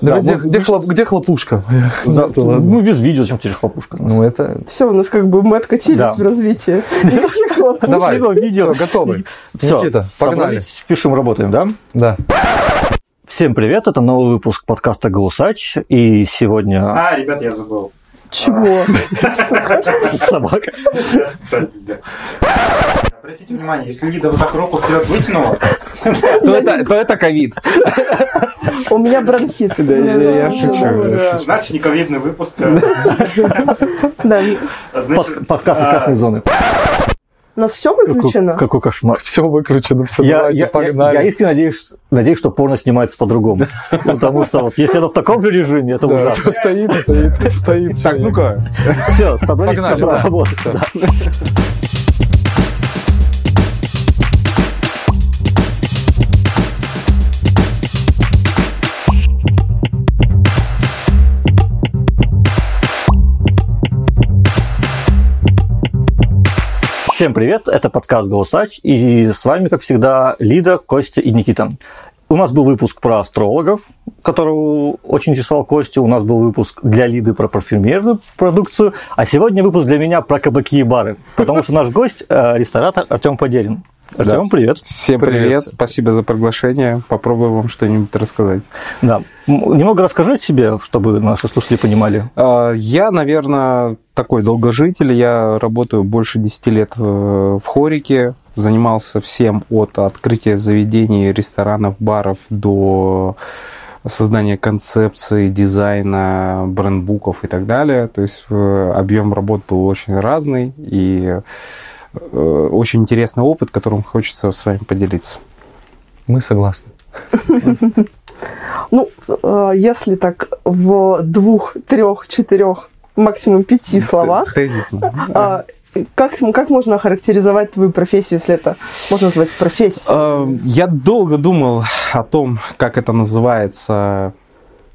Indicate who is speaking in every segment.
Speaker 1: Давай,
Speaker 2: Да,
Speaker 1: где,
Speaker 2: мы-
Speaker 1: где
Speaker 2: мы
Speaker 1: хлоп- где хлопушка?
Speaker 2: Да,
Speaker 1: Да
Speaker 2: ну, без видео, зачем тебе хлопушка?
Speaker 1: Ну, это...
Speaker 3: Все, у нас как бы мы откатились
Speaker 2: Да.
Speaker 3: в развитии.
Speaker 1: Давай,
Speaker 2: Видео,
Speaker 1: готовы.
Speaker 2: Все,
Speaker 1: Никита, погнали.
Speaker 2: пишем, работаем, да?
Speaker 1: Да.
Speaker 2: Всем привет, это новый выпуск подкаста «Голосач», и сегодня
Speaker 4: А, ребят, я забыл.
Speaker 3: Чего?
Speaker 2: собака.
Speaker 4: Специально сделал. Обратите внимание, если Лида вот так руку вперед вытянула,
Speaker 1: То это, то это ковид.
Speaker 3: У меня бронхит.
Speaker 1: Да, я- я шучу.
Speaker 4: да, у нас сегодня ковидный выпуск.
Speaker 3: Да.
Speaker 4: Значит,
Speaker 2: Под- Подкаст из
Speaker 4: а,
Speaker 2: красной зоны.
Speaker 3: У нас все
Speaker 2: Какой,
Speaker 3: выключено?
Speaker 2: какой кошмар.
Speaker 1: Все выключено, все,
Speaker 2: Я,
Speaker 1: давайте,
Speaker 2: я, я,
Speaker 1: погнали.
Speaker 2: я искренне надеюсь, надеюсь, что порно снимается по-другому. Потому что вот если это в таком же режиме, это ужасно.
Speaker 1: стоит, стоит, стоит.
Speaker 2: Так, ну-ка. Все, собрались, работать. Всем привет, это подкаст «Голосач», и с вами, как всегда, Лида, Костя и Никита. У нас был выпуск про астрологов, который очень интересовал Костю. У нас был выпуск для Лиды про парфюмерную продукцию. А сегодня выпуск для меня про кабаки и бары. Потому что наш гость э, – ресторатор Артем Подерин. Артем,
Speaker 5: Да.
Speaker 2: привет.
Speaker 5: Всем
Speaker 1: Привет.
Speaker 5: привет. спасибо за приглашение. Попробую вам что-нибудь рассказать.
Speaker 2: Да. Немного расскажи о себе, чтобы наши слушатели понимали.
Speaker 5: А, Я, наверное, такой долгожитель. Я работаю больше 10 лет в Хорике. Занимался всем от открытия заведений, ресторанов, баров до создания концепции, дизайна, брендбуков и так далее. То есть э, объем работ был очень разный и очень интересный опыт, которым хочется с вами поделиться.
Speaker 1: Мы согласны.
Speaker 3: Ну, э, если так в двух, трех, четырех, максимум пяти словах,
Speaker 5: Тезисно.
Speaker 3: а, как, как можно охарактеризовать твою профессию, если это можно назвать профессией?
Speaker 5: Э, Я долго думал о том, как это называется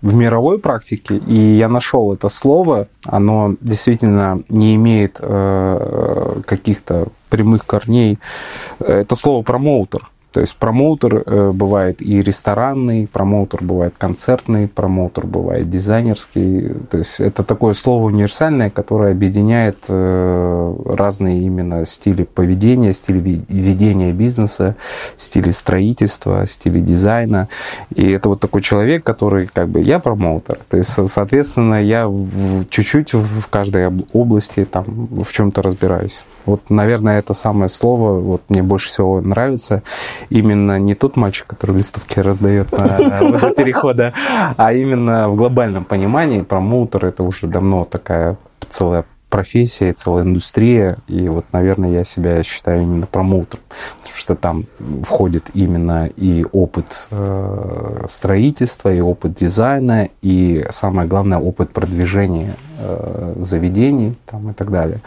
Speaker 5: в мировой практике, и я нашел это слово. Оно действительно не имеет э, каких-то прямых корней. Это слово промоутер. То есть промоутер э, бывает и ресторанный, промоутер бывает концертный, промоутер бывает дизайнерский. То есть это такое слово универсальное, которое объединяет э, разные именно стили поведения, стили ведения бизнеса, стили строительства, стили дизайна. И это вот такой человек, который как бы я промоутер. То есть, со- соответственно, я чуть-чуть в каждой об- области там в чем-то разбираюсь. Вот, наверное, это самое слово вот мне больше всего нравится. Именно не тот мальчик, который листовки раздает возле перехода, а именно в глобальном понимании промоутер это уже давно такая целая профессия, целая индустрия, и вот, наверное, я себя считаю именно промоутером, потому что там входит именно и опыт э, строительства, и опыт дизайна, и самое главное опыт продвижения э, заведений там, и так далее.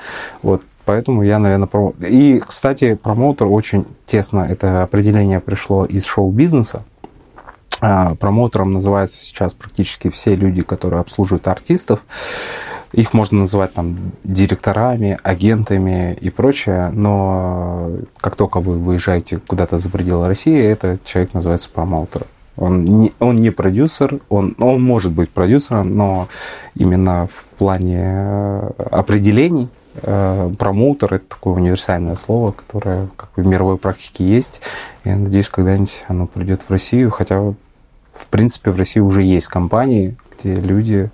Speaker 5: Вот Поэтому я, наверное, промо... И, кстати, промоутер очень тесно, это определение пришло из шоу-бизнеса. А, Промоутером называются сейчас практически все люди, которые обслуживают артистов. Их можно называть там директорами, агентами и прочее, но как только вы выезжаете куда-то за пределы России, этот человек называется промоутером. Он не, он не продюсер, он, он может быть продюсером, но именно в плане э, определений промоутер это такое универсальное слово, которое как бы в мировой практике есть. Я надеюсь, когда-нибудь оно придет в Россию, хотя в принципе в России уже есть компании, где люди,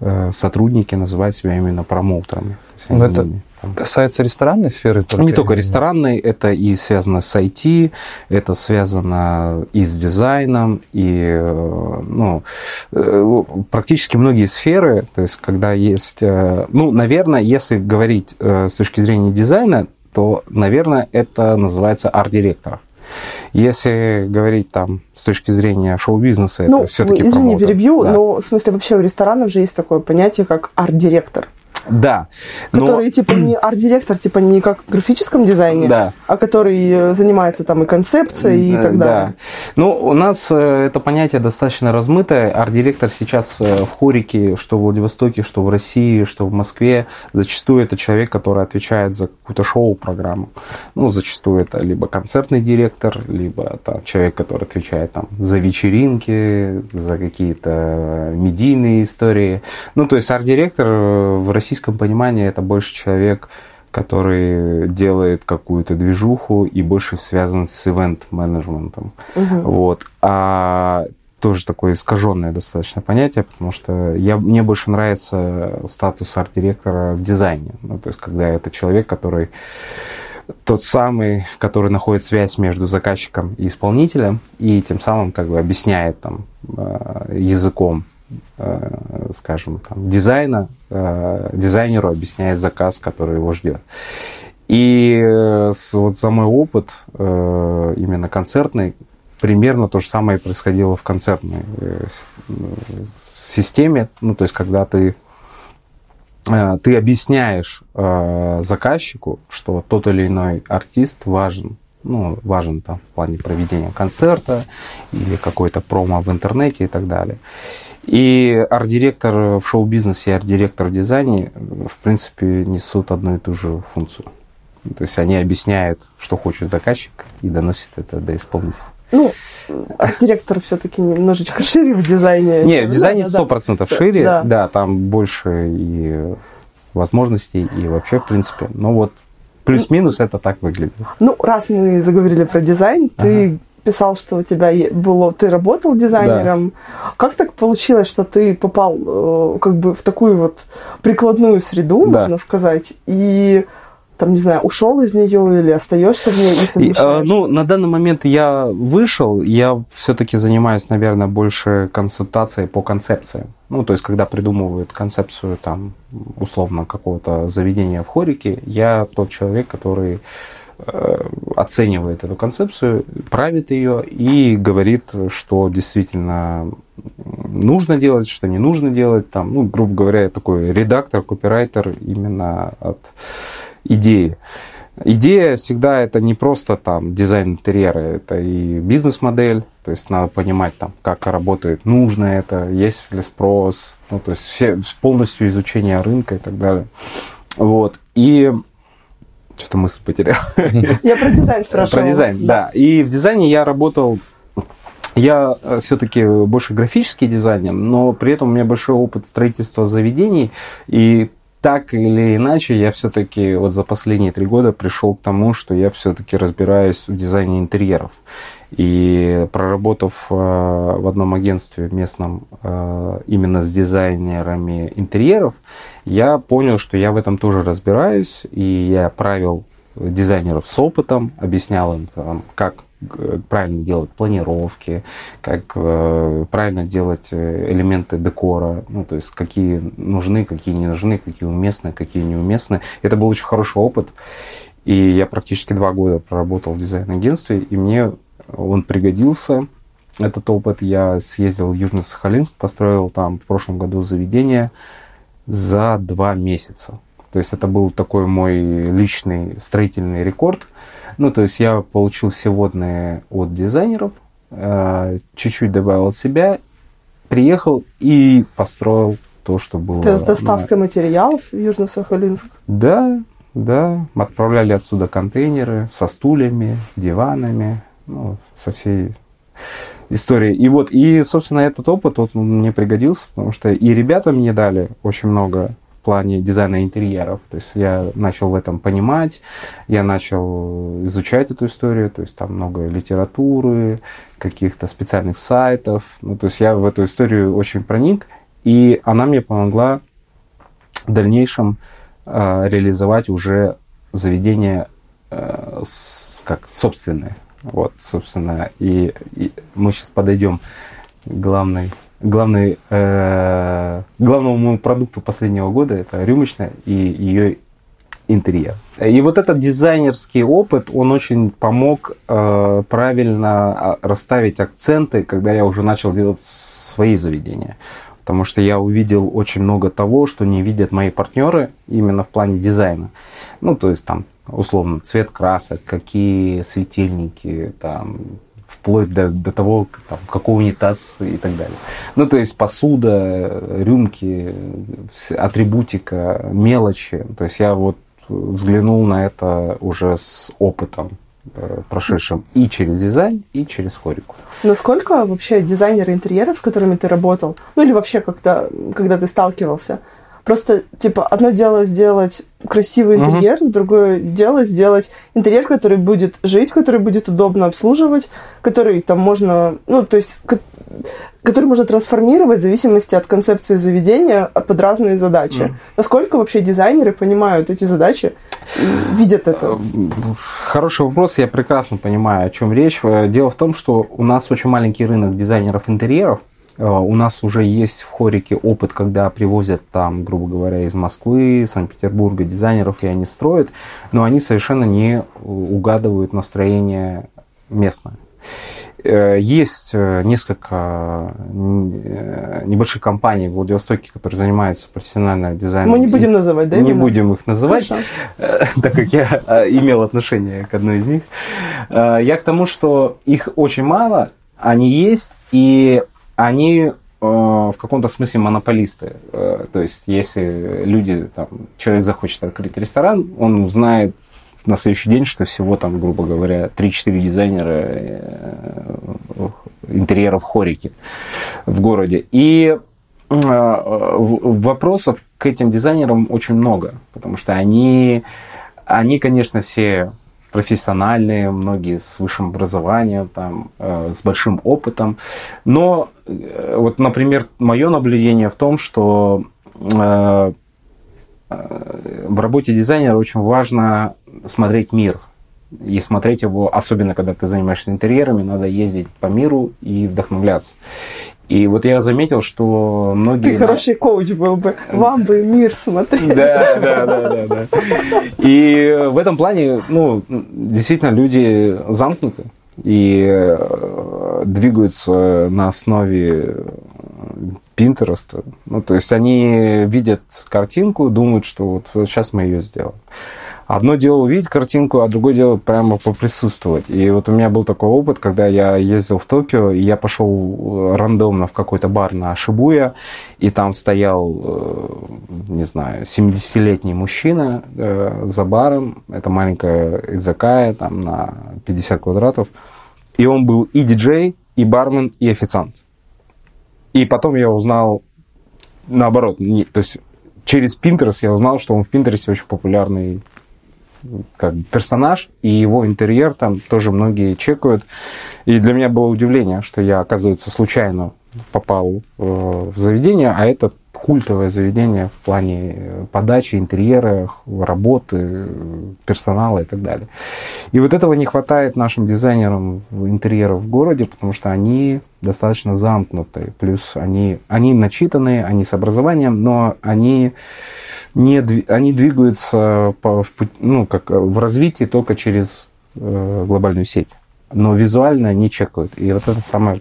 Speaker 5: э, сотрудники называют себя именно промоутерами.
Speaker 1: Ну, это
Speaker 5: там-
Speaker 1: Касается ресторанной сферы только?
Speaker 5: не только ресторанный, это и связано с IT, это связано и с дизайном, и э, ну, э, практически многие сферы, то есть когда есть, э, ну, наверное, если говорить с точки зрения дизайна, то, наверное, это называется арт-директор. Если говорить там с точки зрения шоу-бизнеса,
Speaker 3: Ну,
Speaker 5: это все-таки
Speaker 3: извини,
Speaker 5: промоутер.
Speaker 3: перебью,
Speaker 5: Да.
Speaker 3: но в смысле вообще у ресторанов же есть такое понятие, как арт-директор.
Speaker 5: Да. но-
Speaker 3: Который, типа, не арт-директор, типа, не как в графическом дизайне,
Speaker 5: Да.
Speaker 3: а который э, занимается там и концепцией, и
Speaker 5: Э,
Speaker 3: так
Speaker 5: да.
Speaker 3: далее.
Speaker 5: Ну, у нас э, это понятие достаточно размытое. Арт-директор сейчас в Хорике, что в Владивостоке, что в России, что в Москве, зачастую это человек, который отвечает за какую-то шоу-программу. Ну, зачастую это либо концертный директор, либо там, человек, который отвечает там, за вечеринки, за какие-то медийные истории. Ну, то есть арт-директор в российском понимании это больше человек, который делает какую-то движуху и больше связан с ивент-менеджментом.
Speaker 3: Мгм.
Speaker 5: Вот. А тоже такое искаженное достаточно понятие, потому что я, мне больше нравится статус арт-директора в дизайне. Ну, то есть, когда это человек, который тот самый, который находит связь между заказчиком и исполнителем, и тем самым как бы объясняет там э, языком, скажем, там, дизайна, э, дизайнеру объясняет заказ, который его ждет. И э, вот за мой опыт, э, именно концертный, примерно то же самое происходило в концертной э, э, системе. Ну, то есть, когда ты э, ты объясняешь э, заказчику, что тот или иной артист важен, ну, важен там в плане проведения концерта или какой-то промо в интернете и так далее. И арт-директор в шоу-бизнесе и арт-директор в дизайне, э, в принципе, несут одну и ту же функцию. То есть они объясняют, что хочет заказчик, и доносят это до исполнителя.
Speaker 3: Ну, арт-директор все-таки немножечко шире в дизайне.
Speaker 5: Не, в дизайне
Speaker 3: Да, да, да.
Speaker 5: 100% шире,
Speaker 3: Да.
Speaker 5: да. там больше и возможностей, и вообще, в принципе. Но вот плюс-минус это так выглядит.
Speaker 3: Ну, раз мы заговорили про дизайн, ты писал, что у тебя было, ты работал дизайнером. Как так получилось, что ты попал э, как бы в такую вот прикладную среду,
Speaker 5: Да.
Speaker 3: можно сказать, и там, не знаю, ушел из нее или остаешься в ней и
Speaker 5: И, э,
Speaker 3: совмещаешь?
Speaker 5: ну, на данный момент я вышел, я все-таки занимаюсь, наверное, больше консультацией по концепции. Ну, то есть, когда придумывают концепцию, там, условно, какого-то заведения в хорике, я тот человек, который оценивает эту концепцию, правит ее и говорит, что действительно нужно делать, что не нужно делать. Там, ну, грубо говоря, такой редактор, копирайтер именно от идеи. Идея всегда это не просто там дизайн интерьера, это и бизнес-модель, то есть надо понимать там, как работает, нужно это, есть ли спрос, ну, то есть все, полностью изучение рынка и так далее. Вот. И что-то мысль потерял.
Speaker 3: Я про дизайн спрашивала.
Speaker 5: Про дизайн, да. И в дизайне я работал, я все-таки больше графический дизайнер, но при этом у меня большой опыт строительства заведений, и так или иначе я все-таки вот за последние три года пришел к тому, что я все-таки разбираюсь в дизайне интерьеров. И проработав э, в одном агентстве местном э, именно с дизайнерами интерьеров, я понял, что я в этом тоже разбираюсь, и я правил дизайнеров с опытом, объяснял им, как э, правильно делать планировки, как правильно делать элементы декора, ну, то есть какие нужны, какие не нужны, какие уместны, какие неуместны. Это был очень хороший опыт, и я практически два года проработал в дизайн-агентстве, и мне он пригодился, этот опыт. Я съездил в Южно-Сахалинск, построил там в прошлом году заведение за два месяца. То есть это был такой мой личный строительный рекорд. Ну, то есть я получил все водные от дизайнеров, э, чуть-чуть добавил от себя, приехал и построил то, что было.
Speaker 3: Ты с
Speaker 5: на-
Speaker 3: доставкой материалов в Южно-Сахалинск.
Speaker 5: Да, да. Отправляли отсюда контейнеры со стульями, диванами, ну, со всей историей. И вот, и, собственно, этот опыт вот, мне пригодился, потому что и ребята мне дали очень много в плане дизайна интерьеров. То есть я начал в этом понимать, я начал изучать эту историю, то есть там много литературы, каких-то специальных сайтов. Ну, то есть я в эту историю очень проник, и она мне помогла в дальнейшем э, реализовать уже заведение э, с- как собственное. Вот, собственно, и, и мы сейчас подойдем к главной, главной, э, главному моему продукту последнего года, это рюмочная и ее интерьер. И вот этот дизайнерский опыт, он очень помог э, правильно а, расставить акценты, когда я уже начал делать свои заведения. потому что я увидел очень много того, что не видят мои партнеры именно в плане дизайна. Ну, то есть там, условно, цвет красок, какие светильники, там, вплоть до, до того, там, какой унитаз и так далее. Ну, то есть посуда, рюмки, атрибутика, мелочи. То есть я вот взглянул на это уже с опытом э, прошедшим и через дизайн, и через хорику.
Speaker 3: Насколько вообще дизайнеры интерьеров, с которыми ты работал, ну или вообще когда, когда ты сталкивался, просто, типа, одно дело сделать красивый интерьер, другое дело сделать интерьер, который будет жить, который будет удобно обслуживать, который там можно, ну, то есть, ко- который можно трансформировать в зависимости от концепции заведения а, под разные задачи.
Speaker 5: Мгм.
Speaker 3: Насколько вообще дизайнеры понимают эти задачи и видят это?
Speaker 5: Хороший вопрос, я прекрасно понимаю, о чем речь. Э, Дело в том, что у нас очень маленький рынок дизайнеров интерьеров. Э, У нас уже есть в Хорике опыт, когда привозят там, грубо говоря, из Москвы, Санкт-Петербурга дизайнеров, и они строят, но они совершенно не угадывают настроение местное. Э, Есть э, несколько э, небольших компаний в Владивостоке, которые занимаются профессионально дизайном.
Speaker 3: Мы не будем называть, да?
Speaker 5: не
Speaker 3: имена?
Speaker 5: будем их называть,
Speaker 3: Хорошо.
Speaker 5: э, так как я э, имел отношение к одной из них. Э, Я к тому, что их очень мало, они есть, и они э, в каком-то смысле монополисты. Э, То есть, если люди, там, человек захочет открыть ресторан, он узнает на следующий день, что всего там, грубо говоря, 3-4 дизайнера э, интерьеров хорики в городе. И вопросов к этим дизайнерам очень много, потому что они, они, конечно, все профессиональные, многие с высшим образованием, там, э, с большим опытом. Но э, вот, например, мое наблюдение в том, что э, э, в работе дизайнера очень важно смотреть мир. И смотреть его, особенно когда ты занимаешься интерьерами, надо ездить по миру и вдохновляться. И вот я заметил, что многие...
Speaker 3: Ты хороший коуч был бы. Вам бы мир смотреть.
Speaker 5: Да, да, да, да, да. И в этом плане, ну, действительно, люди замкнуты и э, двигаются на основе Пинтереста. Ну, то есть они видят картинку, думают, что вот сейчас мы ее сделаем. Одно дело увидеть картинку, а другое дело прямо поприсутствовать. И вот у меня был такой опыт, когда я ездил в Токио, и я пошел э, рандомно в какой-то бар на Шибуя, и там стоял, э, не знаю, 70-летний мужчина э, за баром, это маленькая изакая, там на 50 квадратов, и он был и диджей, и бармен, и официант. И потом я узнал наоборот, не, то есть через Pinterest я узнал, что он в Pinterest очень популярный как персонаж, и его интерьер там тоже многие чекают. И для меня было удивление, что я, оказывается, случайно попал э, в заведение, а это культовое заведение в плане э, подачи, интерьера, работы, персонала и так далее. И вот этого не хватает нашим дизайнерам в интерьеров в городе, потому что они достаточно замкнутые. Плюс они, они начитанные, они с образованием, но они не, они двигаются по, ну, как в развитии только через э, глобальную сеть. Но визуально не чекают. И вот это самое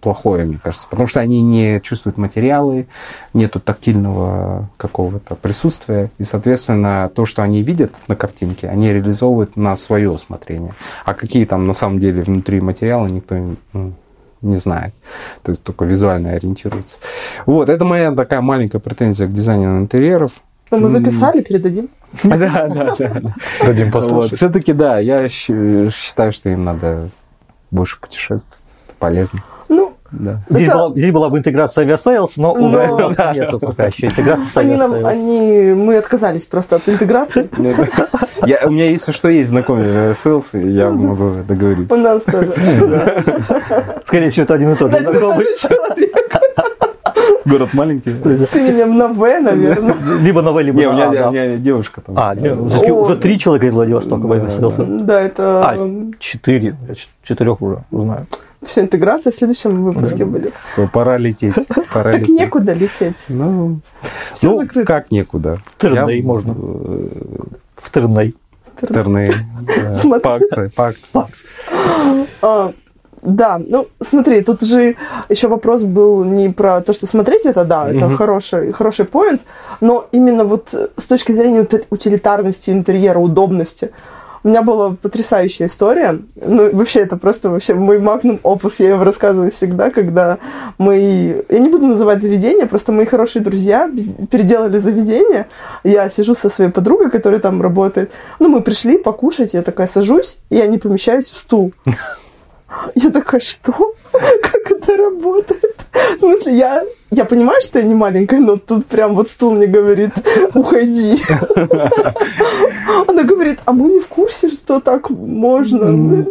Speaker 5: плохое, мне кажется. Потому что они не чувствуют материалы, нету тактильного какого-то присутствия. И, соответственно, то, что они видят на картинке, они реализовывают на свое усмотрение. А какие там на самом деле внутри материалы, никто ну, не знает. То есть только визуально ориентируется. Вот, это моя такая маленькая претензия к дизайнеру интерьеров.
Speaker 3: Ну, мы записали, передадим.
Speaker 5: Да, да, да. да.
Speaker 1: Дадим послушать.
Speaker 5: все-таки, да, я считаю, что им надо больше путешествовать. Это полезно.
Speaker 3: Ну,
Speaker 5: Да.
Speaker 2: Здесь,
Speaker 3: Это-
Speaker 2: была, здесь была бы интеграция авиасейлс, но,
Speaker 3: Но-
Speaker 2: увы, нету пока еще интеграции с
Speaker 3: они нам,
Speaker 2: Aviasales.
Speaker 3: они, мы отказались просто от интеграции.
Speaker 5: Я, у меня, если что, есть знакомый селс, и я могу
Speaker 3: У
Speaker 5: договориться.
Speaker 3: нас тоже.
Speaker 2: Скорее всего, это один и тот же
Speaker 3: Да,
Speaker 2: знакомый.
Speaker 5: Город маленький.
Speaker 3: С именем на В, наверное.
Speaker 2: Либо на В, либо на А,
Speaker 5: у
Speaker 2: да.
Speaker 5: меня девушка там.
Speaker 2: А,
Speaker 3: О.
Speaker 2: уже три человека из Владивостока в
Speaker 5: Да.
Speaker 3: Да, это
Speaker 2: А, четыре. Четырех уже узнаю.
Speaker 3: все интеграция в следующем выпуске будет.
Speaker 5: Всё, пора лететь. Пора
Speaker 3: Так
Speaker 5: лететь.
Speaker 3: некуда лететь.
Speaker 5: Ну,
Speaker 3: Все
Speaker 5: ну,
Speaker 3: закрыто.
Speaker 5: как некуда.
Speaker 2: Терней
Speaker 5: Я,
Speaker 2: можно.
Speaker 5: э,
Speaker 2: В. Терней.
Speaker 5: э,
Speaker 3: Смотри.
Speaker 5: По акции, по акции.
Speaker 3: Да, ну смотри, тут же еще вопрос был не про то, что смотреть это, да, это
Speaker 5: Мгм.
Speaker 3: хороший, хороший поинт, но именно вот с точки зрения ути- утилитарности интерьера, удобности. У меня была потрясающая история. Ну, вообще, это просто вообще мой магнум опус, я его рассказываю всегда, когда мы... Я не буду называть заведение, просто мои хорошие друзья переделали заведение. Я сижу со своей подругой, которая там работает. Ну, мы пришли покушать, я такая сажусь, и я не помещаюсь в стул. Я такая, что? Как это работает? В смысле, я, я понимаю, что я не маленькая, но тут прям вот стул мне говорит, уходи. Она говорит, а мы не в курсе, что так можно.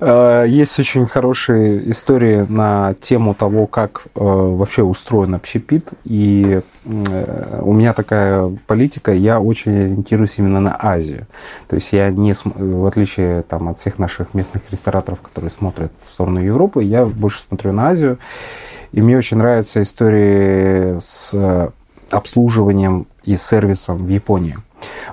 Speaker 5: Э, Есть очень хорошие истории на тему того, как э, вообще устроен общепит. И э, у меня такая политика, я очень ориентируюсь именно на Азию. То есть я не, в отличие там, от всех наших местных рестораторов, которые смотрят в сторону Европы, я больше смотрю на Азию. И мне очень нравятся истории с э, обслуживанием и сервисом в Японии.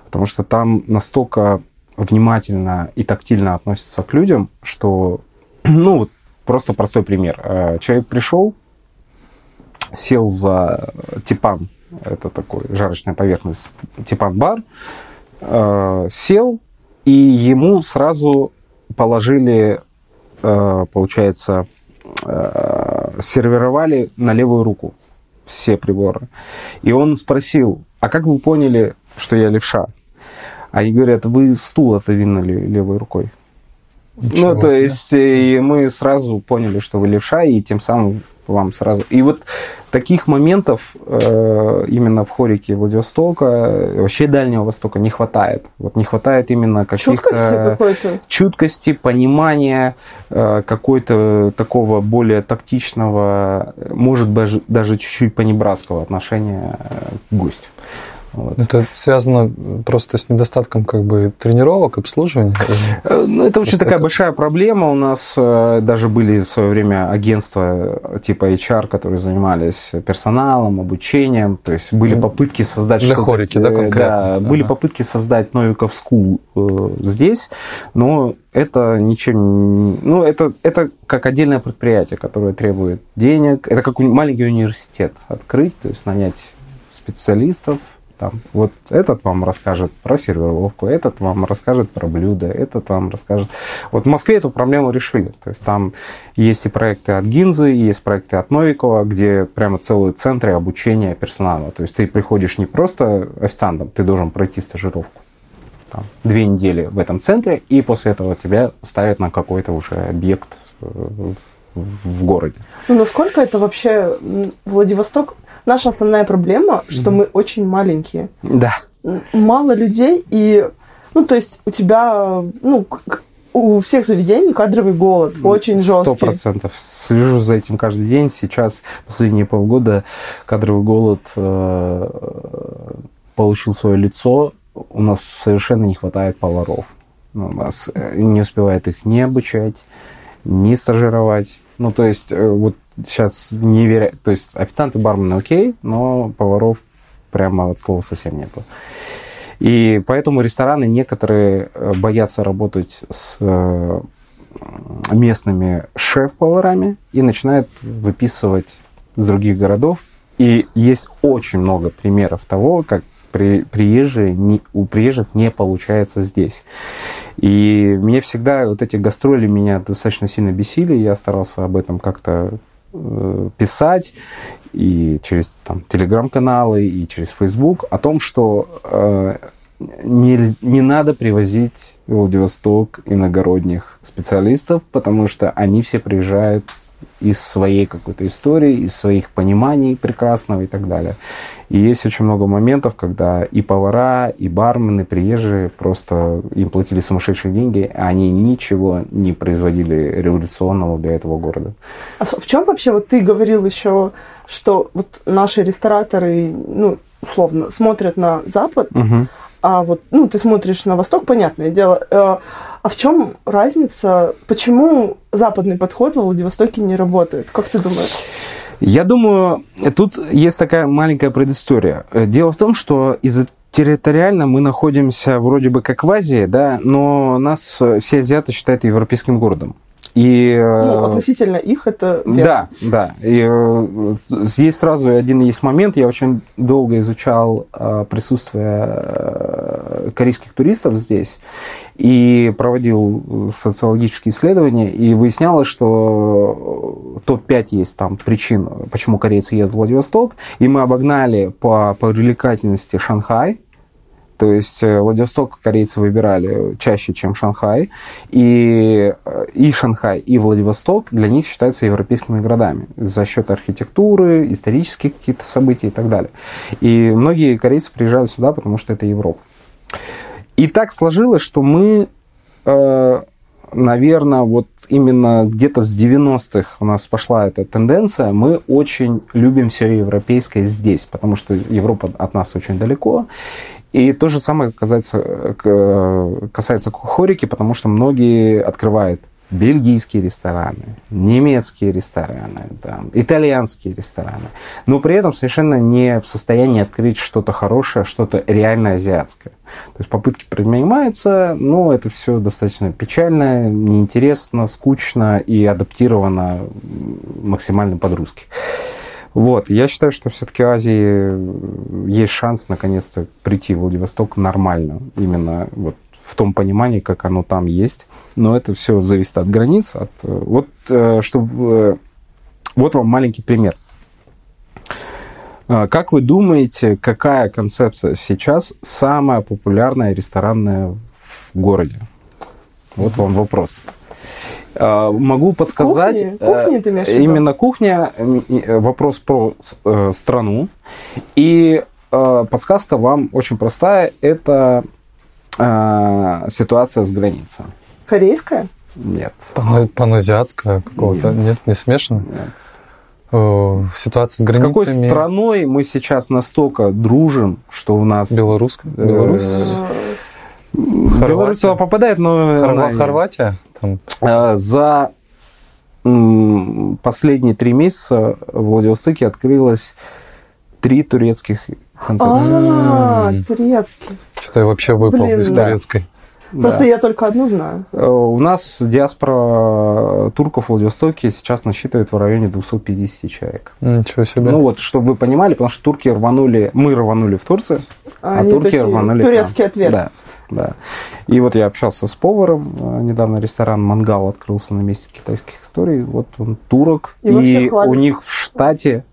Speaker 5: Потому что там настолько внимательно и тактильно относятся к людям, что, ну, вот просто простой пример. Э, Человек пришел, сел за типан, это такой жарочная поверхность, типан-бар, э, сел, и ему сразу положили, получается, э, сервировали на левую руку все приборы. И он спросил, а как вы поняли, что я левша? Они говорят, вы стул отодвинули левой рукой.
Speaker 1: Ничего
Speaker 5: ну, то
Speaker 1: себе.
Speaker 5: есть, э, и мы сразу поняли, что вы левша, и тем самым вам сразу... И вот таких моментов э, именно в хорике Владивостока, э, вообще Дальнего Востока не хватает. Вот не хватает именно каких-то...
Speaker 3: Чуткости какой-то.
Speaker 5: чуткости, понимания, э, какой-то такого более тактичного, может даже, даже чуть-чуть понебратского отношения к гостю. Вот.
Speaker 1: Это связано просто с недостатком как бы тренировок, обслуживания.
Speaker 5: Э, Ну, это очень
Speaker 1: Просто
Speaker 5: такая
Speaker 1: как-
Speaker 5: большая проблема. У нас э, даже были в свое время агентства э, типа HR, которые занимались персоналом, обучением. То есть были попытки создать
Speaker 1: для хорики, да,
Speaker 5: э,
Speaker 1: конкретно?
Speaker 5: были
Speaker 1: Ага.
Speaker 5: попытки создать Новиков School э, здесь, но это ничем... Ну, это, это как отдельное предприятие, которое требует денег. Это как маленький университет открыть, то есть нанять специалистов, там, вот этот вам расскажет про сервировку, этот вам расскажет про блюда, этот вам расскажет. Вот в Москве эту проблему решили. То есть там есть и проекты от Гинзы, есть проекты от Новикова, где прямо целые центры обучения персонала. То есть ты приходишь не просто официантом, ты должен пройти стажировку. Там, две недели в этом центре, и после этого тебя ставят на какой-то уже объект э, в- городе.
Speaker 3: Ну, насколько это вообще Владивосток? Наша основная проблема, что мы очень маленькие.
Speaker 5: Да.
Speaker 3: Мало людей, и, ну, то есть у тебя, ну, у всех заведений кадровый голод, очень
Speaker 5: Сто
Speaker 3: жесткий.
Speaker 5: процентов. Слежу за этим каждый день. Сейчас, последние полгода, кадровый голод э, получил свое лицо. У нас совершенно не хватает поваров. Ну, У нас э, не успевает их ни обучать, ни стажировать. Ну, то есть, э, вот сейчас не веря... То есть, официанты, бармены окей, но поваров прямо от слова совсем нету. И поэтому рестораны некоторые э, боятся работать с э, местными шеф-поварами и начинают выписывать с других городов. И есть очень много примеров того, как при, приезжие, не, у приезжих не получается здесь. И мне всегда вот эти гастроли меня достаточно сильно бесили. Я старался об этом как-то писать и через там, телеграм-каналы, и через Facebook о том, что э, не, не надо привозить в Владивосток иногородних специалистов, потому что они все приезжают из своей какой-то истории, из своих пониманий прекрасного и так далее. И есть очень много моментов, когда и повара, и бармены, приезжие просто им платили сумасшедшие деньги, а они ничего не производили революционного для этого города.
Speaker 3: А в чем вообще, вот ты говорил еще, что вот наши рестораторы, ну, условно, смотрят на Запад,
Speaker 5: Мгм.
Speaker 3: а вот, ну, ты смотришь на Восток, понятное дело. Э, А в чем разница, почему западный подход во Владивостоке не работает? Как ты думаешь?
Speaker 5: Я думаю, тут есть такая маленькая предыстория. Э, Дело в том, что из-за территориально мы находимся вроде бы как в Азии, да, но нас э, все азиаты считают европейским городом. И, э,
Speaker 3: Ну, относительно их это верно.
Speaker 5: Да, да. И э, здесь сразу один есть момент. Я очень долго изучал э, присутствие э, корейских туристов здесь и проводил социологические исследования, и выяснялось, что топ-5 есть там причин, почему корейцы едут в Владивосток, и мы обогнали по привлекательности Шанхай, то есть э, Владивосток корейцы выбирали чаще, чем Шанхай. И, э, и Шанхай, и Владивосток для них считаются европейскими городами за счет архитектуры, исторических каких-то событий и так далее. И многие корейцы приезжают сюда, потому что это Европа. И так сложилось, что мы, э, наверное, вот именно где-то с 90-х у нас пошла эта тенденция. Мы очень любим все европейское здесь, потому что Европа от нас очень далеко. И то же самое касается, касается кухорики, потому что многие открывают бельгийские рестораны, немецкие рестораны, там, итальянские рестораны, но при этом совершенно не в состоянии открыть что-то хорошее, что-то реально азиатское. То есть попытки предпринимаются, но это все достаточно печально, неинтересно, скучно и адаптировано максимально под-русски. Вот, я считаю, что все-таки Азии есть шанс наконец-то прийти в Владивосток нормально, именно вот в том понимании, как оно там есть. Но это все зависит от границ. От, вот, что, вот вам маленький пример. Как вы думаете, какая концепция сейчас самая популярная ресторанная в городе? Вот вам вопрос. Могу подсказать.
Speaker 3: Кухни? Кухни ты имеешь?
Speaker 5: Именно кухня, вопрос про страну. И подсказка вам очень простая. Это ситуация с границей.
Speaker 3: Корейская?
Speaker 5: Нет.
Speaker 1: Паназиатская какого-то? Нет. Нет, не смешано?
Speaker 5: Нет.
Speaker 1: Ситуация с
Speaker 5: С
Speaker 1: границами...
Speaker 5: какой страной мы сейчас настолько дружим, что у нас...
Speaker 1: Белорусская?
Speaker 5: Э,
Speaker 1: Беларусь?
Speaker 5: Беларусь туда попадает, но...
Speaker 1: Хорва-
Speaker 5: она-
Speaker 1: Хорватия? Там.
Speaker 5: Э, За последние три месяца в Владивостоке открылось три турецких концепции.
Speaker 3: А,
Speaker 1: М. я вообще выпал
Speaker 3: Блин,
Speaker 1: из
Speaker 3: да.
Speaker 1: турецкой.
Speaker 3: Просто
Speaker 5: Да.
Speaker 3: я только одну знаю.
Speaker 5: Э, У нас диаспора турков в Владивостоке сейчас насчитывает в районе 250 человек.
Speaker 1: Ничего себе.
Speaker 5: Ну вот, чтобы вы понимали, потому что турки рванули, мы рванули в Турцию, а,
Speaker 3: Они
Speaker 5: турки
Speaker 3: такие,
Speaker 5: рванули
Speaker 3: турецкий
Speaker 5: нам.
Speaker 3: ответ.
Speaker 5: Да, да. И вот я общался с поваром, э, недавно ресторан «Мангал» открылся на месте китайских историй, вот он турок,
Speaker 3: И
Speaker 5: и у них в штате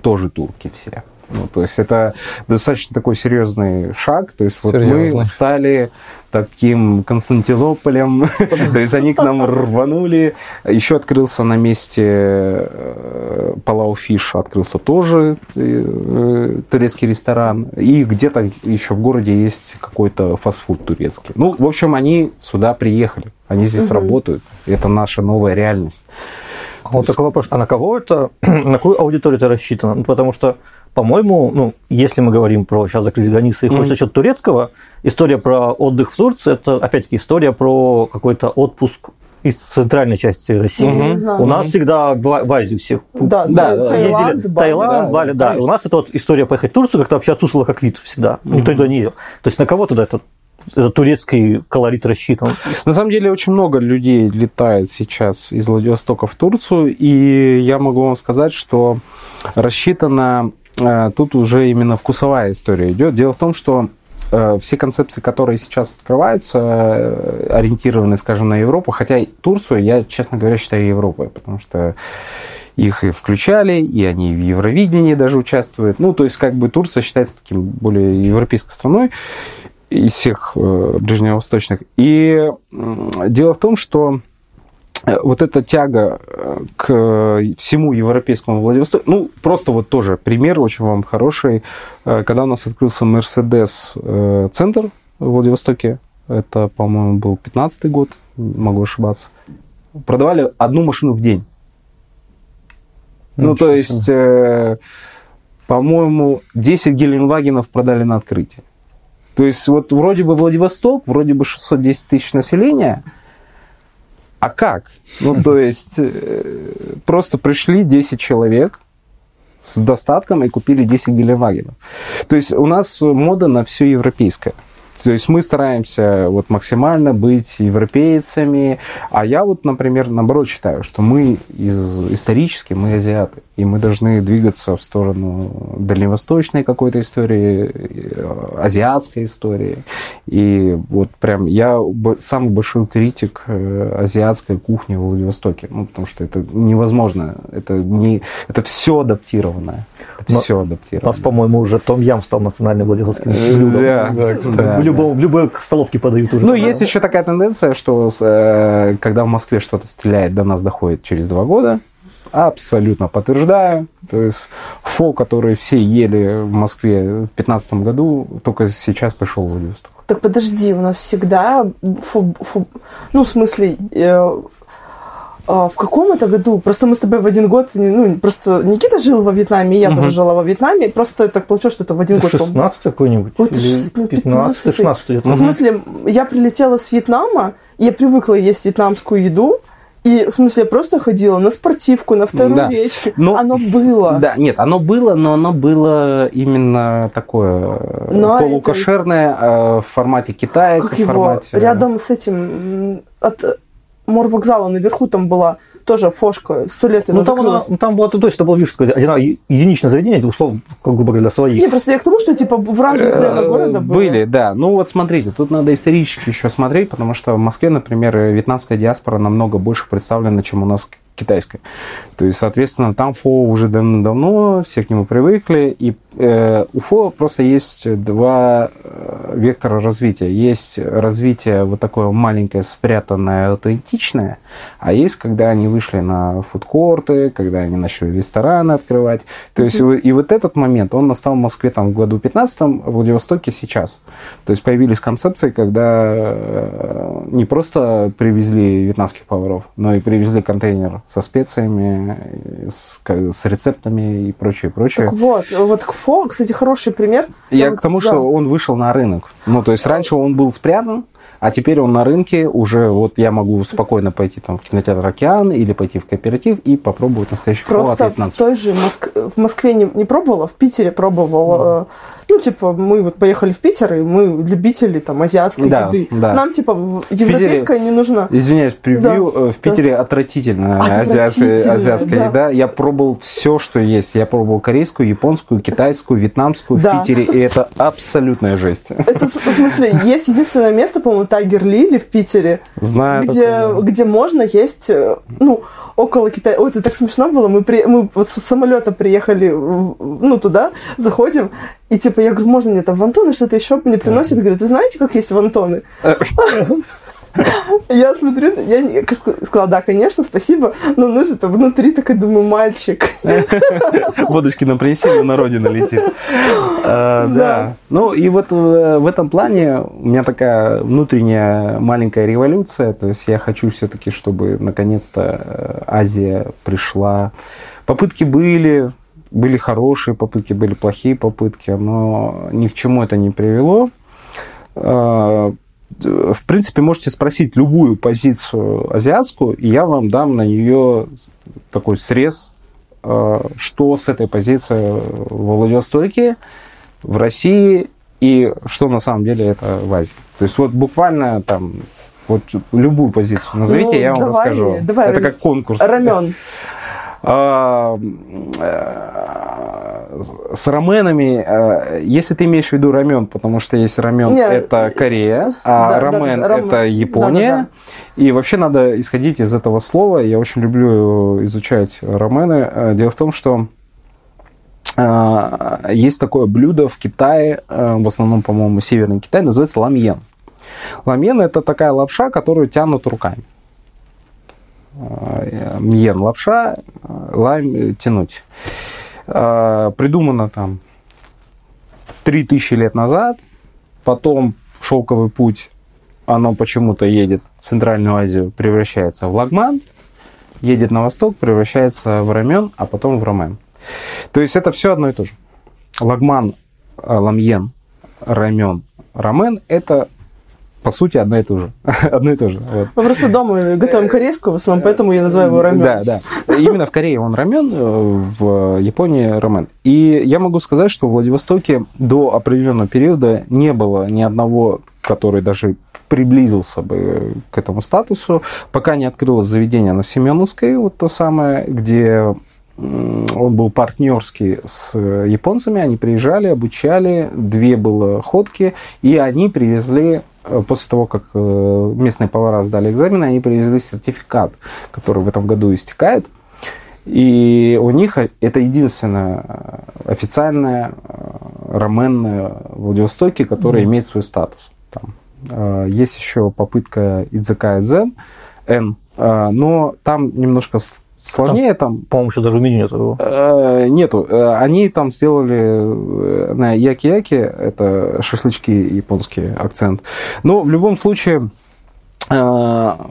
Speaker 5: тоже турки все. Ну, то есть это достаточно такой серьезный шаг. То есть вот мы стали таким Константинополем. То есть они к нам рванули. Еще открылся на месте э, Палау Фиш, открылся тоже э, турецкий ресторан. И где-то еще в городе есть какой-то фастфуд турецкий. Ну, в общем, они сюда приехали. Они здесь работают. Это наша новая реальность.
Speaker 2: Вот такой вопрос, а на кого это, на какую аудиторию это рассчитано? Ну, потому что, по-моему, ну, если мы говорим про сейчас закрыть границы и
Speaker 5: Мгм.
Speaker 2: хочется за счет турецкого, история про отдых в Турции, это, опять-таки, история про какой-то отпуск из центральной части России.
Speaker 5: Мгм.
Speaker 3: Не знаю.
Speaker 2: У нас всегда в, в Азию всех
Speaker 3: Да,
Speaker 5: Да,
Speaker 3: да, Таиланд,
Speaker 2: ездили.
Speaker 3: Бали.
Speaker 2: Таиланд,
Speaker 5: да,
Speaker 2: Бали,
Speaker 5: да, конечно.
Speaker 2: У нас это вот история поехать в Турцию как-то вообще отсутствовала как вид всегда. Никто туда не ездил. То есть на кого тогда этот, этот турецкий колорит рассчитан?
Speaker 5: На самом деле очень много людей летает сейчас из Владивостока в Турцию, и я могу вам сказать, что рассчитана э, тут уже именно вкусовая история идет. Дело в том, что э, все концепции, которые сейчас открываются, э, ориентированы, скажем, на Европу, хотя и Турцию я, честно говоря, считаю Европой, потому что их и включали, и они в Евровидении даже участвуют. Ну, то есть, как бы Турция считается таким более европейской страной из всех э, ближневосточных. И дело в том, что э, вот эта тяга э, к всему европейскому Владивостоку, ну, просто вот тоже пример очень вам хороший. Э, Когда у нас открылся Мерседес э, центр в Владивостоке, это, по-моему, был 15 год, могу ошибаться, продавали одну машину в день. Ну,
Speaker 1: Ничего
Speaker 5: то есть, э, по-моему, 10 Геленвагенов продали на открытие. То есть, вот вроде бы Владивосток, вроде бы 610 тысяч населения, а как? Ну, то есть, э, просто пришли 10 человек с достатком и купили 10 Геленвагенов. То есть, у нас мода на все европейское То есть мы стараемся вот максимально быть европейцами, а я вот, например, наоборот считаю, что мы из, исторически, мы азиаты, и мы должны двигаться в сторону дальневосточной какой-то истории, э, азиатской истории. И вот прям я самый большой критик э, азиатской кухни в Владивостоке, ну, потому что это невозможно, это, не, это все адаптированное, это
Speaker 2: Но-
Speaker 5: все
Speaker 2: У
Speaker 5: адаптированное.
Speaker 2: нас, по-моему, уже Том Ям стал национальным владивостокским блюдом.
Speaker 5: Да,
Speaker 1: Да, кстати.
Speaker 2: Любом, в любой столовке подают уже.
Speaker 5: Ну,
Speaker 2: по-моему.
Speaker 5: есть еще такая тенденция, что э, когда в Москве что-то стреляет, до нас доходит через два года. Абсолютно подтверждаю. То есть фо, который все ели в Москве в 2015 году, только сейчас пришел в Владивосток.
Speaker 3: Так подожди, у нас всегда, фу- фу- ну, в смысле, э, в каком это году? Просто мы с тобой в один год, ну, просто Никита жил во Вьетнаме, и я
Speaker 5: Мгм.
Speaker 3: тоже жила во Вьетнаме, просто так получилось, что это в один год.
Speaker 2: 16 какой-нибудь?
Speaker 3: Вот это
Speaker 2: Или
Speaker 3: шест- ну,
Speaker 2: 15
Speaker 3: 15-й.
Speaker 2: 16 где-то.
Speaker 3: В смысле, я прилетела с Вьетнама, я привыкла есть вьетнамскую еду, и, в смысле, я просто ходила на спортивку, на вторую
Speaker 5: Да.
Speaker 3: речку.
Speaker 5: Ну,
Speaker 3: Оно было.
Speaker 5: Да, нет, оно было, но оно было именно такое э,
Speaker 3: Но
Speaker 5: полукошерное э, в формате Китая,
Speaker 3: как
Speaker 5: в
Speaker 3: его,
Speaker 5: формате...
Speaker 3: рядом с этим, от морвокзала наверху там была тоже фошка, сто лет
Speaker 2: Ну, там, она, ну, там было, то есть это было, видишь, такое единичное заведение, условно, как грубо говоря, для своих.
Speaker 3: Не, просто я к тому, что типа в разных районах
Speaker 5: Э,
Speaker 3: города было.
Speaker 5: Были, да. Ну вот смотрите, тут надо исторически еще смотреть, потому что в Москве, например, э, вьетнамская диаспора намного больше представлена, чем у нас китайская. То есть, соответственно, там фо уже давно-давно, все к нему привыкли, и э, у фо просто есть два э, вектора развития. Есть развитие вот такое маленькое, спрятанное, аутентичное, а есть, когда они вышли на фудкорты, когда они начали рестораны открывать. То есть, и- и вот этот момент, он настал в Москве там в году 15 в Владивостоке сейчас. То есть появились концепции, когда э, не просто привезли вьетнамских поваров, но и привезли контейнер со специями, с, с рецептами и прочее, прочее.
Speaker 3: Так вот, вот к фо, кстати, хороший пример.
Speaker 5: Я
Speaker 3: вот-
Speaker 5: к тому,
Speaker 3: да.
Speaker 5: что он вышел на рынок. Ну, то есть раньше он был спрятан, а теперь он на рынке уже, вот я могу спокойно пойти там в кинотеатр «Океан» или пойти в кооператив и попробовать настоящий
Speaker 3: Просто в
Speaker 5: вьетнамцев.
Speaker 3: той же Моск- в Москве не, не пробовала, в Питере пробовала. э, Ну, типа, мы вот поехали в Питер, и мы любители там азиатской
Speaker 5: Да,
Speaker 3: еды.
Speaker 5: да.
Speaker 3: Нам, типа, в- европейская не нужна.
Speaker 5: Извиняюсь, превью.
Speaker 3: Да,
Speaker 5: э, в Питере отвратительная
Speaker 3: Отвратительная,
Speaker 5: азиатская, азиатская
Speaker 3: да.
Speaker 5: еда. Я пробовал все, что есть. Я пробовал корейскую, японскую, китайскую, вьетнамскую
Speaker 3: Да.
Speaker 5: в Питере, и это абсолютная жесть.
Speaker 3: Это, в смысле, есть единственное место, по-моему, Тайгер Лили в Питере,
Speaker 5: Знаю.
Speaker 3: где,
Speaker 5: такое, да.
Speaker 3: где можно есть, э, ну, около Китая. Ой, это так смешно было. Мы, при... мы вот с самолета приехали, ну, туда, заходим, и типа, я говорю, можно мне там вантоны, что-то еще мне приносят? Говорят, вы знаете, как есть вантоны? Я смотрю, я сказала, да, конечно, спасибо, но нужно там внутри, так и думаю, мальчик.
Speaker 5: Водочки нам принеси, на родину летит. А,
Speaker 3: Да.
Speaker 5: Ну и вот э, в этом плане у меня такая внутренняя маленькая революция. То есть я хочу все-таки, чтобы наконец-то э, Азия пришла. Попытки были, были хорошие попытки, были плохие попытки, но ни к чему это не привело. А, В принципе, можете спросить любую позицию азиатскую, и я вам дам на нее такой срез э, что с этой позиции во Владивостоке, в России и что на самом деле это в Азии. То есть вот буквально там вот любую позицию назовите,
Speaker 3: Ну,
Speaker 5: я вам
Speaker 3: давай,
Speaker 5: расскажу.
Speaker 3: давай,
Speaker 5: это как конкурс.
Speaker 3: Рамен.
Speaker 5: Э, С раменами, э, если ты имеешь в виду рамен, потому что есть рамен,
Speaker 3: Не,
Speaker 5: это Корея, а
Speaker 3: да, да,
Speaker 5: рамен
Speaker 3: да, рамен.
Speaker 5: это Япония.
Speaker 3: Да-да-да.
Speaker 5: И вообще надо исходить из этого слова. Я очень люблю изучать рамены. Э, Дело в том, что э, есть такое блюдо в Китае, э, в основном, по-моему, северный Китай, называется ламьен. Ламьен это такая лапша, которую тянут руками. Э, Мьен лапша, э, лайм э, тянуть. Э, Придумано там 3000 лет назад. Потом шелковый путь, оно почему-то едет в Центральную Азию, превращается в лагман, едет на восток, превращается в рамен, а потом в рамен. То есть это все одно и то же. Лагман, э, ламьен, рамен, рамен – это по сути одно и то же. одно и то же. Вот.
Speaker 3: Мы просто дома готовим корейскую, в основном, поэтому я называю его рамен.
Speaker 5: Да, да. Именно в Корее он рамен, э, в Японии рамен. И я могу сказать, что в Владивостоке до определенного периода не было ни одного который даже приблизился бы к этому статусу, пока не открылось заведение на Семеновской, вот то самое, где он был партнерский с японцами, они приезжали, обучали, две было ходки, и они привезли, э, после того, как э, местные повара сдали экзамены, они привезли сертификат, который в этом году истекает, и у них это единственная официальная раменная в Владивостоке, которая mm-hmm. имеет свой статус. Там. Есть еще попытка Идзакая Зен, N, но там немножко Сложнее там,
Speaker 2: там по-моему, еще даже в меню нету.
Speaker 5: Э, нету. Э, они там сделали э, на яки-яки, это шашлычки японский акцент. Но в любом случае ромена,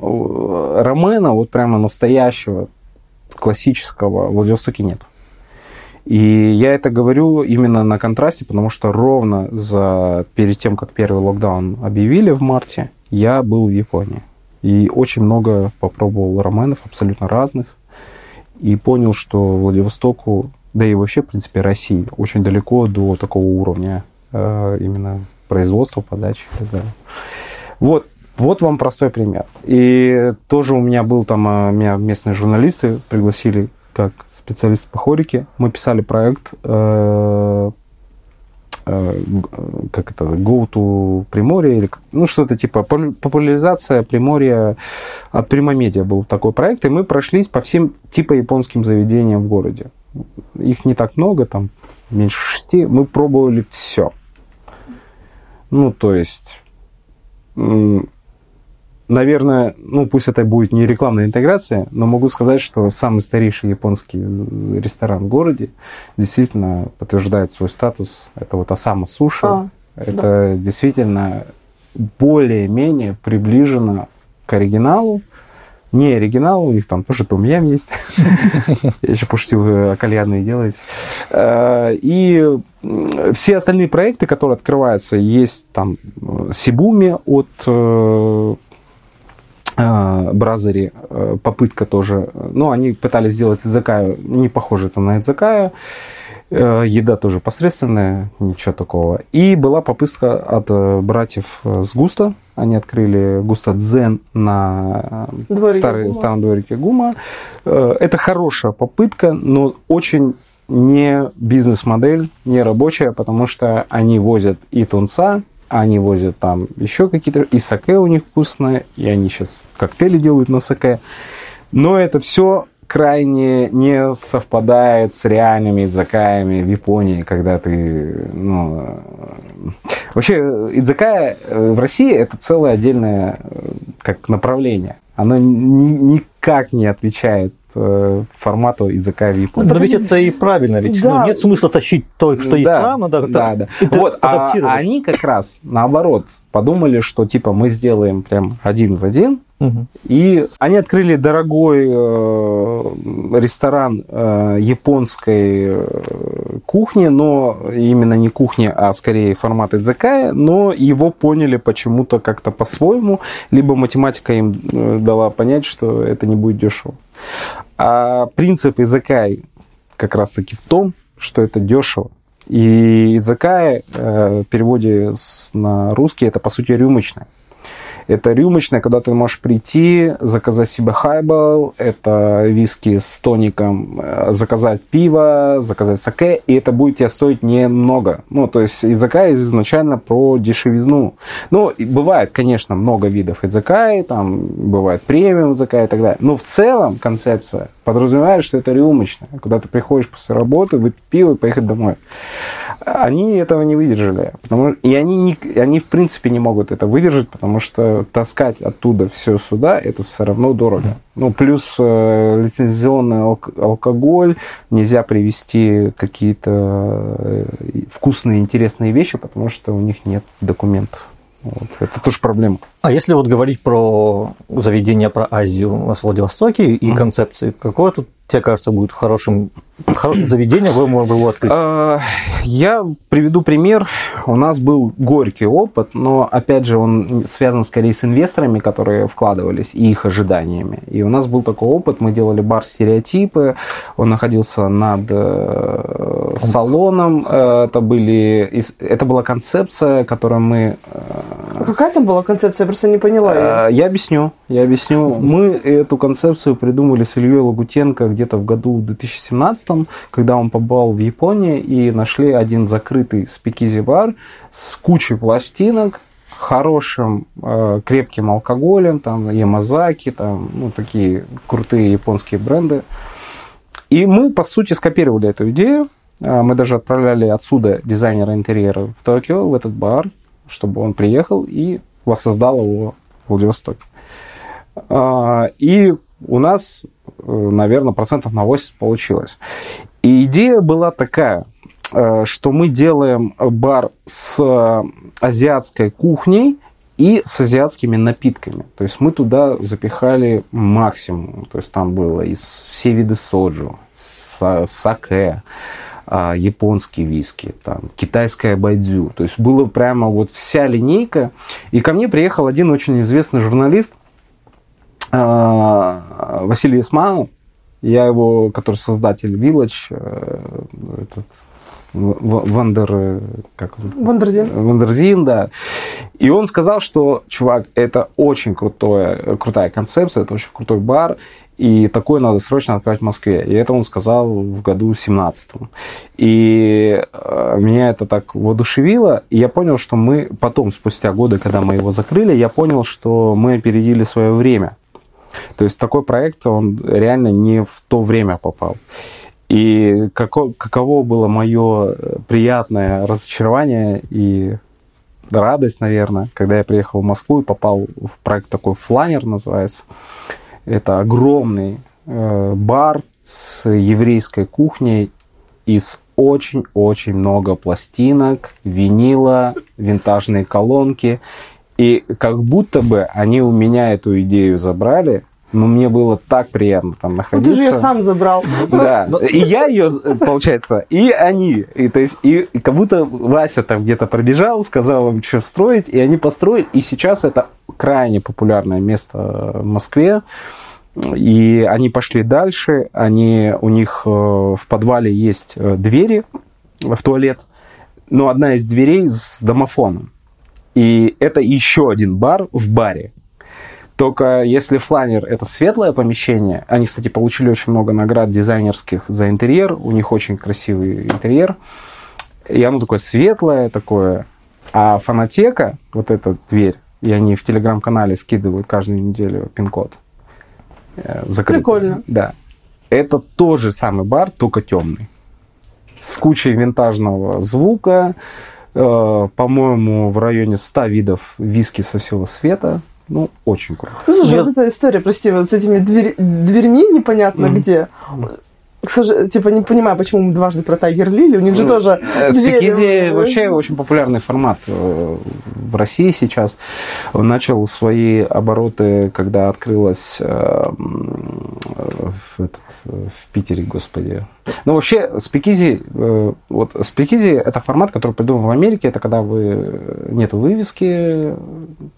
Speaker 5: вот прямо настоящего, классического в Владивостоке нет. И я это говорю именно на контрасте, потому что ровно за, перед тем, как первый локдаун объявили в марте, я был в Японии. И очень много попробовал раменов абсолютно разных и понял, что Владивостоку, да и вообще, в принципе, России очень далеко до такого уровня э, именно производства, подачи и так далее. Вот, вот вам простой пример. И тоже у меня был там, э, меня местные журналисты пригласили как специалист по хорике. Мы писали проект э, как это, Go to Приморье, или, ну, что-то типа популяризация Приморья от Примамедиа был такой проект, и мы прошлись по всем типа японским заведениям в городе. Их не так много, там меньше шести. Мы пробовали все. Ну, то есть наверное, ну пусть это будет не рекламная интеграция, но могу сказать, что самый старейший японский ресторан в городе действительно подтверждает свой статус. Это вот Асама Суши. А, это да. действительно более-менее приближено к оригиналу. Не оригинал, у них там тоже тумьям есть. Я еще пошутил, э, кальянные делать. Э, и все остальные проекты, которые открываются, есть там э, Сибуми от бразере э, попытка тоже. Ну, они пытались сделать Идзакаю, не похоже это на Идзакаю. Э, еда тоже посредственная, ничего такого. И была попытка от братьев с Густа. Они открыли Густа Дзен на дворике старый, Гума. старом дворике Гума. Это хорошая попытка, но очень не бизнес-модель, не рабочая, потому что они возят и тунца, они возят там еще какие-то... И саке у них вкусное, и они сейчас коктейли делают на саке. Но это все крайне не совпадает с реальными идзакаями в Японии, когда ты, ну... Вообще, идзакая в России это целое отдельное как направление. Оно ни, никак не отвечает Э, формату языка VIP.
Speaker 2: Но ведь это и правильно, ведь да. ну, нет смысла тащить то, что есть
Speaker 5: да,
Speaker 2: там, надо
Speaker 5: да, да. Вот, а они как раз наоборот подумали, что типа мы сделаем прям один в один, и они открыли дорогой э, ресторан э, японской э, кухни, но именно не кухни, а скорее формат идзакая, но его поняли почему-то как-то по-своему, либо математика им дала понять, что это не будет дешево. А принцип Изакай как раз-таки в том, что это дешево. И Идзакай в переводе на русский это по сути рюмочная. Это рюмочная, когда ты можешь прийти, заказать себе хайбал, это виски с тоником, э, заказать пиво, заказать саке, и это будет тебе стоить немного. Ну, то есть изакай изначально про дешевизну. Ну, бывает, конечно, много видов изакай, там бывает премиум изакай и так далее. Но в целом концепция подразумевает, что это рюмочная, куда ты приходишь после работы, выпить пиво и поехать домой. Они этого не выдержали. Потому, и они, не, они в принципе не могут это выдержать, потому что таскать оттуда все сюда, это все равно дорого. Ну, плюс э, лицензионный алк- алкоголь, нельзя привезти какие-то э, вкусные, интересные вещи, потому что у них нет документов. Вот. Это тоже проблема.
Speaker 2: А если вот говорить про заведение про Азию в Владивостоке и mm-hmm. концепции, какое тут тебе кажется, будет хорошим, хорошим заведением, вы могли его открыть? А,
Speaker 5: я приведу пример. У нас был горький опыт, но, опять же, он связан скорее с инвесторами, которые вкладывались, и их ожиданиями. И у нас был такой опыт, мы делали бар «Стереотипы», он находился над э, салоном, э, это, были, это была концепция, которую мы э,
Speaker 3: А какая там была концепция? Я просто не поняла.
Speaker 5: Э, Я объясню, я объясню. Мы эту концепцию придумали с Ильей Лагутенко где-то в году 2017, когда он побывал в Японии и нашли один закрытый спикизи-бар с кучей пластинок, хорошим э, крепким алкоголем, там Ямазаки, там ну, такие крутые японские бренды. И мы, по сути, скопировали эту идею. Э, Мы даже отправляли отсюда дизайнера интерьера в Токио, в этот бар, чтобы он приехал и воссоздал его в Владивостоке. А, И у нас, наверное, процентов на 80 получилось. И идея была такая, э, что мы делаем бар с э, азиатской кухней и с азиатскими напитками. То есть мы туда запихали максимум. То есть там было из все виды соджу, са- саке, а, японский виски, там, китайская байдзю. То есть было прямо вот вся линейка. И ко мне приехал один очень известный журналист, Василий Эсманов. Я его, который создатель Village, э, этот, Wonder, э, как он?
Speaker 3: Wonderzine.
Speaker 5: Wonderzine, да. И он сказал, что, чувак, это очень крутое, крутая концепция, это очень крутой бар, и такое надо срочно открывать в Москве. И это он сказал в году 17 И э, меня это так воодушевило, и я понял, что мы потом, спустя годы, когда мы его закрыли, я понял, что мы опередили свое время. То есть такой проект, он реально не в то время попал. И како, каково было мое приятное разочарование и радость, наверное, когда я приехал в Москву и попал в проект такой «Фланер» называется. Это огромный э, бар с еврейской кухней и с очень-очень много пластинок, винила, винтажные колонки. И как будто бы они у меня эту идею забрали, но мне было так приятно там
Speaker 3: Ну,
Speaker 5: находиться.
Speaker 3: ты же ее сам забрал.
Speaker 5: Да, и я ее, получается, и они. И, то есть, и, и как будто Вася там где-то пробежал, сказал им, что строить, и они построили. И сейчас это крайне популярное место в Москве. И они пошли дальше. Они, у них э, в подвале есть э, двери в туалет, но одна из дверей с домофоном. И это еще один бар в баре. Только если фланер это светлое помещение, они, кстати, получили очень много наград дизайнерских за интерьер, у них очень красивый интерьер, и оно такое светлое такое. А фонотека, вот эта дверь, и они в телеграм-канале скидывают каждую неделю пин-код. э, закрытый.
Speaker 3: Прикольно.
Speaker 5: Да. Это тот же самый бар, только темный. С кучей винтажного звука, по-моему, в районе 100 видов виски со всего света. Ну, очень круто.
Speaker 3: Ну, слушай,
Speaker 2: Нет.
Speaker 3: вот эта история, прости, вот с этими дверь- дверьми непонятно
Speaker 5: Мгм.
Speaker 3: где. К сожалению, типа, не понимаю, почему мы дважды про Тайгер Лили. У них же
Speaker 5: Ну,
Speaker 3: тоже
Speaker 5: Э,
Speaker 3: двери.
Speaker 5: Спикизи вообще очень популярный формат э, в России сейчас. Он начал свои обороты, когда открылась э, м, э, в, этот, э, в Питере, господи. Ну, вообще, спикизи, э, вот спикизи это формат, который придуман в Америке. Это когда вы э, нету вывески,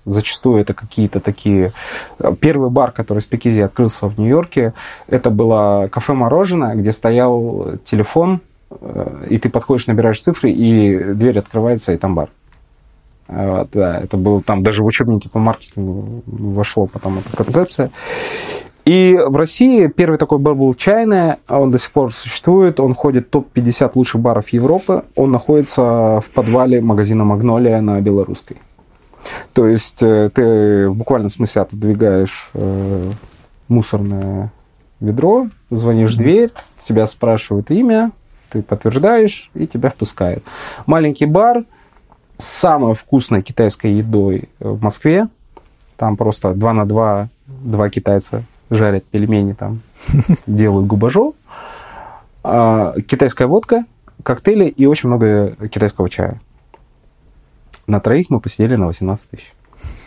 Speaker 5: зачастую это какие-то такие... э, Первый бар, который спикизи открылся в Нью-Йорке, это было кафе-мороженое, где стоял телефон, и ты подходишь, набираешь цифры, и дверь открывается, и там бар. Вот, да, это было там даже в учебнике по маркетингу вошло потом эта концепция. И в России первый такой бар был «Чайная», а он до сих пор существует, он ходит в топ-50 лучших баров Европы, он находится в подвале магазина «Магнолия» на Белорусской. То есть э, ты в буквальном смысле отодвигаешь э, мусорное ведро, звонишь в дверь, тебя спрашивают имя, ты подтверждаешь, и тебя впускают. Маленький бар с самой вкусной китайской едой в Москве. Там просто два на два, два китайца жарят пельмени, там делают губажо. А, Китайская водка, коктейли и очень много китайского чая. На троих мы посидели на 18 тысяч.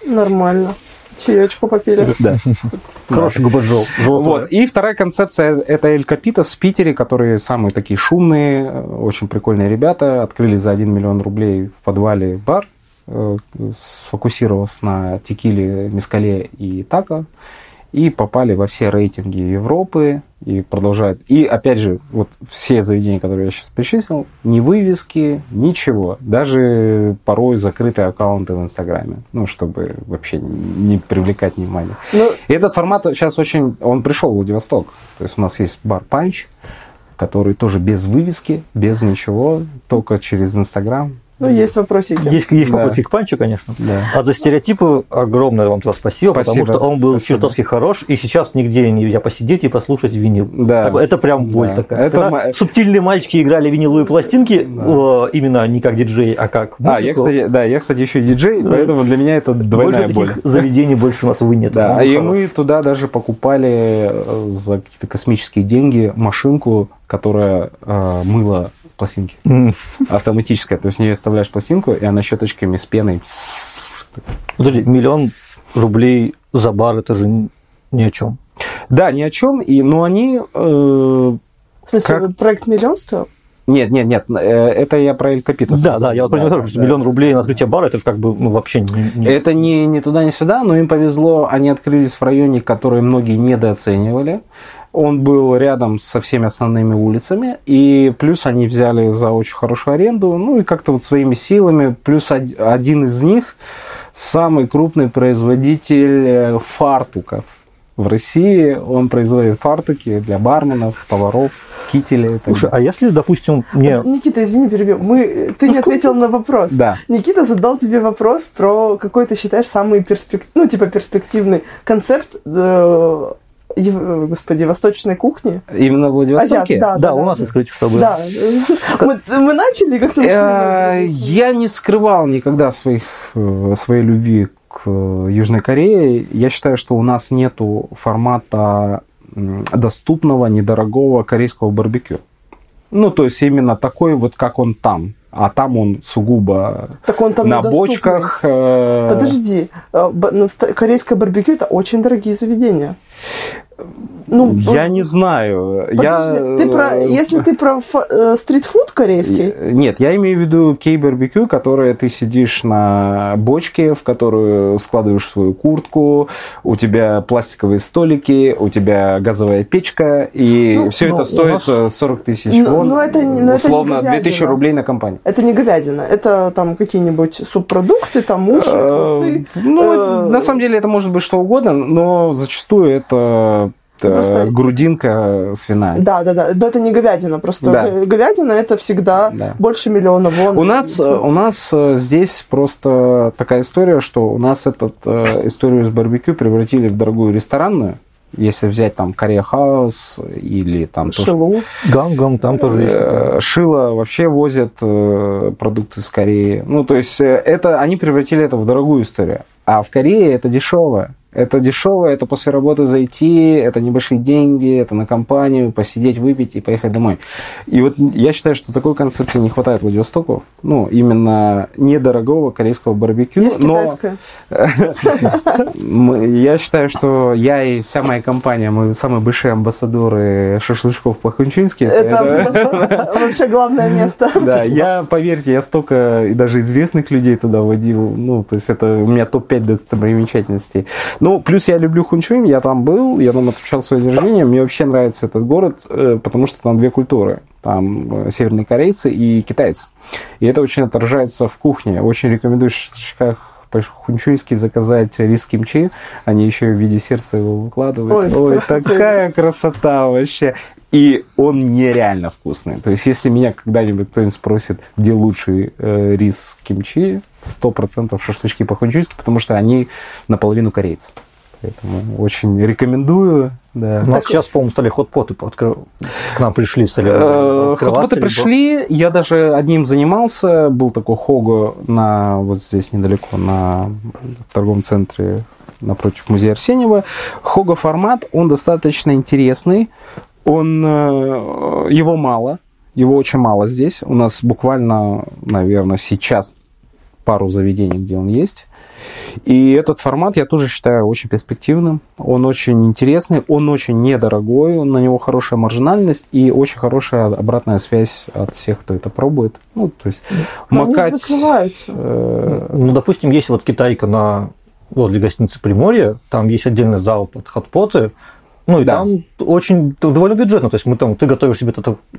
Speaker 3: Нормально. Чаечку попили.
Speaker 5: Да.
Speaker 2: Хороший губаджол.
Speaker 5: Вот. И вторая концепция – это Эль Капитас в Питере, которые самые такие шумные, э, очень прикольные ребята. Открыли за 1 миллион рублей в подвале бар, э, сфокусировался на текиле, мескале и тако. И попали во все рейтинги Европы и продолжают. И опять же, вот все заведения, которые я сейчас перечислил, ни вывески, ничего. Даже порой закрытые аккаунты в Инстаграме. Ну, чтобы вообще не привлекать внимания.
Speaker 3: Ну,
Speaker 5: И этот формат сейчас очень... Он пришел в Владивосток. То есть у нас есть бар Панч, который тоже без вывески, без ничего, только через Инстаграм.
Speaker 3: Ну, есть вопросики.
Speaker 2: Есть, есть
Speaker 5: Да.
Speaker 2: вопросы к Панчу, конечно.
Speaker 5: Да.
Speaker 2: А за стереотипы огромное вам туда спасибо,
Speaker 5: Спасибо.
Speaker 2: потому что он был
Speaker 5: Спасибо.
Speaker 2: чертовски хорош, и сейчас нигде нельзя посидеть и послушать винил.
Speaker 5: Да.
Speaker 2: Так, это прям боль
Speaker 5: Да.
Speaker 2: такая.
Speaker 5: Это ма-
Speaker 2: субтильные мальчики играли виниловые пластинки,
Speaker 5: Да.
Speaker 2: э, именно не как диджей, а как
Speaker 5: А, я,
Speaker 2: музыку,
Speaker 5: кстати, да, я, кстати, еще и диджей, поэтому для меня это
Speaker 2: больше
Speaker 5: двойная
Speaker 2: таких
Speaker 5: боль.
Speaker 2: заведений больше у нас, увы, нет.
Speaker 5: Да, и
Speaker 2: хорош.
Speaker 5: мы туда даже покупали э, за какие-то космические деньги машинку, которая э, мыла пластинки. Автоматическая. То есть в нее вставляешь пластинку, и она щеточками с пеной.
Speaker 2: Подожди, миллион рублей за бар, это же ни о чем.
Speaker 5: Да, ни о чем. И, но они... э,
Speaker 3: В смысле,
Speaker 5: Как?
Speaker 3: проект миллион стоил?
Speaker 5: нет, нет, нет. э, это я про Эль Капитас.
Speaker 2: Да, да, я вот про него
Speaker 5: Да,
Speaker 2: что
Speaker 5: да.
Speaker 2: миллион рублей на открытие бара, это же как бы ну, вообще не... не-
Speaker 5: Это не, не туда, не сюда, но им повезло, они открылись в районе, который многие недооценивали. Он был рядом со всеми основными улицами, и плюс они взяли за очень хорошую аренду, ну и как-то вот своими силами, плюс од- один из них самый крупный производитель э, фартуков в России. Он производит фартуки для барменов, поваров, так
Speaker 2: Слушай, а если, допустим, мне...
Speaker 3: Никита, извини, перебью. Мы, ты не ответил на вопрос.
Speaker 5: Да.
Speaker 3: Никита задал тебе вопрос про какой ты считаешь самый перспективный, ну, типа перспективный концепт, э, господи, восточной кухни.
Speaker 5: Именно в Владивостоке?
Speaker 3: Азиат,
Speaker 2: Да, у нас открытие, чтобы...
Speaker 3: Да. Мы, мы начали как-то
Speaker 5: Э. Я не скрывал никогда своих, э, своей любви к э, Южной Корее. Я считаю, что у нас нету формата доступного, недорогого корейского барбекю. Ну, то есть именно такой вот, как он там. А там он сугубо
Speaker 3: Так он там
Speaker 5: на
Speaker 3: недоступный.
Speaker 5: бочках.
Speaker 3: Подожди, наста- корейское барбекю это очень дорогие заведения. Ну,
Speaker 5: Я не знаю.
Speaker 3: Подожди,
Speaker 5: я,
Speaker 3: ты про,
Speaker 5: э,
Speaker 3: если ты про фа- э, стритфуд корейский,
Speaker 5: Нет, я имею в виду кей-барбекю, которое ты сидишь на бочке, в которую складываешь свою куртку, у тебя пластиковые столики, у тебя газовая печка, и
Speaker 3: Ну,
Speaker 5: все
Speaker 2: ну,
Speaker 5: это стоит
Speaker 2: нас-
Speaker 5: э, 40 тысяч
Speaker 3: Ну,
Speaker 5: вон,
Speaker 3: ну, это ну, это не
Speaker 5: условно,
Speaker 3: говядина.
Speaker 5: 2000 рублей на компанию.
Speaker 3: это не говядина, это там какие-нибудь субпродукты, там уши, хвосты.
Speaker 5: Э, Ну, на самом деле это может быть что угодно, но зачастую это
Speaker 3: Просто-
Speaker 5: грудинка свиная.
Speaker 3: Да, да, да, но это не говядина, просто
Speaker 5: Да.
Speaker 3: говядина это всегда
Speaker 5: Да.
Speaker 3: больше миллиона вон.
Speaker 5: У нас, э, у нас э, здесь просто такая история, что у нас эту историю с барбекю превратили в дорогую ресторанную. Если взять там Корея Хаус или там
Speaker 3: Шилу.
Speaker 2: Гангам там тоже есть такая.
Speaker 5: Э, Шило вообще возят э, продукты с Кореи. Ну, то есть э, это, они превратили это в дорогую историю. А в Корее это дешевое. Это дешево, это после работы зайти, это небольшие деньги, это на компанию, посидеть, выпить и поехать домой. И вот я считаю, что такой концепции не хватает Владивостоку. Ну, именно недорогого корейского барбекю.
Speaker 3: Есть
Speaker 5: но я считаю, что я и вся моя компания, мы самые большие амбассадоры шашлычков по-хунчунски.
Speaker 3: Это вообще главное место.
Speaker 5: Да, я, поверьте, я столько и даже известных людей туда водил. Ну, то есть это у меня топ-5 достопримечательностей. Ну, плюс я люблю Хунчунь, я там был, я там отмечал свое день рождения. Мне вообще нравится этот город, э, потому что там две культуры. Там э, северные корейцы и китайцы. И это очень отражается в кухне. Очень рекомендую в шашлычках по-хунчуйски заказать рис кимчи. Они еще в виде сердца его выкладывают.
Speaker 3: Ой,
Speaker 5: Ой, такая красота вообще. И он нереально вкусный. То есть, если меня когда-нибудь кто-нибудь спросит, где лучший э, рис кимчи, 100% шашлычки по-хунчуйски, потому что они наполовину корейцы. Поэтому очень рекомендую. Да.
Speaker 2: У нас сейчас, по-моему, стали хот-поты откры- к нам пришли, стали
Speaker 5: Э,
Speaker 2: открываться,
Speaker 5: Хот-поты пришли, я даже одним занимался, был такой Хого на вот здесь недалеко, на в торговом центре напротив музея Арсеньева. Хого формат, он достаточно интересный, он, э, его мало, его очень мало здесь. У нас буквально, наверное, сейчас пару заведений, где он есть. И этот формат я тоже считаю очень перспективным. Он очень интересный, он очень недорогой, на него хорошая маржинальность и очень хорошая обратная связь от всех, кто это пробует. Ну, то есть
Speaker 3: Но они
Speaker 5: макать...
Speaker 3: закрываются.
Speaker 5: э,
Speaker 2: Ну, допустим, есть вот китайка на возле гостиницы Приморье, там есть отдельный зал под хот-поты, ну и
Speaker 5: Да.
Speaker 2: там очень довольно бюджетно, то есть мы там, ты готовишь себе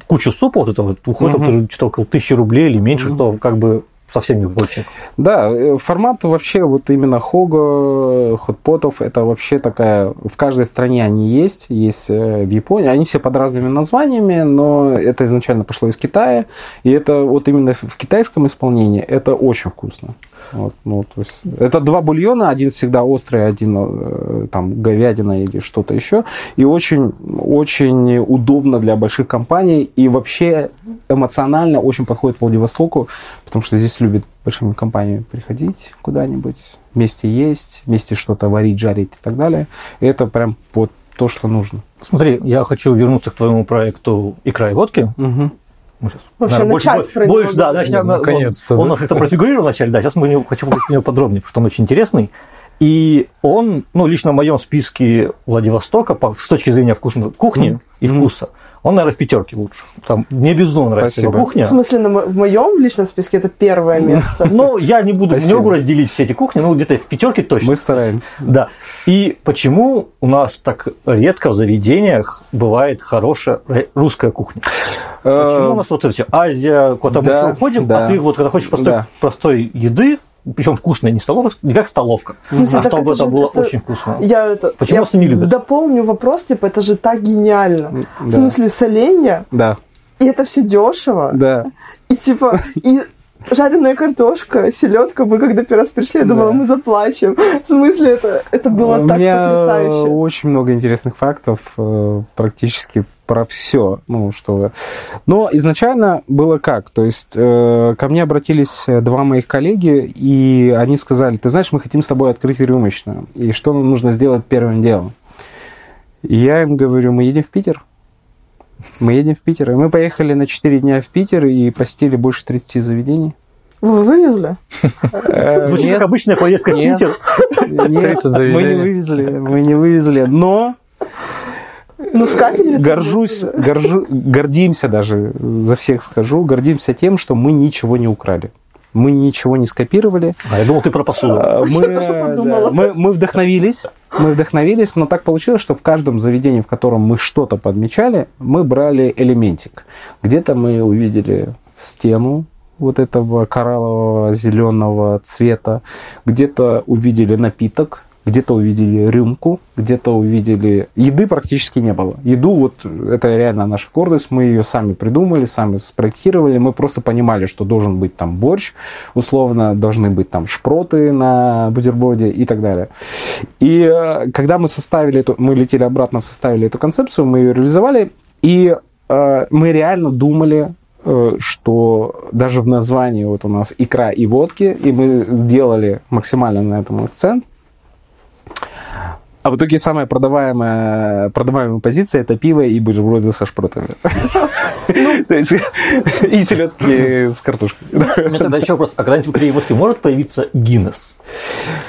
Speaker 2: кучу супа, вот этого, уходит там
Speaker 5: Мгм.
Speaker 2: тоже что-то около тысячи рублей или меньше, что как бы совсем не очень.
Speaker 5: Да, э, формат вообще вот именно хого, хотпотов, это вообще такая, в каждой стране они есть, есть э, в Японии, они все под разными названиями, но это изначально пошло из Китая, и это вот именно в китайском исполнении это очень вкусно. Вот, ну, то есть, это два бульона, один всегда острый, один э, там говядина или что-то еще, и очень, очень удобно для больших компаний, и вообще эмоционально очень подходит Владивостоку, потому что здесь любят большими компаниями приходить куда-нибудь, вместе есть, вместе что-то варить, жарить и так далее. И это прям вот то, что нужно.
Speaker 2: Смотри, я хочу вернуться к твоему проекту «Икра и водки».
Speaker 5: Мгм.
Speaker 2: Мы сейчас,
Speaker 3: Вообще
Speaker 2: наверное,
Speaker 3: начать
Speaker 2: больше,
Speaker 3: про него
Speaker 2: больше, да, начнем.
Speaker 1: Наконец-то,
Speaker 2: Он,
Speaker 1: да.
Speaker 2: он нас это профигурировал вначале, да, сейчас мы не, хотим поговорить про него подробнее, потому что он очень интересный. И он, ну, лично в моем списке Владивостока, по- с точки зрения вкусной кухни
Speaker 5: Мгм.
Speaker 2: и вкуса, он, наверное, в пятерке лучше. Там мне безумно нравится его
Speaker 5: Спасибо.
Speaker 2: кухня.
Speaker 3: В смысле, на мо- в моем личном списке это первое место.
Speaker 2: Но я не буду, не могу разделить все эти кухни, ну, где-то в пятерке точно.
Speaker 5: Мы стараемся.
Speaker 2: Да. И почему у нас так редко в заведениях бывает хорошая русская кухня? Почему у нас вот эти Азия, куда мы
Speaker 5: Э,
Speaker 2: все уходим, а ты вот когда хочешь простой еды, причем вкусной, не столовая, не как столовка,
Speaker 3: В смысле,
Speaker 2: а
Speaker 3: так
Speaker 2: чтобы
Speaker 3: это
Speaker 2: это,
Speaker 3: же-
Speaker 2: было
Speaker 3: это-
Speaker 2: очень вкусно.
Speaker 3: Я это...
Speaker 2: Почему
Speaker 3: я
Speaker 2: вас не любят?
Speaker 3: Дополню вопрос, типа, это же так гениально. В
Speaker 5: Да.
Speaker 3: смысле, соленья,
Speaker 5: Да,
Speaker 3: и это все дешево.
Speaker 5: да.
Speaker 3: И типа, и жареная картошка, селедка, мы когда первый раз пришли, я думала,
Speaker 5: Да.
Speaker 3: мы заплачем. В смысле, это, это было
Speaker 5: У
Speaker 3: так
Speaker 5: меня
Speaker 3: потрясающе.
Speaker 5: очень много интересных фактов, э, практически про все. Ну, что... Но изначально было как? То есть э, ко мне обратились э, два моих коллеги, и они сказали, ты знаешь, мы хотим с тобой открыть рюмочную. И что нам нужно сделать первым делом? И я им говорю, мы едем в Питер. Мы едем в Питер. И мы поехали на 4 дня в Питер и посетили больше 30 заведений.
Speaker 3: Вы вывезли?
Speaker 5: Э,
Speaker 2: Звучит
Speaker 5: нет,
Speaker 2: как обычная поездка в. Питер.
Speaker 5: нет,
Speaker 1: 30
Speaker 5: мы не вывезли, мы не вывезли. Но
Speaker 3: Ну, с капельницей
Speaker 5: горжусь, горжу, гордимся даже, за всех скажу, гордимся тем, что мы ничего не украли. Мы ничего не скопировали.
Speaker 2: А я думал, ты про посуду.
Speaker 5: А, Мы, да, мы, мы вдохновились, мы вдохновились, но так получилось, что в каждом заведении, в котором мы что-то подмечали, мы брали элементик. Где-то мы увидели стену вот этого кораллового зеленого цвета, где-то увидели напиток, где-то увидели рюмку, где-то увидели... Еды практически не было. Еду, вот это реально наша гордость, мы ее сами придумали, сами спроектировали, мы просто понимали, что должен быть там борщ, условно, должны быть там шпроты на бутерброде и так далее. И э, когда мы составили эту, мы летели обратно, составили эту концепцию, мы ее реализовали, и э, мы реально думали, э, что даже в названии вот у нас икра и водки, и мы делали максимально на этом акцент. А в итоге самая продаваемая, продаваемая позиция это пиво и бутерброды со шпротами. И селедки с картошкой.
Speaker 2: У меня тогда еще вопрос, а когда-нибудь в «Икре и водке» может появиться Гиннес?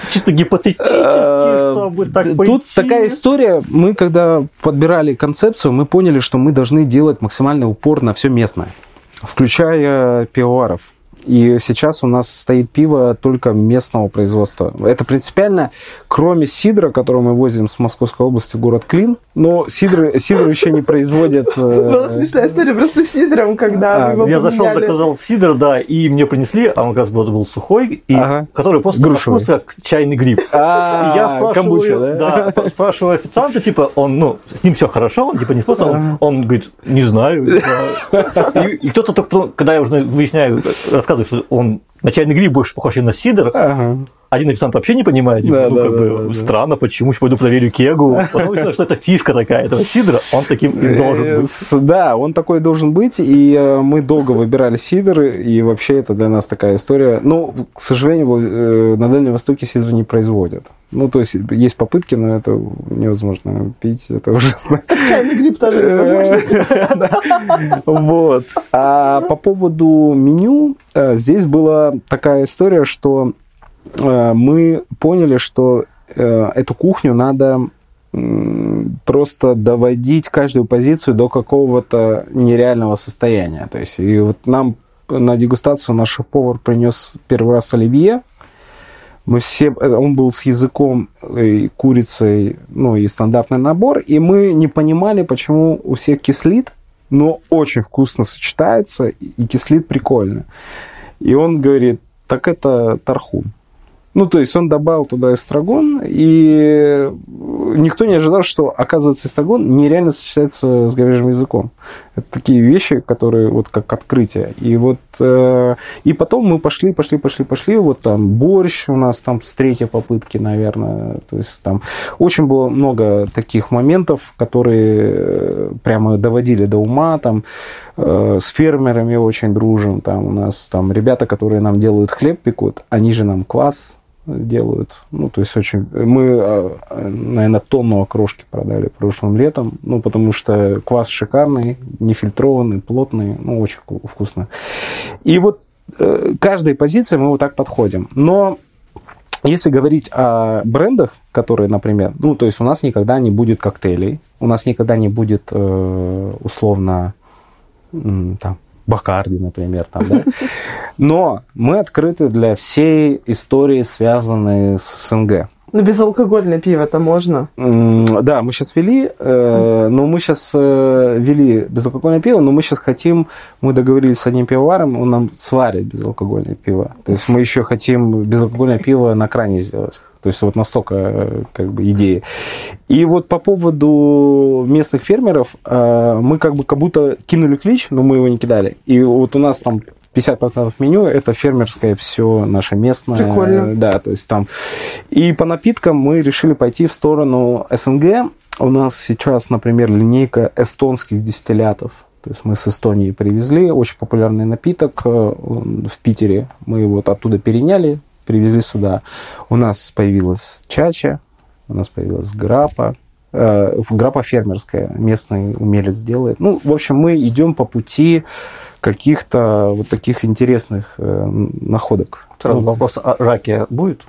Speaker 2: Чисто гипотетически,
Speaker 5: Э,
Speaker 2: чтобы так
Speaker 5: Тут такая история. Мы, когда подбирали концепцию, мы поняли, что мы должны делать максимальный упор на все местное, включая пивоваров. И сейчас у нас стоит пиво только местного производства. Это принципиально, кроме сидра, который мы возим с Московской области в город Клин, но сидр, сидр еще не производят... э,
Speaker 3: Была смешная история просто с сидром, когда
Speaker 5: А,
Speaker 2: Я зашел, заказал сидр, да, и мне принесли, а он как раз был, сухой, и, который просто
Speaker 5: Грушевый.
Speaker 2: вкус как чайный гриб.
Speaker 5: А,
Speaker 2: я спрашиваю,
Speaker 5: да?
Speaker 2: официанта, типа, он, ну, с ним все хорошо, он типа не способ, он, говорит, не знаю. И, и кто-то только, потом, когда я уже выясняю, рассказываю, что он на чайный гриб больше похож на сидр,
Speaker 5: Ага.
Speaker 2: один официант вообще не понимает,
Speaker 5: Да,
Speaker 2: ну,
Speaker 5: да,
Speaker 2: как
Speaker 5: да,
Speaker 2: бы,
Speaker 5: да, да.
Speaker 2: странно, почему, сейчас пойду проверю кегу. Потом выяснилось, что это фишка такая этого сидра, он таким и должен
Speaker 5: Э,
Speaker 2: быть.
Speaker 5: Да, он такой должен быть, и э, мы долго выбирали сидр, и вообще это для нас такая история. Но, к сожалению, э, на Дальнем Востоке сидр не производят. Ну, то есть, есть попытки, но это невозможно пить, это ужасно.
Speaker 3: Так чайный гриб тоже невозможно.
Speaker 5: Да. Вот. А по поводу меню, здесь такая история, что э, мы поняли, что э, эту кухню надо просто доводить каждую позицию до какого-то нереального состояния. То есть, и вот нам на дегустацию наш шеф-повар принес первый раз оливье. Мы все, он был с языком, и курицей, ну и стандартный набор, и мы не понимали, почему у всех кислит, но очень вкусно сочетается, и кислит прикольно. И он говорит, так это тархун. Ну, то есть он добавил туда эстрагон, и никто не ожидал, что, оказывается, эстрагон нереально сочетается с говяжьим языком. Это такие вещи, которые вот как открытие. И вот э, и потом мы пошли, пошли, пошли, пошли. Вот там борщ у нас там с третьей попытки, наверное. То есть там очень было много таких моментов, которые э, прямо доводили до ума. Там э, с фермерами очень дружим. Там у нас там ребята, которые нам делают хлеб пекут, они же нам квас делают. Ну, то есть очень... Мы, наверное, тонну окрошки продали прошлым летом, ну, потому что квас шикарный, нефильтрованный, плотный, ну, очень вкусно. И вот э, каждой позиции мы вот так подходим. Но если говорить о брендах, которые, например, ну, то есть у нас никогда не будет коктейлей, у нас никогда не будет, э, условно, там, Бакарди, например, там, да? Но мы открыты для всей истории, связанной с СНГ.
Speaker 3: Но безалкогольное пиво-то можно?
Speaker 5: Да, мы сейчас вели, э, но мы сейчас э, вели безалкогольное пиво, но мы сейчас хотим, мы договорились с одним пивоваром, он нам сварит безалкогольное пиво. То есть мы еще хотим безалкогольное пиво на кране сделать. То есть вот настолько э, как бы идеи. И вот по поводу местных фермеров, мы как бы как будто кинули клич, но мы его не кидали. И вот у нас там 50% меню это фермерское все наше местное.
Speaker 3: Прикольно.
Speaker 5: Да, то есть там. И по напиткам мы решили пойти в сторону СНГ. У нас сейчас, например, линейка эстонских дистиллятов. То есть мы с Эстонии привезли очень популярный напиток э, в Питере. Мы его вот оттуда переняли, привезли сюда. У нас появилась чача, у нас появилась грапа, э, грапа фермерская, местный умелец делает. Ну, в общем, мы идем по пути каких-то вот таких интересных э, находок.
Speaker 2: Сразу ну, вопрос о раке будет?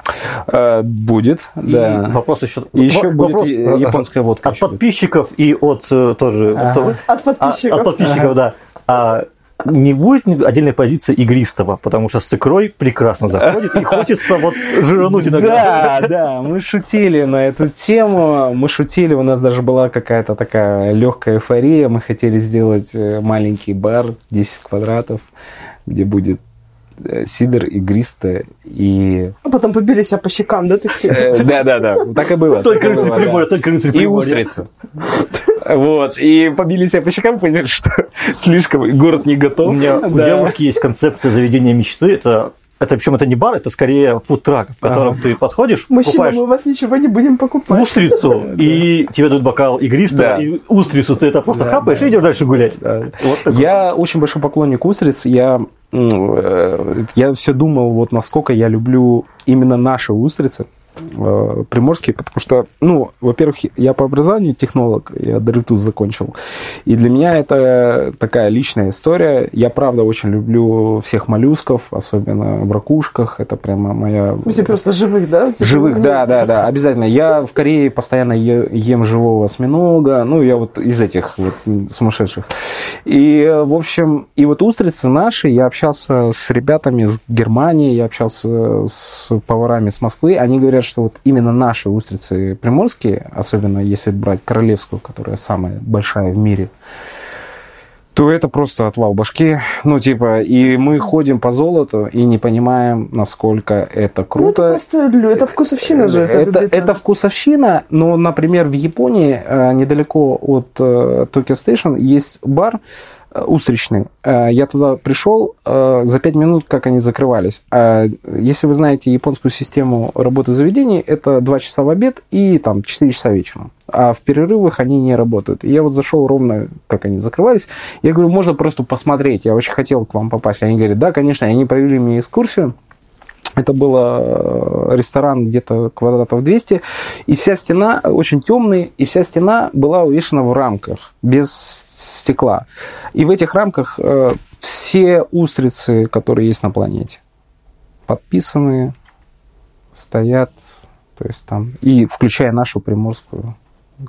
Speaker 5: Э, будет,
Speaker 2: и
Speaker 5: да.
Speaker 2: Вопрос еще...
Speaker 5: И еще
Speaker 2: вопрос,
Speaker 5: будет японская водка.
Speaker 2: От подписчиков и от э, тоже...
Speaker 3: Ага. От подписчиков.
Speaker 2: А, от подписчиков, ага. да. А не будет отдельной позиции игристого, потому что с икрой прекрасно заходит, и хочется вот жирануть
Speaker 5: иногда. Да, да, мы шутили на эту тему, мы шутили, у нас даже была какая-то такая легкая эйфория, мы хотели сделать э, маленький бар, 10 квадратов, где будет сидр игристое и...
Speaker 3: А потом побили себя по щекам, да, такие?
Speaker 5: Э, Да-да-да, так и было.
Speaker 2: Только рыцарь прибоя, только рыцарь
Speaker 5: И устрицы. Вот, и побили себя по щекам, поняли, что слишком город не готов.
Speaker 2: У меня у девушки есть концепция заведения мечты, это это причем это не бар, это скорее фудтрак, в котором ага. ты подходишь,
Speaker 3: Мужчина, мы у вас ничего не будем покупать.
Speaker 2: Устрицу, и тебе дают бокал игристого, и устрицу ты это просто хапаешь и идешь дальше гулять.
Speaker 5: я очень большой поклонник устриц. Я, э, я все думал, вот насколько я люблю именно наши устрицы. Э, приморский, потому что, ну, во-первых, я по образованию технолог, я Доритус закончил, и для меня это такая личная история. Я, правда, очень люблю всех моллюсков, особенно в ракушках, это прямо моя...
Speaker 3: Все просто живых, да?
Speaker 5: Типа, живых, ну... да, да, да, обязательно. Я в Корее постоянно ем живого осьминога, ну, я вот из этих вот сумасшедших. И, в общем, и вот устрицы наши, я общался с ребятами из Германии, я общался с поварами с Москвы, они говорят, что вот именно наши устрицы приморские, особенно если брать королевскую, которая самая большая в мире, то это просто отвал башки. Ну, типа, и мы ходим по золоту и не понимаем, насколько это круто. Ну,
Speaker 3: это просто, это вкусовщина же.
Speaker 5: Это, это, это вкусовщина, но, например, в Японии, э, недалеко от Токио Стейшн, есть бар, Э, устричный. Э, я туда пришел э, за 5 минут, как они закрывались. Если вы знаете японскую систему работы заведений, это 2 часа в обед и там 4 часа вечером. А в перерывах они не работают. И я вот зашел ровно, как они закрывались. Я говорю, можно просто посмотреть. Я очень хотел к вам попасть. Они говорят, да, конечно. Они провели мне экскурсию. Это был э, ресторан где-то квадратов 200, и вся стена очень темная, и вся стена была увешана в рамках, без стекла. И в этих рамках э, все устрицы, которые есть на планете, подписанные, стоят, то есть там, и включая нашу приморскую,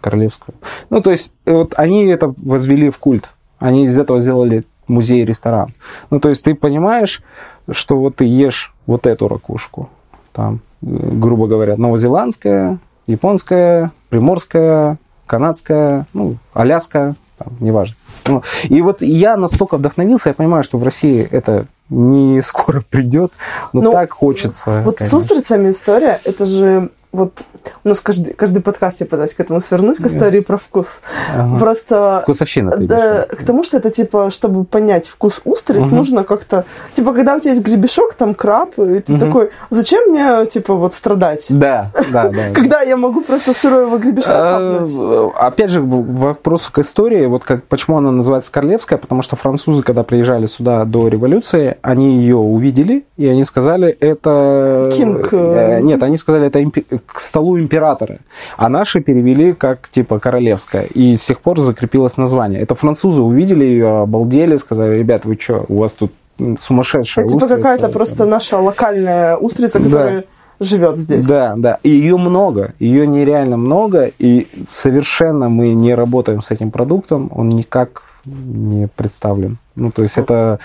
Speaker 5: королевскую. Ну, то есть, вот они это возвели в культ. Они из этого сделали музей-ресторан. Ну, то есть ты понимаешь, что вот ты ешь вот эту ракушку, там, грубо говоря, новозеландская, японская, приморская, канадская, ну, Аляска, там, неважно. Ну, и вот я настолько вдохновился, я понимаю, что в России это не скоро придет, но
Speaker 3: Ну,
Speaker 5: так хочется.
Speaker 3: Вот с
Speaker 5: конечно.
Speaker 3: устрицами история, это же вот у нас каждый, каждый подкаст я пытаюсь к этому свернуть, к истории про вкус.
Speaker 5: Ага.
Speaker 3: Просто
Speaker 5: Вкусовщина, ты
Speaker 3: да, к тому, что это типа, чтобы понять вкус устриц,
Speaker 5: Мгм.
Speaker 3: нужно как-то, типа, когда у тебя есть гребешок, там краб, и ты
Speaker 5: Мгм.
Speaker 3: такой, зачем мне, типа, вот страдать?
Speaker 5: Да, да, да.
Speaker 3: Когда я могу просто сырого гребешка
Speaker 5: Э,
Speaker 3: хапнуть?
Speaker 5: Опять же, в- вопросу к истории, вот как, почему она называется Королевская, потому что французы, когда приезжали сюда до революции, они ее увидели, и они сказали, это...
Speaker 3: Кинг,
Speaker 5: Э,
Speaker 3: э,
Speaker 5: Нет, они сказали, это к столу императора. А наши перевели как, типа, Королевская. И с тех пор закрепилось название. Это французы увидели ее, обалдели, сказали, ребят, вы что, у вас тут м, сумасшедшая
Speaker 3: Это типа
Speaker 5: устрица».
Speaker 3: какая-то просто наша локальная устрица,
Speaker 5: Да.
Speaker 3: которая живет здесь.
Speaker 5: Да, да. И ее много, ее нереально много, и совершенно мы не работаем с этим продуктом, он никак не представлен. Ну, то есть это,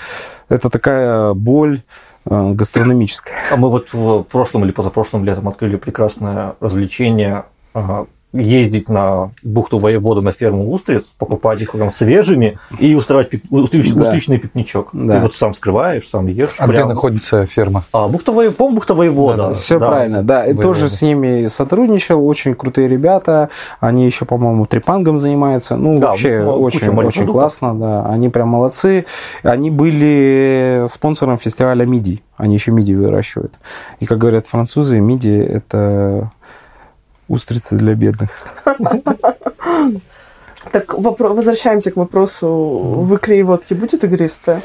Speaker 5: это такая боль э, гастрономическая.
Speaker 2: А мы вот в прошлом или позапрошлом летом открыли прекрасное развлечение ездить на бухту воевода на ферму устриц, покупать их прям свежими и устраивать пик- устрич-
Speaker 5: Да.
Speaker 2: устричный пикничок.
Speaker 5: Да.
Speaker 2: Ты вот сам скрываешь, сам ешь.
Speaker 1: А где
Speaker 2: прям.
Speaker 1: находится ферма?
Speaker 2: А, бухта воевода, по-моему, бухта воевода.
Speaker 5: Все
Speaker 2: да.
Speaker 5: правильно, да. И
Speaker 1: Воевода.
Speaker 5: тоже с ними сотрудничал, очень крутые ребята. Они еще, по-моему, трепангом занимаются. Ну,
Speaker 2: Да,
Speaker 5: вообще,
Speaker 2: ну,
Speaker 5: очень, очень классно, да. Они прям молодцы. Они были спонсором фестиваля мидий. Они еще мидии выращивают. И, как говорят французы, мидии – это устрицы для бедных.
Speaker 3: Так возвращаемся к вопросу, в икре и водке будет игристая?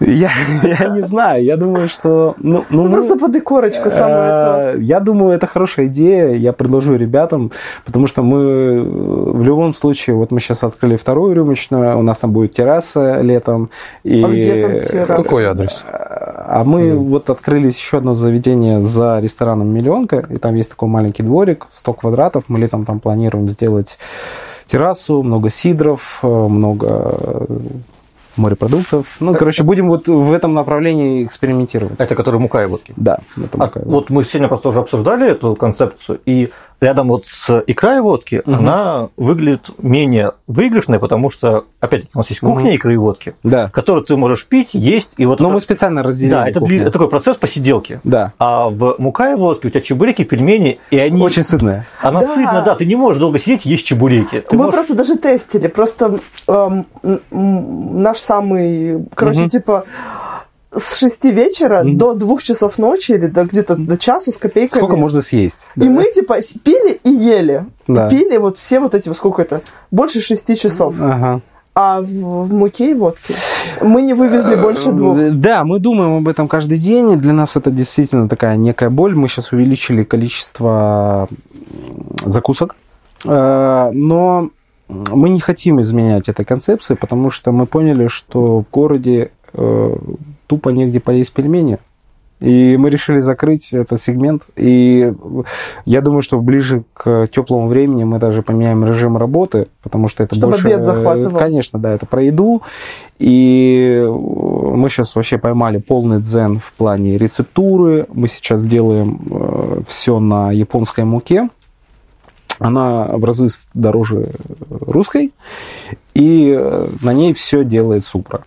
Speaker 5: Я, я не знаю, я думаю, что... Ну, ну,
Speaker 3: Ну, просто под икорочку самое то.
Speaker 5: Э, Я думаю, это хорошая идея. Я предложу ребятам, потому что мы в любом случае, вот мы сейчас открыли вторую рюмочную, у нас там будет терраса летом. И...
Speaker 3: А где там терраса?
Speaker 1: Какой адрес?
Speaker 5: А мы
Speaker 1: Мгм.
Speaker 5: вот открыли еще одно заведение за рестораном «Миллионка», и там есть такой маленький дворик, 100 квадратов. Мы летом там планируем сделать террасу, много сидров, э, много э, морепродуктов. Ну, короче, будем вот в этом направлении экспериментировать.
Speaker 2: Это который мука и водки.
Speaker 5: Да, это
Speaker 2: А
Speaker 5: такая
Speaker 2: вот мы сегодня просто уже обсуждали эту концепцию, и рядом вот с икрой водки
Speaker 5: Мгм.
Speaker 2: она выглядит менее выигрышной, потому что, опять-таки, у нас есть кухня
Speaker 5: Мгм.
Speaker 2: икры и водки,
Speaker 5: Да.
Speaker 2: которую ты можешь пить, есть, и вот
Speaker 5: Но
Speaker 2: это-
Speaker 5: мы специально разделили.
Speaker 2: Да, это, дли- это такой процесс посиделки.
Speaker 5: Да.
Speaker 2: А в мука и водке у тебя чебуреки, пельмени, и они...
Speaker 5: Очень сытная.
Speaker 2: Она
Speaker 3: Да.
Speaker 2: сытно, да, ты не можешь долго сидеть и есть чебуреки. Ты
Speaker 3: Мы
Speaker 2: можешь-
Speaker 3: просто даже тестили. Просто эм, наш самый, короче,
Speaker 5: Мгм.
Speaker 3: типа с 6 вечера
Speaker 5: Мгм.
Speaker 3: до 2 часов ночи или до где-то до часу с копейками.
Speaker 5: Сколько можно съесть?
Speaker 3: И мы типа пили и ели.
Speaker 5: Да.
Speaker 3: Пили вот все вот эти, сколько это? Больше 6 часов.
Speaker 5: Ага.
Speaker 3: А в, в муке и водке мы не вывезли больше двух.
Speaker 5: Э, Да, мы думаем об этом каждый день. и Для нас это действительно такая некая боль. Мы сейчас увеличили количество закусок. Э, Но мы не хотим изменять этой концепции, потому что мы поняли, что в городе э, тупо негде поесть пельмени. И мы решили закрыть этот сегмент. И я думаю, что ближе к теплому времени мы даже поменяем режим работы, потому что это
Speaker 3: Чтобы
Speaker 5: больше...
Speaker 3: обед захватывал.
Speaker 5: Конечно, да, это про еду. И мы сейчас вообще поймали полный дзен в плане рецептуры. Мы сейчас делаем все на японской муке. Она в разы дороже русской, и э, на ней все делает Супра.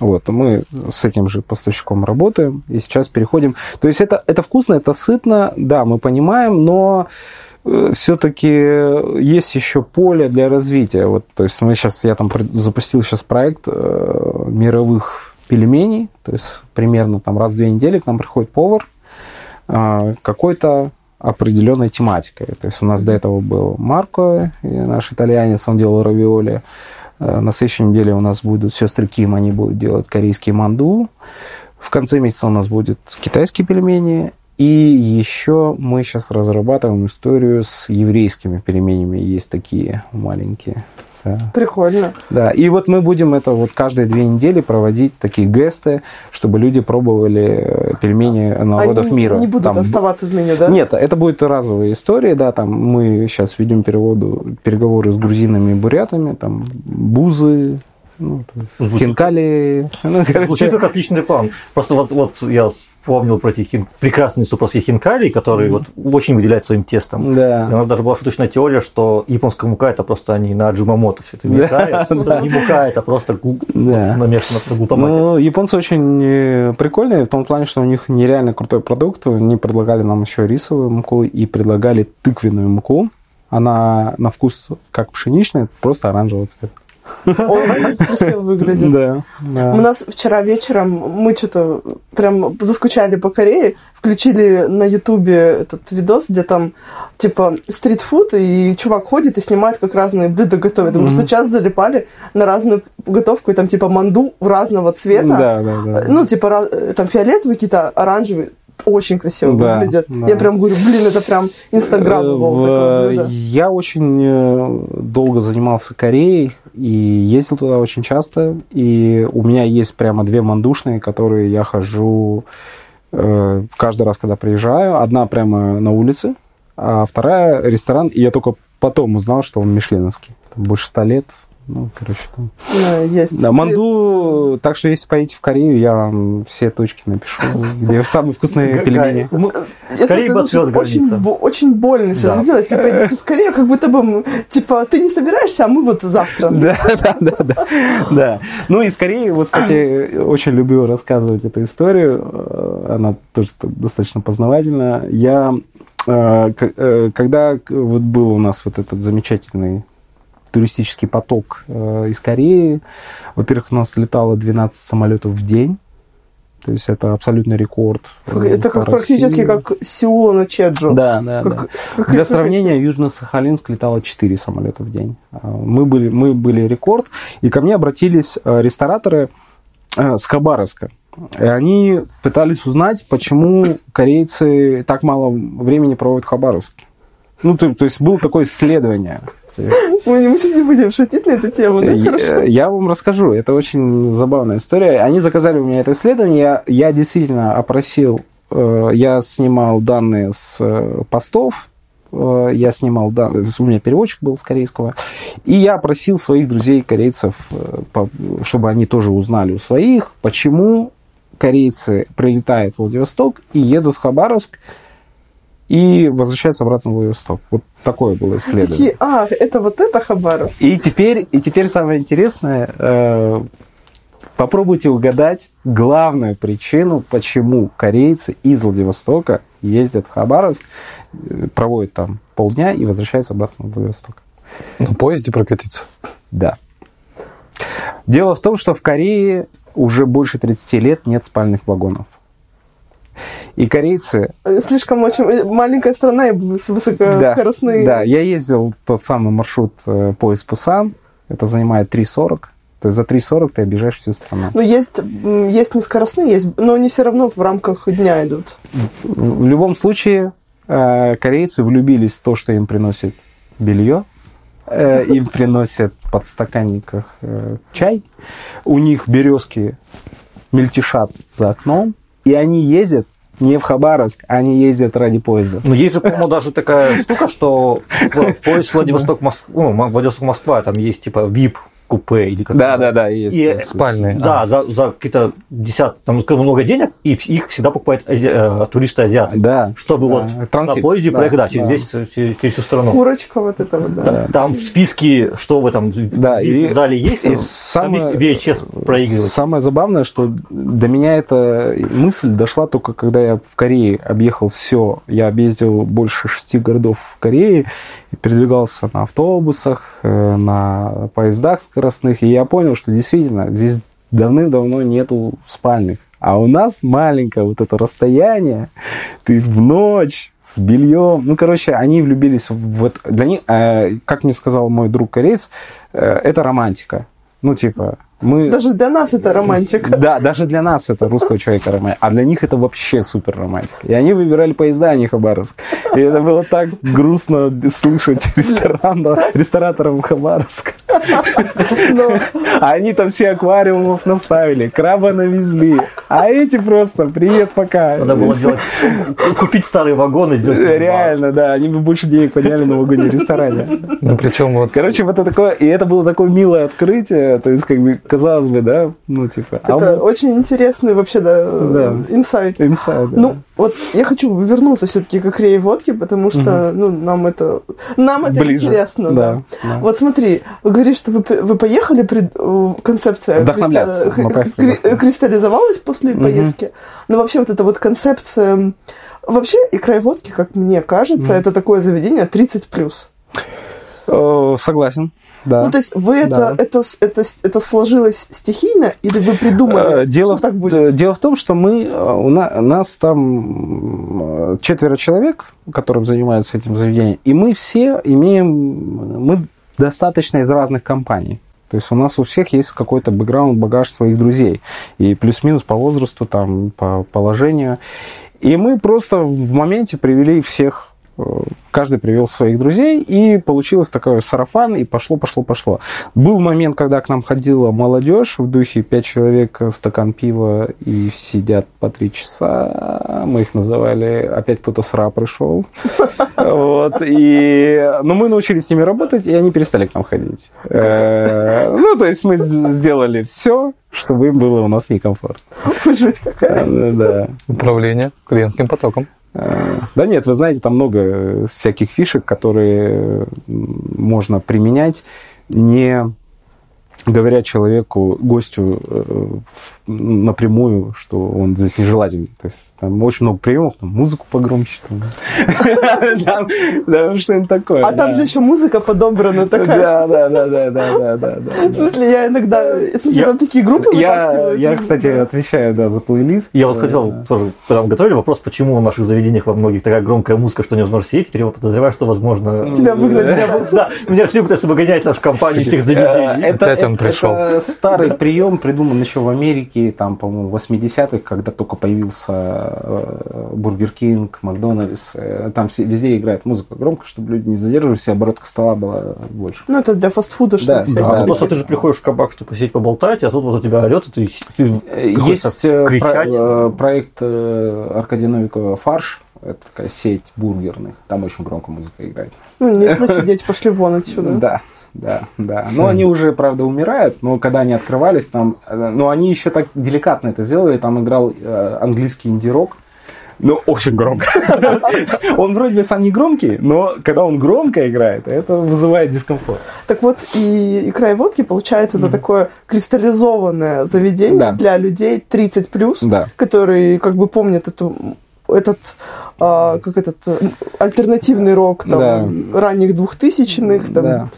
Speaker 5: Вот, мы с этим же поставщиком работаем, и сейчас переходим. То есть это, это вкусно, это сытно, да, мы понимаем, но все-таки есть еще поле для развития. Вот, то есть мы сейчас, я там запустил сейчас проект э, мировых пельменей, то есть примерно там раз в две недели к нам приходит повар э, какой-то определенной тематикой. То есть у нас до этого был Марко, наш итальянец, он делал равиоли. На следующей неделе у нас будут сестры Ким, они будут делать корейский манду. В конце месяца у нас будут китайские пельмени. И еще мы сейчас разрабатываем историю с еврейскими пельменями. Есть такие маленькие.
Speaker 3: Да. Прикольно.
Speaker 5: Да, и вот мы будем это вот каждые две недели проводить такие гесты, чтобы люди пробовали пельмени народов
Speaker 3: Они
Speaker 5: мира.
Speaker 3: не будут
Speaker 5: там...
Speaker 3: оставаться в меню, да?
Speaker 5: Нет, это будет разовая история, да, там мы сейчас ведем переводу, переговоры с грузинами и бурятами, там бузы, ну, хинкали. Ну,
Speaker 2: Звучит как отличный план. Просто вот, вот я вспомнил про эти хин... прекрасные супросские хинкали, которые вот очень выделяют своим тестом.
Speaker 5: Да.
Speaker 2: И у нас даже была шуточная теория, что японская мука это просто они на Аджимамото все это мешают.
Speaker 5: Да.
Speaker 2: Не мука, это просто гу-
Speaker 5: Да.
Speaker 2: намешано на глутамате.
Speaker 5: Ну, японцы очень э, прикольные в том плане, что у них нереально крутой продукт. Они предлагали нам еще рисовую муку и предлагали тыквенную муку. Она на вкус как пшеничная, просто оранжевого цвета.
Speaker 3: Он красиво выглядит.
Speaker 5: Да. да.
Speaker 3: У нас вчера вечером мы что-то прям заскучали по Корее, включили на Ютубе этот видос, где там типа стритфуд, и чувак ходит и снимает, как разные блюда готовит. Мы что час залипали на разную готовку, и там типа манду разного цвета.
Speaker 5: Да, да, да.
Speaker 3: Ну, типа, там фиолетовые какие-то, оранжевые. Очень красиво
Speaker 5: Да,
Speaker 3: выглядят.
Speaker 5: да.
Speaker 3: Я прям говорю, блин, это прям инстаграмовал
Speaker 5: Э. Я очень э, долго занимался Кореей и ездил туда очень часто. И у меня есть прямо две мандушные, которые я хожу э, каждый раз, когда приезжаю. Одна прямо на улице, а вторая ресторан. И я только потом узнал, что он мишленовский. Больше ста лет. Ну, короче, там.
Speaker 3: Да, есть.
Speaker 5: Да, манду, так что если поедете в Корею, я вам все точки напишу, где самые вкусные пельмени.
Speaker 2: Открылась
Speaker 3: очень, очень больно сейчас
Speaker 2: Да.
Speaker 3: сделать. Типа, идите в Корею, как будто бы, типа, ты не собираешься, а мы вот завтра.
Speaker 5: Да, да, да, да, да. Ну и скорее, вот, кстати, очень люблю рассказывать эту историю. Э, Она тоже достаточно познавательна. Я, э, э, когда вот был у нас вот этот замечательный туристический поток э, из Кореи, во-первых, у нас летало 12 самолетов в день. То есть это абсолютный рекорд.
Speaker 3: Слушай, Это как практически
Speaker 5: России.
Speaker 3: как Сеул на Чеджу.
Speaker 5: Да, да,
Speaker 3: Как-
Speaker 5: да.
Speaker 3: как
Speaker 5: Для сравнения, Южно-Сахалинск летало 4 самолета в день. А, Мы были, мы были рекорд. И ко мне обратились э, рестораторы э, с Хабаровска. И они пытались узнать, почему корейцы так мало времени проводят в Хабаровске. Ну, то, то есть было такое исследование.
Speaker 3: Мы, мы сейчас не будем шутить на эту тему, да?
Speaker 5: Я,
Speaker 3: Хорошо.
Speaker 5: я вам расскажу. Это очень забавная история. Они заказали у меня это исследование. Я, я действительно опросил, э, я снимал данные с э, постов, э, я снимал данные, у меня переводчик был с корейского, и я опросил своих друзей корейцев, по- чтобы они тоже узнали у своих, почему корейцы прилетают в Владивосток и едут в Хабаровск и возвращаются обратно в Владивосток. Вот такое было исследование.
Speaker 3: Такие, а, это вот это Хабаровск.
Speaker 5: И теперь, и теперь самое интересное, э, попробуйте угадать главную причину, почему корейцы из Владивостока ездят в Хабаровск, э, проводят там полдня и возвращаются обратно в Владивосток.
Speaker 1: На поезде прокатиться.
Speaker 5: Да. Дело в том, что в Корее уже больше 30 лет нет спальных вагонов. И корейцы
Speaker 3: Э, Слишком очень маленькая страна и выс- высокоскоростные.
Speaker 5: Да, я ездил тот самый маршрут э, поезд Пусан. Это занимает 3.40. То есть за 3.40 ты объезжаешь всю страну.
Speaker 3: Но есть, м, есть нескоростные, есть, но они все равно в рамках дня идут.
Speaker 5: В любом случае, э, корейцы влюбились в то, что им приносит белье. Им приносят в подстаканниках чай. У них березки мельтешат за окном. И они ездят не в Хабаровск, они ездят ради поезда.
Speaker 2: Ну, есть же, по-моему, даже такая штука, что поезд Владивосток-Москва, ну, Владивосток-Москва, там есть типа VIP купе или как
Speaker 5: Да, да, да, есть.
Speaker 2: И,
Speaker 1: Спальные.
Speaker 2: Да, за, за какие-то десят, там скажем, много денег, и их всегда покупают ази- э, туристы-азиаты.
Speaker 5: Да.
Speaker 2: Чтобы
Speaker 5: Да,
Speaker 2: вот
Speaker 5: трансит,
Speaker 2: на поезде
Speaker 5: да,
Speaker 2: проехать, да, через,
Speaker 5: да.
Speaker 2: весь, через, через всю страну.
Speaker 3: Курочка вот это вот, да.
Speaker 2: Там в списке, что в этом
Speaker 5: Да,
Speaker 2: в
Speaker 5: и-
Speaker 2: зале есть,
Speaker 5: и
Speaker 2: там
Speaker 5: самое-
Speaker 2: есть VHS проигрывать.
Speaker 5: Самое забавное, что до меня эта мысль дошла только когда я в Корее объехал все. Я объездил больше шести городов в Корее, передвигался на автобусах, э, на поездах скоростных, и я понял, что действительно здесь давным-давно нету спальных. А у нас маленькое вот это расстояние, ты в ночь с бельем. Ну, короче, они влюбились в вот для них, э, как мне сказал мой друг кореец, э, это романтика. Ну, типа, мы...
Speaker 3: Даже для нас это романтика.
Speaker 5: Да, даже для нас это русского человека романтика, а для них это вообще супер романтика. И они выбирали поезда, а не Хабаровск. И это было так грустно слышать рестораторов Хабаровска.
Speaker 3: Но
Speaker 5: А они там все аквариумов наставили, краба навезли. А эти просто, привет, пока.
Speaker 2: Надо было сделать, купить старые вагоны, сделать
Speaker 5: Реально, да, они бы больше денег подняли на вагоне ресторане.
Speaker 1: Ну, причем вот...
Speaker 5: Короче, вот это такое, и это было такое милое открытие, то есть как бы казалось бы, да, ну, типа... а
Speaker 3: Это
Speaker 5: вот
Speaker 3: очень интересный вообще, да,
Speaker 5: Да.
Speaker 3: инсайт.
Speaker 5: инсайд, да.
Speaker 3: Ну, вот я хочу вернуться все-таки к икре и водке, потому что, ну, нам это, нам это
Speaker 5: Ближе.
Speaker 3: интересно, да.
Speaker 5: Да, да.
Speaker 3: Вот смотри, вы говорите, что вы, вы поехали, пред- э, концепция
Speaker 5: Вдохновляться.
Speaker 3: криста-
Speaker 5: Мы поехали
Speaker 3: кри- кристаллизовалась после
Speaker 5: Мгм.
Speaker 3: поездки. Но вообще вот эта вот концепция... Вообще, икра и водки, как мне кажется,
Speaker 5: Мгм.
Speaker 3: это такое заведение 30+.
Speaker 5: Э, Согласен, да.
Speaker 3: Ну, то есть вы это,
Speaker 5: Да.
Speaker 3: это, это, это сложилось стихийно, или вы придумали,
Speaker 5: Э, Дело,
Speaker 3: что так будет?
Speaker 5: дело в том, что мы, э, у на- нас там э, четверо человек, которым занимаются этим заведением, и мы все имеем, мы достаточно из разных компаний. То есть у нас у всех есть какой-то бэкграунд, багаж своих друзей. И плюс-минус по возрасту, там, по положению. И мы просто в моменте привели всех, каждый привел своих друзей, и получилось такой сарафан, и пошло, пошло, пошло. Был момент, когда к нам ходила молодежь в духе пять человек, стакан пива, и сидят по три часа. Мы их называли «Опять кто-то сра пришел». Вот, и... Но мы научились с ними работать, и они перестали к нам ходить. Э, Ну, то есть мы сделали все, чтобы им было у нас некомфортно.
Speaker 3: Жуть какая.
Speaker 5: Да.
Speaker 1: Управление клиентским потоком.
Speaker 5: Э, Да нет, вы знаете, там много э, всяких фишек, которые можно применять, не говоря человеку, гостю э, напрямую, что он здесь нежелательный. То есть там очень много приемов, там музыку погромче, там, что-нибудь такое.
Speaker 3: А там же еще музыка подобрана такая,
Speaker 5: Да, да, да, да, да, да.
Speaker 3: В смысле, я иногда... В смысле,
Speaker 5: Я-
Speaker 3: там такие группы
Speaker 5: Я,
Speaker 3: вытаскивают.
Speaker 5: я, кстати, отвечаю, да, за плейлист.
Speaker 2: Я вот
Speaker 5: Э,
Speaker 2: хотел тоже, когда готовили вопрос, почему в наших заведениях во многих такая громкая музыка, что невозможно сидеть. Теперь я подозреваю, что, возможно...
Speaker 3: Тебя выгнать не было.
Speaker 2: Да, меня все пытаются выгонять нашу компанию всех заведений.
Speaker 5: Это,
Speaker 1: Опять он
Speaker 5: это-
Speaker 1: пришел.
Speaker 5: это старый прием, придуман еще в Америке, там, по-моему, в 80-х, когда только появился э, Бургер Кинг, Макдональдс. э, Там все- везде играет музыка громко, чтобы люди не задерживались, и оборотка стола была больше.
Speaker 3: Ну, это для фастфуда, что
Speaker 5: Да, да,
Speaker 2: тут просто ты же приходишь в кабак, чтобы посидеть поболтать, а тут вот у тебя орет, и ты, ты приходишь
Speaker 5: Есть э, про- э, проект э, Аркадия Новикова «Фарш». Это такая сеть бургерных. Там очень громко музыка играет.
Speaker 3: Ну, не сидеть, пошли вон отсюда.
Speaker 5: Да, да, да. Но они уже, правда, умирают, но когда они открывались, там, э, но они еще так деликатно это сделали, там играл э, английский инди-рок, но очень громко. Он вроде бы сам не громкий, но когда он громко играет, это вызывает дискомфорт.
Speaker 3: Так вот, и икра и водки, получается, это такое кристаллизованное заведение
Speaker 5: Да.
Speaker 3: для людей 30+,
Speaker 5: Да.
Speaker 3: которые как бы помнят эту этот, а, как этот, альтернативный рок там, ранних двухтысячных, там,
Speaker 5: Да.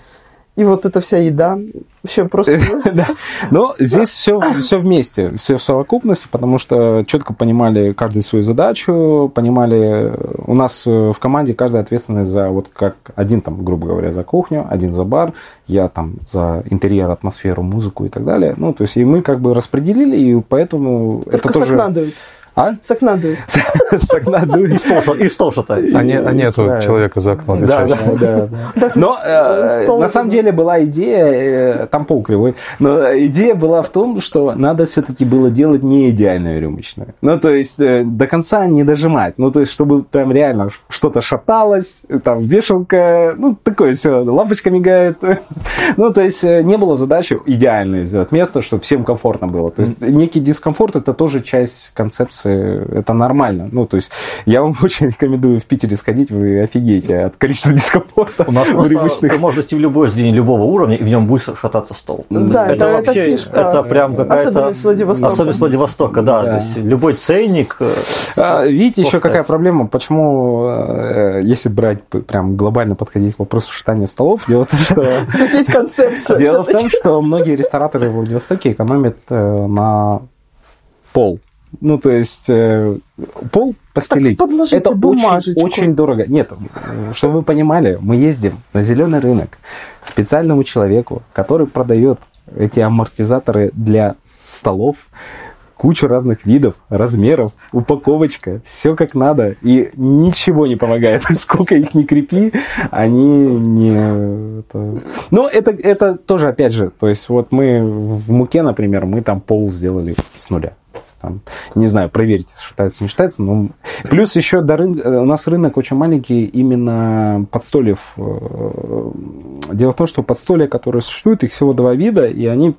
Speaker 3: И вот эта вся еда. Вообще просто...
Speaker 5: Но здесь все, все вместе, все в совокупности, потому что четко понимали каждый свою задачу, понимали, у нас э, в команде каждый ответственный за, вот как один там, грубо говоря, за кухню, один за бар, я там за интерьер, атмосферу, музыку и так далее. Ну, то есть, и мы как бы распределили, и поэтому
Speaker 3: Только
Speaker 5: это тоже...
Speaker 3: дует.
Speaker 5: А?
Speaker 3: С окна дует.
Speaker 5: С окна дует.
Speaker 2: И стол, ша- и стол шатается.
Speaker 1: А, не, а нету
Speaker 5: Да.
Speaker 1: человека за окном
Speaker 5: Да, да, да, Но э, на самом деле была идея, э, там пол кривой, но идея была в том, что надо все-таки было делать не идеальную рюмочную. Ну, то есть э, до конца не дожимать. Ну, то есть, чтобы там реально что-то шаталось, там вешалка, ну, такое все, лампочка мигает. Ну, то есть, не было задачи идеально сделать место, чтобы всем комфортно было. То есть, некий дискомфорт это тоже часть концепции, это нормально. Ну, то есть, я вам очень рекомендую в Питере сходить, вы офигеете от количества дискомфорта
Speaker 2: У нас
Speaker 5: в
Speaker 2: просто можешь идти в любое заведение любого уровня, и в нем будет шататься стол.
Speaker 3: Да, это- это
Speaker 2: вообще,
Speaker 3: фишка.
Speaker 2: это прям какая-то...
Speaker 3: Особенность Владивостока.
Speaker 2: Особенность Владивостока, да.
Speaker 5: Да.
Speaker 2: То есть любой ценник... э,
Speaker 5: А, видите, еще какая проблема? Почему, э, если брать прям глобально подходить к вопросу шатания столов, дело в том, что
Speaker 3: То есть есть концепция.
Speaker 5: Дело в том, что многие рестораторы в Владивостоке экономят э, на пол. Ну, то есть э, пол постелить.
Speaker 3: Так подложите
Speaker 5: это очень,
Speaker 3: бумажечку.
Speaker 5: очень дорого. Нет, чтобы вы понимали, мы ездим на зеленый рынок специальному человеку, который продает эти амортизаторы для столов, кучу разных видов, размеров, упаковочка, все как надо, и ничего не помогает. Сколько их не крепи, они не... это- Но это, это тоже, опять же, то есть вот мы в муке, например, мы там пол сделали с нуля. Там, не знаю, проверьте, считается, не считается. Но... Плюс еще до рын- э, у нас рынок очень маленький именно подстольев. Э, Дело в том, что подстолья, которые существуют, их всего два вида, и они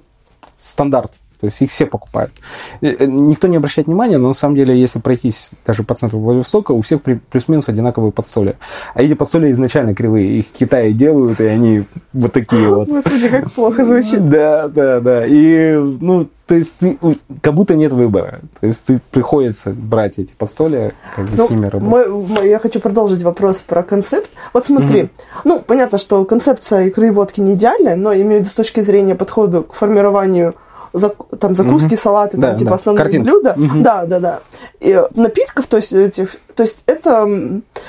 Speaker 5: стандарт. То есть их все покупают. Э, э, Никто не обращает внимания, но на самом деле, если пройтись даже по центру Владивостока, у всех плюс-минус одинаковые подстолья. А эти подстолья изначально кривые. Их в Китае делают, и они вот такие вот.
Speaker 3: Господи, как плохо звучит.
Speaker 5: Да, да, да. И, ну, то есть, ты, как будто нет выбора. То есть, ты приходится брать эти подстолья, как бы
Speaker 3: Ну,
Speaker 5: с ними работать.
Speaker 3: мой- мой- я хочу продолжить вопрос про концепт. Вот смотри, ну, понятно, что концепция икры и водки не идеальная, но имею в виду с точки зрения подхода к формированию зак- там закуски,
Speaker 5: Мгм.
Speaker 3: салаты,
Speaker 5: Да,
Speaker 3: там, типа
Speaker 5: да.
Speaker 3: основные
Speaker 5: Картинки.
Speaker 3: блюда.
Speaker 5: Мгм.
Speaker 3: Да, да, да. И напитков, то есть, этих, то есть это,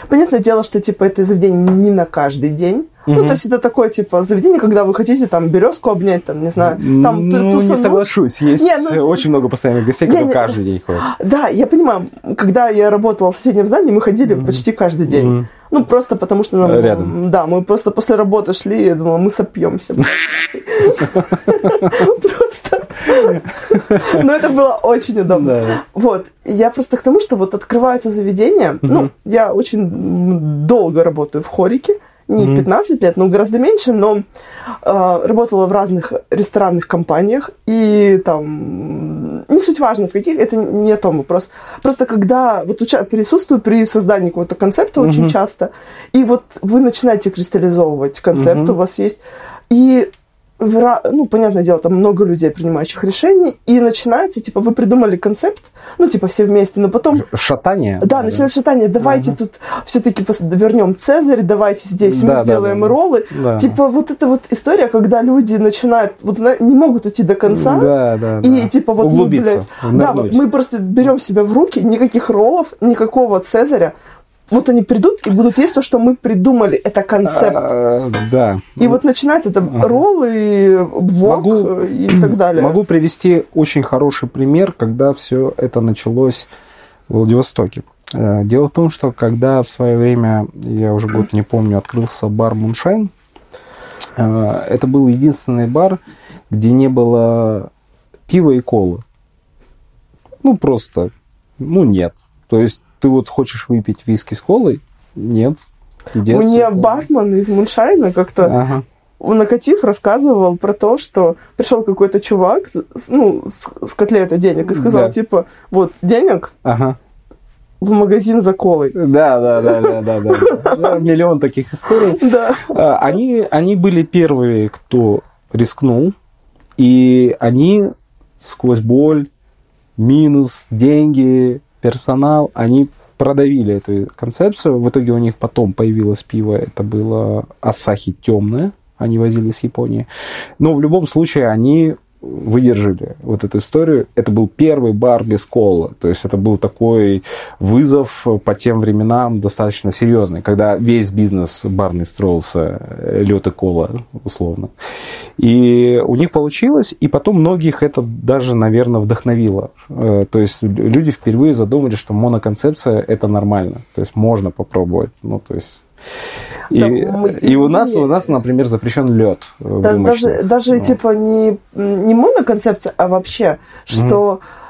Speaker 3: понятное дело, что типа это заведение не на каждый день. Ну,
Speaker 5: Мгм.
Speaker 3: то есть это такое, типа, заведение, когда вы хотите там березку обнять, там, не знаю, там
Speaker 5: ну,
Speaker 3: ту
Speaker 5: не соглашусь. Есть
Speaker 3: Не, ну,
Speaker 5: очень много постоянных гостей, которые
Speaker 3: не,
Speaker 5: каждый день ходят.
Speaker 3: Да, я понимаю, когда я работала в соседнем здании, мы ходили почти каждый день.
Speaker 5: Мгм.
Speaker 3: Ну, просто потому что нам...
Speaker 5: Рядом.
Speaker 3: Да, мы просто после работы шли, я думала, мы сопьемся. Просто. Но это было очень удобно.
Speaker 5: Да.
Speaker 3: Вот. Я просто к тому, что вот открываются заведения. Ну, я очень долго работаю в хорике. Не
Speaker 5: Мгм.
Speaker 3: 15 лет, но гораздо меньше, но э, работала в разных ресторанных компаниях. И там, не суть важно, в каких, это не о том вопрос. Просто когда вот уча- присутствую при создании какого-то концепта очень часто, и вот вы начинаете кристаллизовывать концепт, у вас есть, и в ну, понятное дело, там много людей, принимающих решений, и начинается, типа, вы придумали концепт, ну, типа, все вместе, но потом
Speaker 5: Шатание.
Speaker 3: да, начинается шатание. Давайте
Speaker 5: Ага.
Speaker 3: тут все-таки вернем Цезарь, давайте здесь мы
Speaker 5: Да, да,
Speaker 3: сделаем
Speaker 5: да, да.
Speaker 3: роллы.
Speaker 5: Да.
Speaker 3: Типа вот эта вот история, когда люди начинают, вот не могут уйти до конца.
Speaker 5: Да, да,
Speaker 3: И
Speaker 5: да.
Speaker 3: типа вот
Speaker 5: Углубиться,
Speaker 3: мы, блядь, да, вот мы просто берем себя в руки, никаких роллов, никакого Цезаря. Вот они придут и будут есть то, что мы придумали. Это концепт.
Speaker 5: А, Да.
Speaker 3: И вот начинается это
Speaker 5: Ага.
Speaker 3: роллы, вок
Speaker 5: Могу-
Speaker 3: и так далее.
Speaker 5: Могу привести очень хороший пример, когда все это началось в Владивостоке. Э, Дело в том, что когда в свое время, я уже год не помню, открылся бар Муншайн, э, это был единственный бар, где не было пива и колы. Ну, просто, ну, нет. То есть ты вот хочешь выпить виски с колой? Нет. Иди
Speaker 3: Мне
Speaker 5: отсюда.
Speaker 3: бармен из Муншайна как-то
Speaker 5: Ага.
Speaker 3: Накатив рассказывал про то, что пришел какой-то чувак, ну, с, с котлетой денег, и сказал,
Speaker 5: Да.
Speaker 3: типа, вот, денег
Speaker 5: Ага.
Speaker 3: в магазин за колой.
Speaker 5: Да, да, да, да, да, да. Да, Миллион таких историй.
Speaker 3: Да.
Speaker 5: А, Они, они были первые, кто рискнул, и они сквозь боль, минус, деньги, персонал, они продавили эту концепцию. В итоге у них потом появилось пиво, это было Асахи темное, они возили с Японии. Но в любом случае они выдержали вот эту историю. Это был первый бар без колы. То есть это был такой вызов по тем временам достаточно серьезный, когда весь бизнес барный строился э, лед и кола, условно. И у них получилось, и потом многих это даже, наверное, вдохновило. Э, То есть люди впервые задумали, что моноконцепция это нормально. То есть можно попробовать. Ну, то есть и,
Speaker 3: Да, мы-
Speaker 5: и у нас, у нас, например, запрещен лед.
Speaker 3: Да- даже даже
Speaker 5: Ну.
Speaker 3: типа, не, не моноконцепция, а вообще, что э,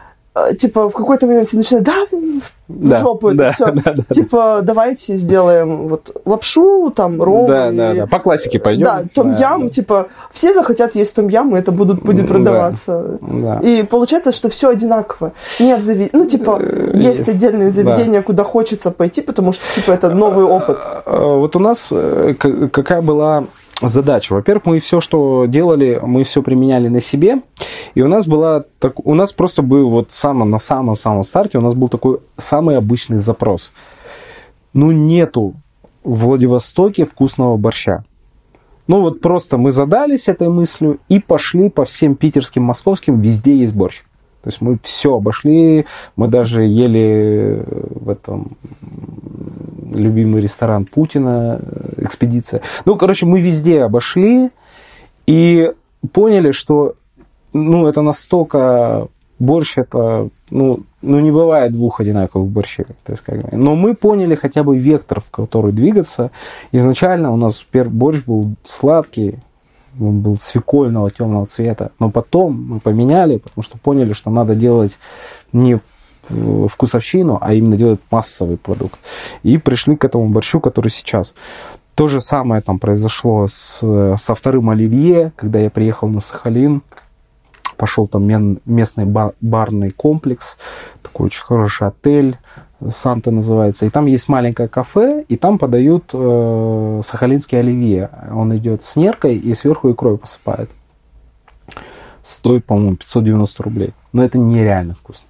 Speaker 3: типа в какой-то момент все начинают, да, в-
Speaker 5: Да,
Speaker 3: жопу это
Speaker 5: да,
Speaker 3: все.
Speaker 5: да, да.
Speaker 3: Типа, давайте сделаем вот лапшу, там, роллы.
Speaker 5: Да, да, да. По классике пойдем.
Speaker 3: Да, том-ям,
Speaker 5: Да,
Speaker 3: типа, все захотят есть том-ям, и это будут, будет
Speaker 5: Да.
Speaker 3: продаваться.
Speaker 5: да.
Speaker 3: И получается, что все одинаково. Нет заведений. Ну, типа,
Speaker 5: Э,
Speaker 3: есть отдельные
Speaker 5: да.
Speaker 3: заведения, куда хочется пойти, потому что, типа, это новый опыт.
Speaker 5: Э, Вот у нас э, какая была задача? Во-первых, мы все, что делали, мы все применяли на себе. И у нас была так, у нас просто был вот само, на самом-самом старте у нас был такой самый обычный запрос. Ну, нету в Владивостоке вкусного борща. Ну, вот просто мы задались этой мыслью и пошли по всем питерским, московским, везде есть борщ. То есть мы все обошли, мы даже ели в этом любимый ресторан Путина, э, экспедиция. Ну, короче, мы везде обошли и поняли, что ну, это настолько борщ, это, ну, ну, не бывает двух одинаковых борщей. То есть, как бы. Но мы поняли хотя бы вектор, в который двигаться. Изначально у нас борщ был сладкий, он был свекольного темного цвета. Но потом мы поменяли, потому что поняли, что надо делать не вкусовщину, а именно делать массовый продукт. И пришли к этому борщу, который сейчас. То же самое там произошло с, со вторым оливье, когда я приехал на Сахалин. пошел там местный ба- барный комплекс, такой очень хороший отель, Санта называется. И там есть маленькое кафе, и там подают э, сахалинский оливье. Он идет с неркой и сверху икрой посыпают. Стоит, по-моему, 590 рублей. Но это нереально вкусно.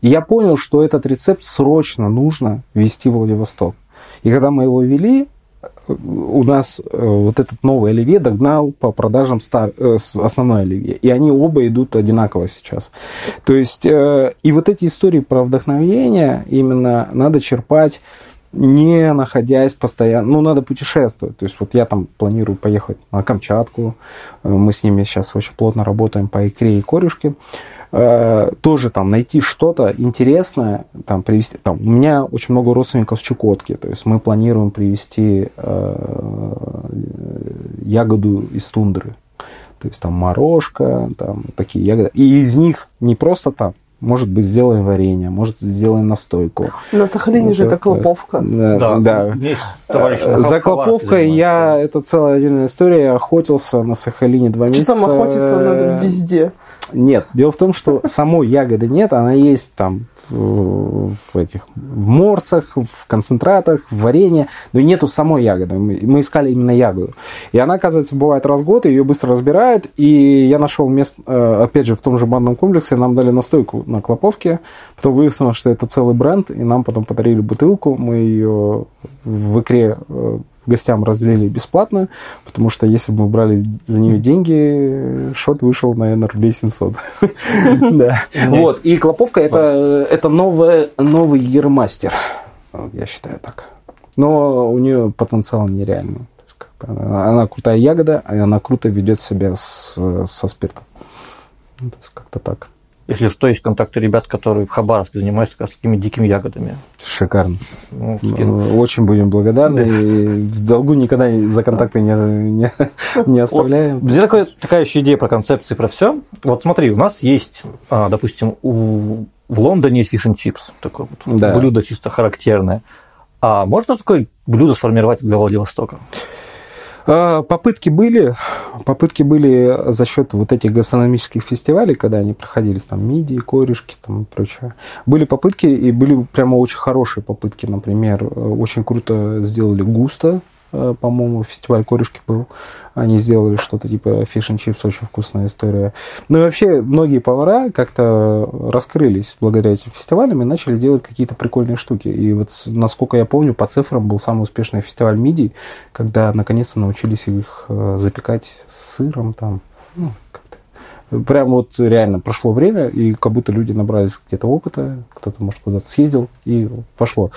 Speaker 5: И я понял, что этот рецепт срочно нужно ввести в Владивосток. И когда мы его ввели, у нас э, вот этот новый оливье догнал по продажам стар, э, основной оливье. И они оба идут одинаково сейчас. То есть, э, и вот эти истории про вдохновение именно надо черпать не находясь постоянно, ну, надо путешествовать. То есть, вот я там планирую поехать на Камчатку, мы с ними сейчас очень плотно работаем по икре и корюшке. Э, тоже там найти что-то интересное, там привезти. Там, у меня очень много родственников с Чукотки, то есть мы планируем привезти э, ягоду из тундры. То есть там морожка, там такие ягоды. И из них не просто там, может быть, сделаем варенье, может, сделаем настойку.
Speaker 3: На Сахалине же это клоповка.
Speaker 5: Да, да.
Speaker 2: Есть товарищ
Speaker 5: Э, За клоповкой я, это целая отдельная история, я охотился на Сахалине два
Speaker 3: Что
Speaker 5: месяца.
Speaker 3: там охотиться надо везде.
Speaker 5: Нет, дело в том, что самой ягоды нет, она есть там в, этих в морсах, в концентратах, в варенье, но нету самой ягоды. Мы, мы искали именно ягоду. И она, оказывается, бывает раз в год, ее быстро разбирают, и я нашел место, э, опять же, в том же банном комплексе, нам дали настойку на Клоповке, потом выяснилось, что это целый бренд, и нам потом подарили бутылку, мы ее в икре э, гостям разделили бесплатно, потому что если бы мы брали за нее деньги, шот вышел, наверное, рублей 700. Да. Вот, и Клоповка это, это новая, новый Ермастер, я считаю так. Но у нее потенциал нереальный. Она, крутая ягода, и она круто ведет себя с, со спиртом. Ну, то есть как-то так.
Speaker 2: Если что, есть контакты ребят, которые в Хабаровске занимаются как раз такими дикими ягодами.
Speaker 5: Шикарно.
Speaker 2: Ну, скину.
Speaker 5: Очень будем благодарны. И в долгу никогда за контакты не, не, не оставляем.
Speaker 2: Вот, такое, такая еще идея про концепции, про все. Вот смотри, у нас есть, а, допустим, у, в Лондоне есть фиш чипс, такое вот
Speaker 5: Да.
Speaker 2: блюдо чисто характерное. А можно такое блюдо сформировать для Владивостока?
Speaker 5: А, Попытки были, попытки были за счет вот этих гастрономических фестивалей, когда они проходились, там, мидии, корешки, там, и прочее. Были попытки, и были прямо очень хорошие попытки, например, э, очень круто сделали густо, по-моему, фестиваль корешки был. Они сделали что-то типа фиш чипс, очень вкусная история. Ну и вообще многие повара как-то раскрылись благодаря этим фестивалям и начали делать какие-то прикольные штуки. И вот, насколько я помню, по цифрам был самый успешный фестиваль мидий, когда наконец-то научились их э, запекать с сыром там. Ну. Прям вот реально прошло время, и как будто люди набрались где-то опыта, кто-то, может, куда-то съездил, и пошло.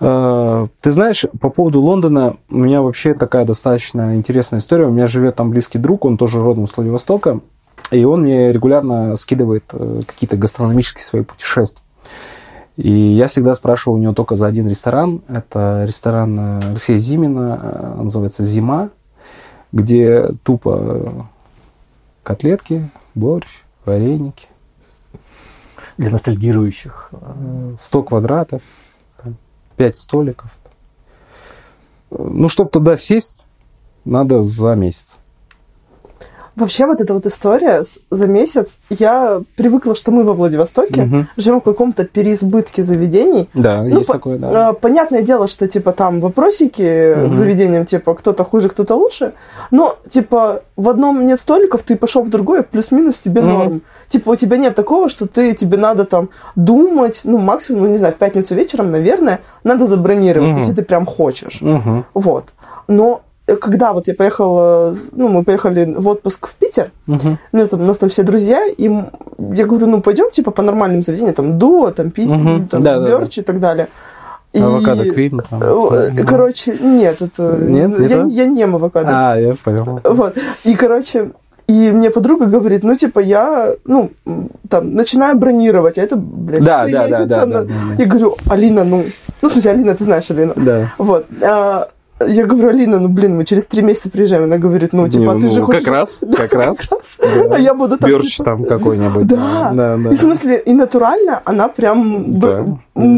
Speaker 5: Э, Ты знаешь, по поводу Лондона, у меня вообще такая достаточно интересная история. У меня живет там близкий друг, он тоже родом с Владивостока, и он мне регулярно скидывает э, какие-то гастрономические свои путешествия. И я всегда спрашиваю у него только за один ресторан. Это ресторан э, Алексея Зимина, э, называется «Зима», где тупо котлетки, борщ, вареники,
Speaker 2: Для ностальгирующих.
Speaker 5: 100 квадратов, 5 столиков. Ну, чтобы туда сесть, надо за месяц.
Speaker 3: Вообще вот эта вот история за месяц, я привыкла, что мы во Владивостоке
Speaker 5: Мгм.
Speaker 3: живем в каком-то переизбытке заведений.
Speaker 5: Да,
Speaker 3: Ну,
Speaker 5: есть
Speaker 3: по-
Speaker 5: такое, да.
Speaker 3: А, Понятное дело, что типа там вопросики
Speaker 5: Мгм.
Speaker 3: к заведениям, типа кто-то хуже, кто-то лучше, но типа в одном нет столиков, ты пошел в другое, плюс-минус тебе
Speaker 5: Мгм.
Speaker 3: норм. Типа у тебя нет такого, что ты тебе надо там думать, ну максимум, ну, не знаю, в пятницу вечером, наверное, надо забронировать,
Speaker 5: Мгм.
Speaker 3: если ты прям хочешь.
Speaker 5: Мгм.
Speaker 3: Вот. Но когда вот я поехала, ну, мы поехали в отпуск в Питер,
Speaker 5: Мгм.
Speaker 3: у, меня там, у нас там все друзья, и я говорю, ну, пойдем, типа, по нормальным заведениям, там, Дуо, там, Пи,
Speaker 5: Мгм.
Speaker 3: там,
Speaker 5: Да, да, да.
Speaker 3: Бёрч и так далее. И,
Speaker 5: Авокадо Квин там.
Speaker 3: э. Короче, нет, это...
Speaker 5: Нет, не
Speaker 3: я, я не ем авокадо.
Speaker 5: А, я понял.
Speaker 3: Вот. И, короче, и мне подруга говорит, ну, типа, я, ну, там, начинаю бронировать, а это, блядь,
Speaker 5: Да,
Speaker 3: три
Speaker 5: да, да,
Speaker 3: месяца
Speaker 5: да,
Speaker 3: на-
Speaker 5: да, да, да.
Speaker 3: Я говорю, Алина, ну, ну, в смысле, Алина, ты знаешь Алину.
Speaker 5: Да.
Speaker 3: Вот. А, я говорю, Алина, ну блин, мы через три месяца приезжаем. Она говорит, ну типа,
Speaker 5: Не,
Speaker 3: ты
Speaker 5: ну,
Speaker 3: же хочешь...
Speaker 5: как раз,
Speaker 3: Да,
Speaker 5: как раз. Да.
Speaker 3: А я буду там...
Speaker 5: Бёрч
Speaker 3: типа-
Speaker 5: там какой-нибудь.
Speaker 3: Да.
Speaker 5: да, да.
Speaker 3: И в смысле, и натурально она прям...
Speaker 5: Да.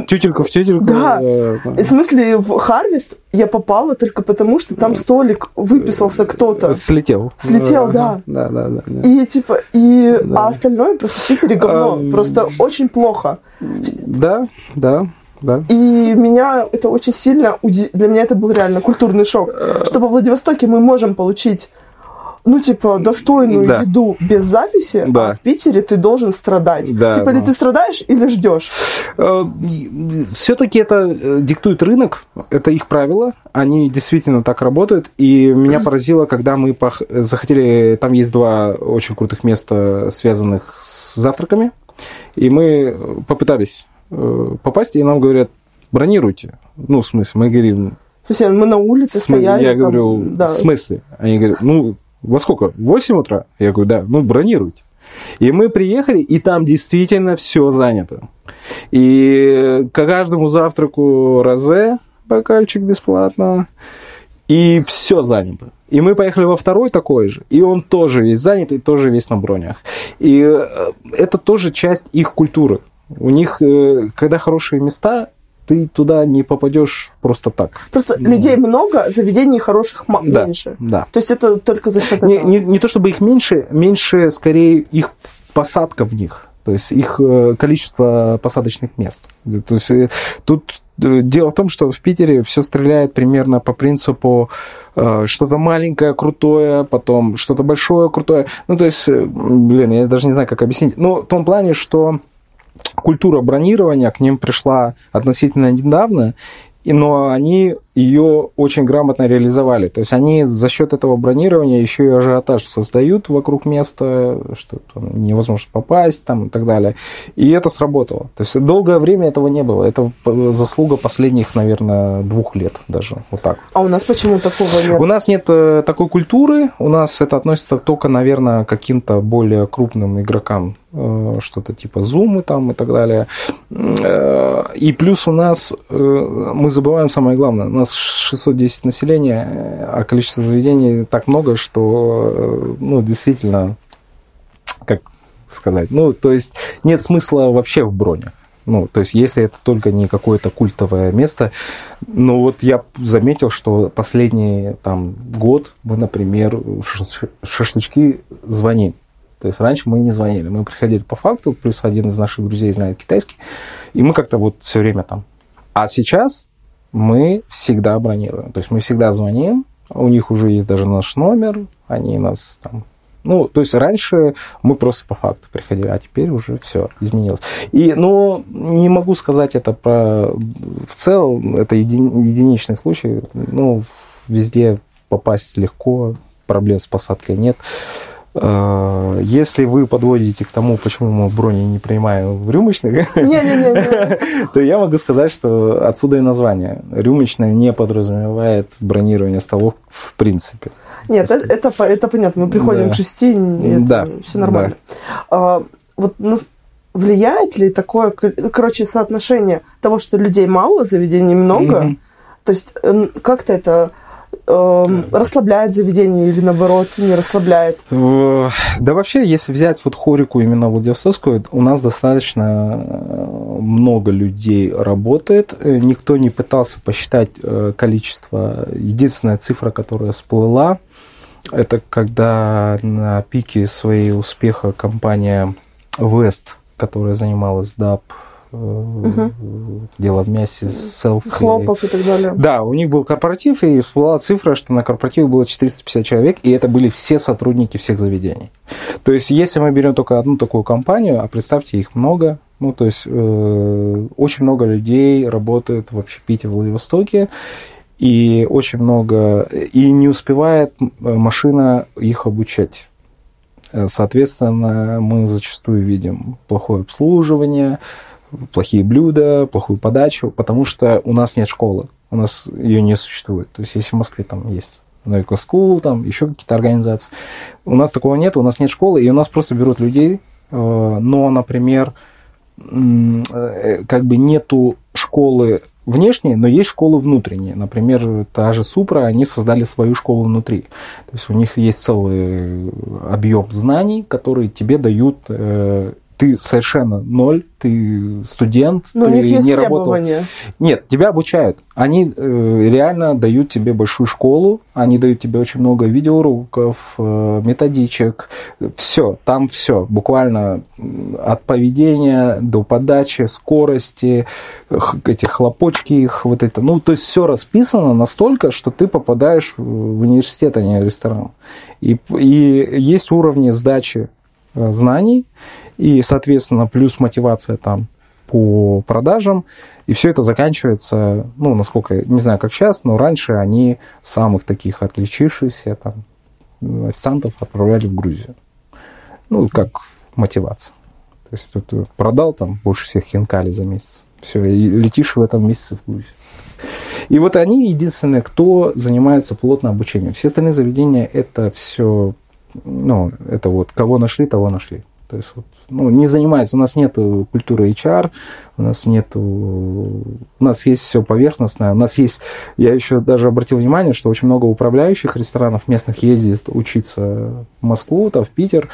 Speaker 5: Тютелька в тютельку.
Speaker 3: Да.
Speaker 5: э,
Speaker 3: И в смысле, в Харвест я попала только потому, что там столик выписался кто-то.
Speaker 5: Слетел.
Speaker 3: Слетел,
Speaker 5: Ага.
Speaker 3: да.
Speaker 5: Да, да, да. да.
Speaker 3: И типа, и
Speaker 5: Да.
Speaker 3: а остальное просто в Питере говно. Просто очень плохо.
Speaker 5: Да, да, да.
Speaker 3: И меня это очень сильно уди... Для меня это был реально культурный шок.
Speaker 5: Э.
Speaker 3: Что во Владивостоке мы можем получить ну, типа, достойную
Speaker 5: Да.
Speaker 3: еду без записи,
Speaker 5: Да.
Speaker 3: а в Питере ты должен страдать.
Speaker 5: Да,
Speaker 3: типа, или
Speaker 5: да.
Speaker 3: ты страдаешь, или ждешь.
Speaker 5: Все-таки это э, диктует рынок, это их правила, они действительно так работают. И меня поразило, когда мы пох- захотели, там есть два очень крутых места, связанных с завтраками, и мы попытались э, попасть, и нам говорят, бронируйте. Ну, в смысле, мы говорим,
Speaker 3: То есть мы на улице
Speaker 5: смысле?
Speaker 3: стояли.
Speaker 5: Я
Speaker 3: там,
Speaker 5: говорю,
Speaker 3: да.
Speaker 5: в смысле? Они говорят, ну, во сколько? В 8 утра? Я говорю, да, ну, бронируйте. И мы приехали, и там действительно все занято. И к каждому завтраку розе, бокальчик бесплатно, и все занято. И мы поехали во второй такой же, и он тоже весь занят, и тоже весь на бронях. И э, это тоже часть их культуры. У них, э, когда хорошие места, ты туда не попадешь просто так.
Speaker 3: Просто
Speaker 5: Ну.
Speaker 3: людей много, заведений хороших
Speaker 5: Да.
Speaker 3: меньше.
Speaker 5: Да.
Speaker 3: То есть это только за счет
Speaker 5: Не,
Speaker 3: этого.
Speaker 5: не, не то чтобы их меньше, меньше скорее их посадка в них. То есть их э, количество посадочных мест. То есть э, тут дело в том, что в Питере все стреляет примерно по принципу что-то маленькое, крутое, потом что-то большое, крутое. Ну, то есть, блин, я даже не знаю, как объяснить. Ну, в том плане, что культура бронирования к ним пришла относительно недавно, и, но они ее очень грамотно реализовали. То есть они за счет этого бронирования еще и ажиотаж создают вокруг места, что там невозможно попасть там, и так далее. И это сработало. То есть долгое время этого не было. Это заслуга последних, наверное, двух лет даже. Вот так.
Speaker 3: А у нас почему такого нет?
Speaker 5: У нас нет э, такой культуры, у нас это относится только, наверное, к каким-то более крупным игрокам, э, что-то типа Zoom там и так далее. Э, И плюс у нас, э, мы забываем самое главное, нас 610 населения, э, а количество заведений так много, что, э, ну, действительно, как сказать, ну, то есть нет смысла вообще в бронях. Ну, то есть, если это только не какое-то культовое место. Ну, вот я заметил, что последний там год мы, например, в шаш- шашлычки звоним. То есть раньше мы не звонили. Мы приходили по факту, плюс один из наших друзей знает китайский, и мы как-то вот все время там. А сейчас мы всегда бронируем. То есть мы всегда звоним, у них уже есть даже наш номер, они нас там ну, то есть раньше мы просто по факту приходили, а теперь уже все изменилось. И, но не могу сказать это про... В целом, это еди- единичный случай. Ну, везде попасть легко, проблем с посадкой нет. Э, Если вы подводите к тому, почему мы брони не принимаем в рюмочных, то я могу сказать, что отсюда и название. Рюмочная не подразумевает бронирование столов в принципе.
Speaker 3: Нет, это, это, по- это понятно. Мы приходим
Speaker 5: Да.
Speaker 3: к шести, и это
Speaker 5: Да,
Speaker 3: все нормально. А, вот влияет ли такое, кор- короче, соотношение того, что людей мало, заведений много? То есть как-то это эм, расслабляет заведение или наоборот не расслабляет?
Speaker 5: Да вообще, если взять вот хорику именно Владивостокскую, у нас достаточно э, много людей работает. Э, Никто не пытался посчитать э, количество. Единственная цифра, которая всплыла, это когда на пике своей успеха компания West, которая занималась DAP, э, дело в мясе, селфи.
Speaker 3: Хлопок и так далее.
Speaker 5: Да, у них был корпоратив, и всплыла цифра, что на корпоративе было 450 человек, и это были все сотрудники всех заведений. То есть, если мы берем только одну такую компанию, а представьте, их много, ну, то есть, э, очень много людей работает в общепите в Владивостоке, и очень много, и не успевает машина их обучать. Э, Соответственно, мы зачастую видим плохое обслуживание, плохие блюда, плохую подачу, потому что у нас нет школы, у нас ее не существует. То есть, если в Москве там есть Novico School, там еще какие-то организации, у нас такого нет, у нас нет школы, и у нас просто берут людей, э, но, например, э, как бы нету школы внешние, но есть школы внутренние. Например, та же Супра, они создали свою школу внутри. То есть у них есть целый объем знаний, которые тебе дают э, ты совершенно ноль, ты студент,
Speaker 3: Но
Speaker 5: ты
Speaker 3: у них есть
Speaker 5: не работал. Нет, тебя обучают. Они э, реально дают тебе большую школу, они дают тебе очень много видеоуроков, э, методичек, все, там все, буквально от поведения до подачи, скорости, эти хлопочки их, вот это. Ну, то есть все расписано настолько, что ты попадаешь в университет, а не в ресторан. И, и есть уровни сдачи э, знаний, и, соответственно, плюс мотивация там по продажам, и все это заканчивается, ну, насколько, не знаю, как сейчас, но раньше они самых таких отличившихся там официантов отправляли в Грузию. Ну, как мотивация. То есть тут ты продал там больше всех хинкали за месяц. Все, и летишь в этом месяце в Грузию. И вот они единственные, кто занимается плотно обучением. Все остальные заведения это все, ну, это вот кого нашли, того нашли. То есть вот, ну, не занимается, у нас нет культуры HR, у нас нет, у нас есть все поверхностное, у нас есть, я еще даже обратил внимание, что очень много управляющих ресторанов местных ездит учиться в Москву, там, в Питер,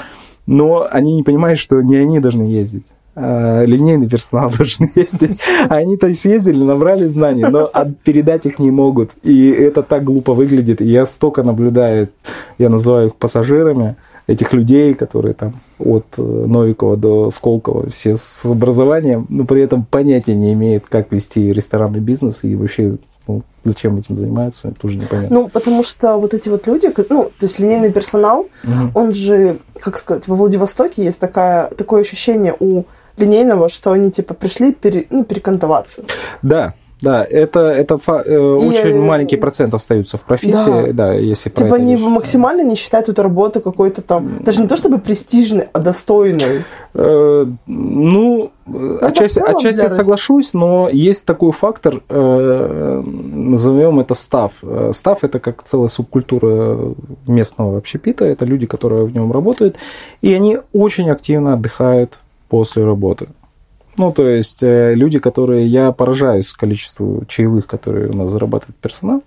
Speaker 5: но они не понимают, что не они должны ездить. а линейный персонал должен ездить. Они-то и съездили, набрали знаний, но передать их не могут. И это так глупо выглядит. И я столько наблюдаю, я называю их пассажирами, этих людей, которые там от э, Новикова до Сколково, все с образованием, но при этом понятия не имеют, как вести ресторанный бизнес и вообще ну, зачем этим занимаются, тоже непонятно.
Speaker 3: Ну, потому что вот эти вот люди, ну, то есть линейный персонал,
Speaker 5: Мгм.
Speaker 3: он же, как сказать, во Владивостоке есть такая, такое ощущение у линейного, что они типа пришли пере, ну, перекантоваться.
Speaker 5: Да, да, это, это фа- э, очень
Speaker 3: э,
Speaker 5: маленький процент остаются в профессии, да, если про
Speaker 3: Типа они
Speaker 5: речь.
Speaker 3: максимально не считают эту работу какой-то там, даже не то чтобы престижной, а достойной.
Speaker 5: Э, Ну, э,
Speaker 3: это
Speaker 5: отчасти, отчасти
Speaker 3: для
Speaker 5: соглашусь, но есть такой фактор, э, назовем это став. Э, Став это как целая субкультура местного общепита, это люди, которые в нем работают, и они очень активно отдыхают после работы. Ну, то есть э, люди, которые... Я поражаюсь количеству чаевых, которые у нас зарабатывает персонал.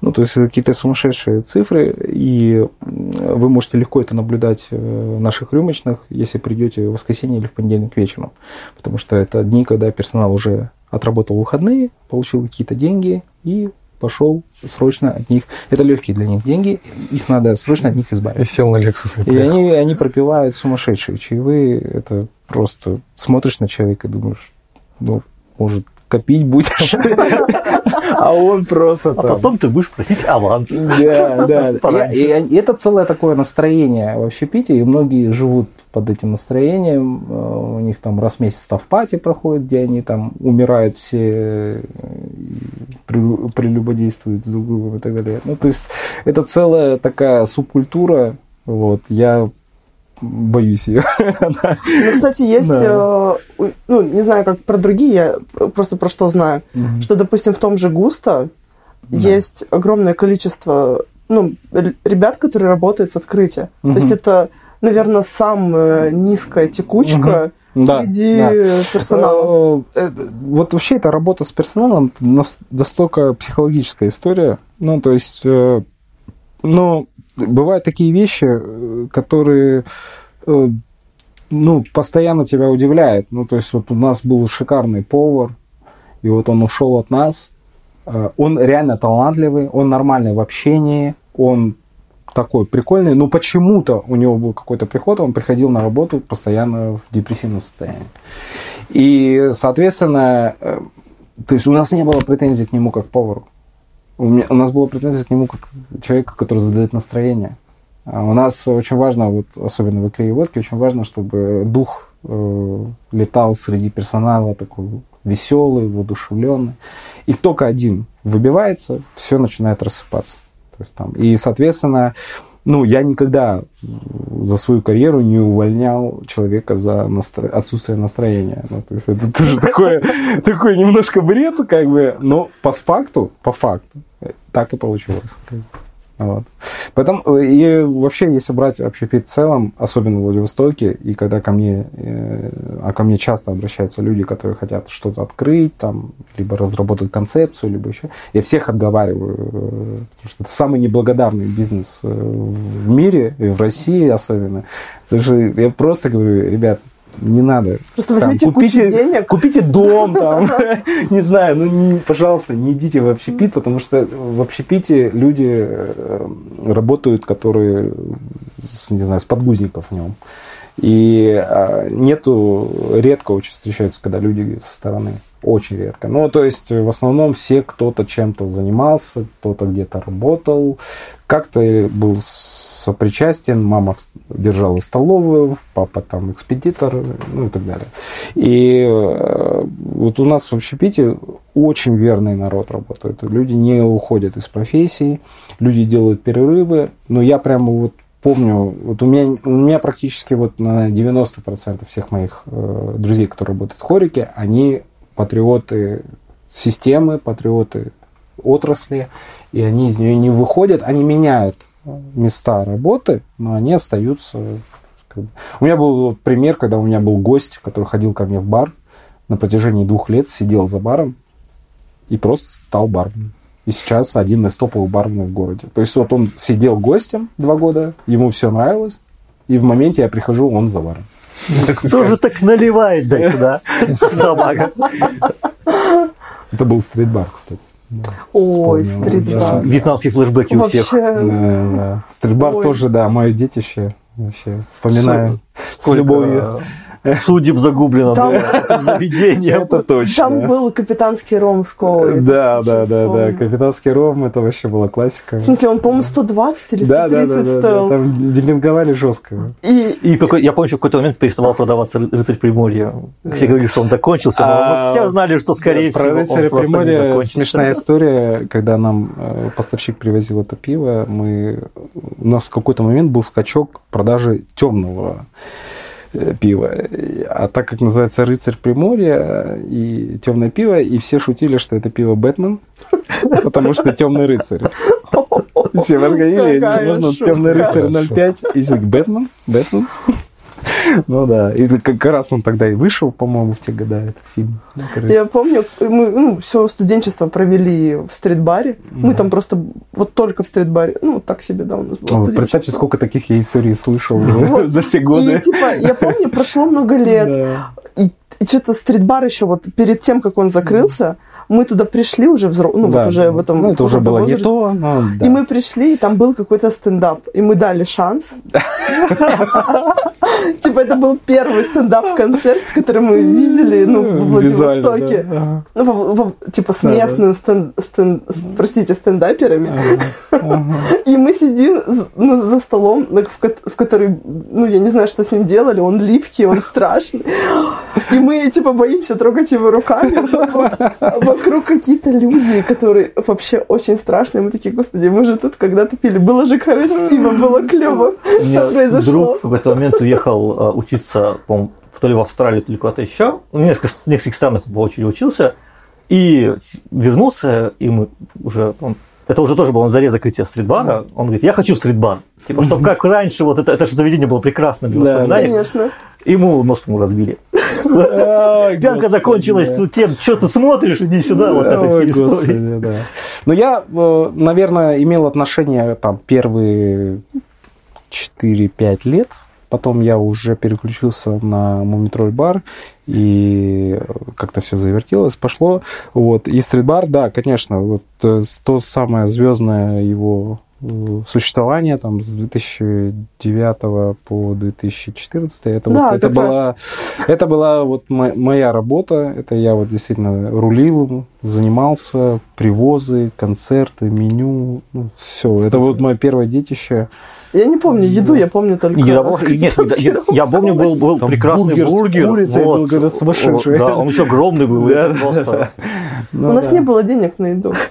Speaker 5: Ну, то есть какие-то сумасшедшие цифры, и вы можете легко это наблюдать э, в наших рюмочных, если придете в воскресенье или в понедельник вечером. Потому что это дни, когда персонал уже отработал выходные, получил какие-то деньги и пошел срочно от них. Это легкие для них деньги, их надо срочно от них
Speaker 1: И
Speaker 5: избавить.
Speaker 1: сел на Lexus и
Speaker 5: И они, они пропивают сумасшедшие чаевые. Это просто смотришь на человека и думаешь, ну, может, копить будешь. А он просто
Speaker 2: А потом ты будешь просить аванс.
Speaker 5: Да, да. И, это целое такое настроение в общепите, и многие живут под этим настроением. Э, У них там раз в месяц ставпати проходит, где они там умирают все, прелюбодействуют с друг другом и так далее. Ну, то есть это целая такая субкультура. Вот, я боюсь ее.
Speaker 3: Ну, кстати, есть,
Speaker 5: Да.
Speaker 3: э, ну, не знаю, как про другие, я просто про что знаю, что, допустим, в том же Густо
Speaker 5: Да.
Speaker 3: есть огромное количество ну, ребят, которые работают с открытия.
Speaker 5: Мгм.
Speaker 3: То есть это, наверное, самая низкая текучка
Speaker 5: Да,
Speaker 3: среди
Speaker 5: да.
Speaker 3: персонала.
Speaker 5: Э, э, Вот вообще эта работа с персоналом настолько психологическая история. Ну, то есть, ну, бывают такие вещи, э, которые, э, ну, постоянно тебя удивляют. Ну, то есть, вот у нас был шикарный повар, и вот он ушел от нас. Э, Он реально талантливый, он нормальный в общении, он такой прикольный, но почему-то у него был какой-то приход, он приходил на работу постоянно в депрессивном состоянии. И, соответственно, то есть у нас не было претензий к нему как повару. У, меня, у нас было претензий к нему как к человеку, который задает настроение. А у нас очень важно, вот, особенно в икре и водке, очень важно, чтобы дух э, летал среди персонала такой веселый, воодушевленный. И только один выбивается, все начинает рассыпаться. То есть, там, и, соответственно, ну, я никогда за свою карьеру не увольнял человека за настро- отсутствие настроения. Ну, то есть это тоже такое, такой немножко бред, как бы, но по факту, по факту, так и получилось. Вот. Поэтому, э, и вообще, если брать общепит в целом, особенно в Владивостоке, и когда ко мне, э, а ко мне часто обращаются люди, которые хотят что-то открыть, там, либо разработать концепцию, либо еще, я всех отговариваю, э, потому что это самый неблагодарный бизнес в мире, и в России особенно. Потому что я просто говорю, ребят, не надо.
Speaker 3: Просто возьмите
Speaker 5: Там,
Speaker 3: кучу денег.
Speaker 5: Купите дом там, не знаю, ну, не, пожалуйста, не идите в общепит, потому что в общепите люди э, работают, которые, не знаю, с подгузников в нем. И а, нету, редко очень встречаются, когда люди со стороны. Очень редко. Ну, то есть, в основном все кто-то чем-то занимался, кто-то где-то работал, как-то был сопричастен, мама держала столовую, папа там экспедитор, ну и так далее. И э, вот у нас в общепите очень верный народ работает. Люди не уходят из профессии, люди делают перерывы, но я прямо вот помню, вот у меня, у меня практически вот на 90% всех моих э, друзей, которые работают в хорике, они патриоты системы, патриоты отрасли, и они из нее не выходят, они меняют места работы, но они остаются. У меня был пример, когда у меня был гость, который ходил ко мне в бар, на протяжении двух лет сидел за баром и просто стал барменом. И сейчас один из топовых барменов в городе. То есть вот он сидел гостем два года, ему все нравилось, и в моменте я прихожу, он за баром.
Speaker 2: Кто же так наливает, да, сюда? Собака.
Speaker 5: Это был стрит-бар, кстати.
Speaker 3: Ой, стрит-бар.
Speaker 5: да.
Speaker 2: Вьетнамские флешбеки у всех.
Speaker 5: Да. Стрит-бар
Speaker 3: Ой.
Speaker 5: тоже, да, мое детище. Вообще, вспоминаю с любовью.
Speaker 2: Судеб загублено
Speaker 3: Там-
Speaker 2: этим заведением.
Speaker 5: Это точно.
Speaker 3: там был капитанский ром с колой.
Speaker 5: Да, да, да, да. Капитанский ром, это вообще была классика.
Speaker 3: В смысле, он, по-моему, 120 или
Speaker 5: Да,
Speaker 3: 130
Speaker 5: да, да, да, да.
Speaker 3: стоил.
Speaker 5: Там демпинговали жестко.
Speaker 3: И
Speaker 2: я помню, что в какой-то момент переставал продаваться ры- рыцарь Приморья. Все говорили, что он закончился, но
Speaker 5: А,
Speaker 2: все знали, что, скорее
Speaker 5: Про
Speaker 2: всего, он
Speaker 5: рыцаря Приморья смешная история, когда нам э, поставщик привозил это пиво, мы, у нас в какой-то момент был скачок продажи темного э, пива. А так как называется рыцарь Приморья и темное пиво, и все шутили, что это пиво Бэтмен, потому что темный рыцарь. Все
Speaker 3: Какая
Speaker 5: можно
Speaker 3: шутка.
Speaker 5: темный рыцарь 0,5, и Бэтмен, Бэтмен. Ну да, и как раз он тогда и вышел, по-моему, в те года, этот фильм. Ну,
Speaker 3: я помню, мы ну, все студенчество провели в стрит-баре. Мы там просто вот только в стрит-баре. Ну, так себе, да, у нас было студенчество.
Speaker 5: Представьте, сколько таких я историй слышал
Speaker 3: Вот.
Speaker 5: за все
Speaker 3: И
Speaker 5: годы.
Speaker 3: типа, я помню, прошло много лет,
Speaker 5: Да.
Speaker 3: и, и что-то стрит-бар еще вот перед тем, как он закрылся, мы туда пришли уже взрослые, ну
Speaker 5: Да.
Speaker 3: вот уже в этом
Speaker 5: Ну, это уже было не
Speaker 3: возрасте.
Speaker 5: то, но да.
Speaker 3: И мы пришли, и там был какой-то стендап, и мы дали шанс. Типа это был первый стендап-концерт, который мы видели, ну, в Владивостоке. Ну, типа с
Speaker 5: Да, да.
Speaker 3: местным стен- стен- с- простите, стендаперами. И мы сидим ну, за столом, в который, ну, я не знаю, что с ним делали, он липкий, он страшный. И мы, типа, боимся трогать его руками. Вокруг какие-то люди, которые вообще очень страшные. Мы такие, господи, мы же тут когда-то пили. Было же красиво, было клево. Что произошло?
Speaker 2: друг в какой-то момент уехал а, учиться, по-моему, то ли в Австралию, то ли куда-то еще. В нескольких, в нескольких странах по очереди учился. И вернулся, и мы уже... это уже тоже было на заре закрытия стритбара. Он говорит, я хочу стритбар. Типа, чтобы как раньше, вот это, это же заведение было прекрасным для
Speaker 5: Да,
Speaker 2: воспоминаний.
Speaker 3: Конечно.
Speaker 2: Ему нос ему разбили. Пьянка закончилась тем, что ты смотришь, иди сюда, вот
Speaker 5: господи, да. Но я, э, наверное, имел отношение там первые 4-5 лет. Потом я уже переключился на Мумитроль бар, и как-то все завертелось, пошло. Вот. И стрит-бар, да, конечно, вот э, то самое звездное его э, существование там с 2009 по 2014 это,
Speaker 3: Да,
Speaker 5: вот, это
Speaker 3: раз.
Speaker 5: была это была вот мо- моя работа это я вот действительно рулил им, занимался привозы концерты меню все это вот мое первое детище
Speaker 3: Я не помню еду, я помню только...
Speaker 2: Еда была- Нет, еда- еда- я помню, был, был
Speaker 5: Там
Speaker 2: прекрасный
Speaker 5: бургер с
Speaker 2: бургер.
Speaker 5: курицей был когда сумасшедший.
Speaker 2: Да, он еще огромный был.
Speaker 5: Да,
Speaker 2: просто.
Speaker 3: У нас не было денег на еду.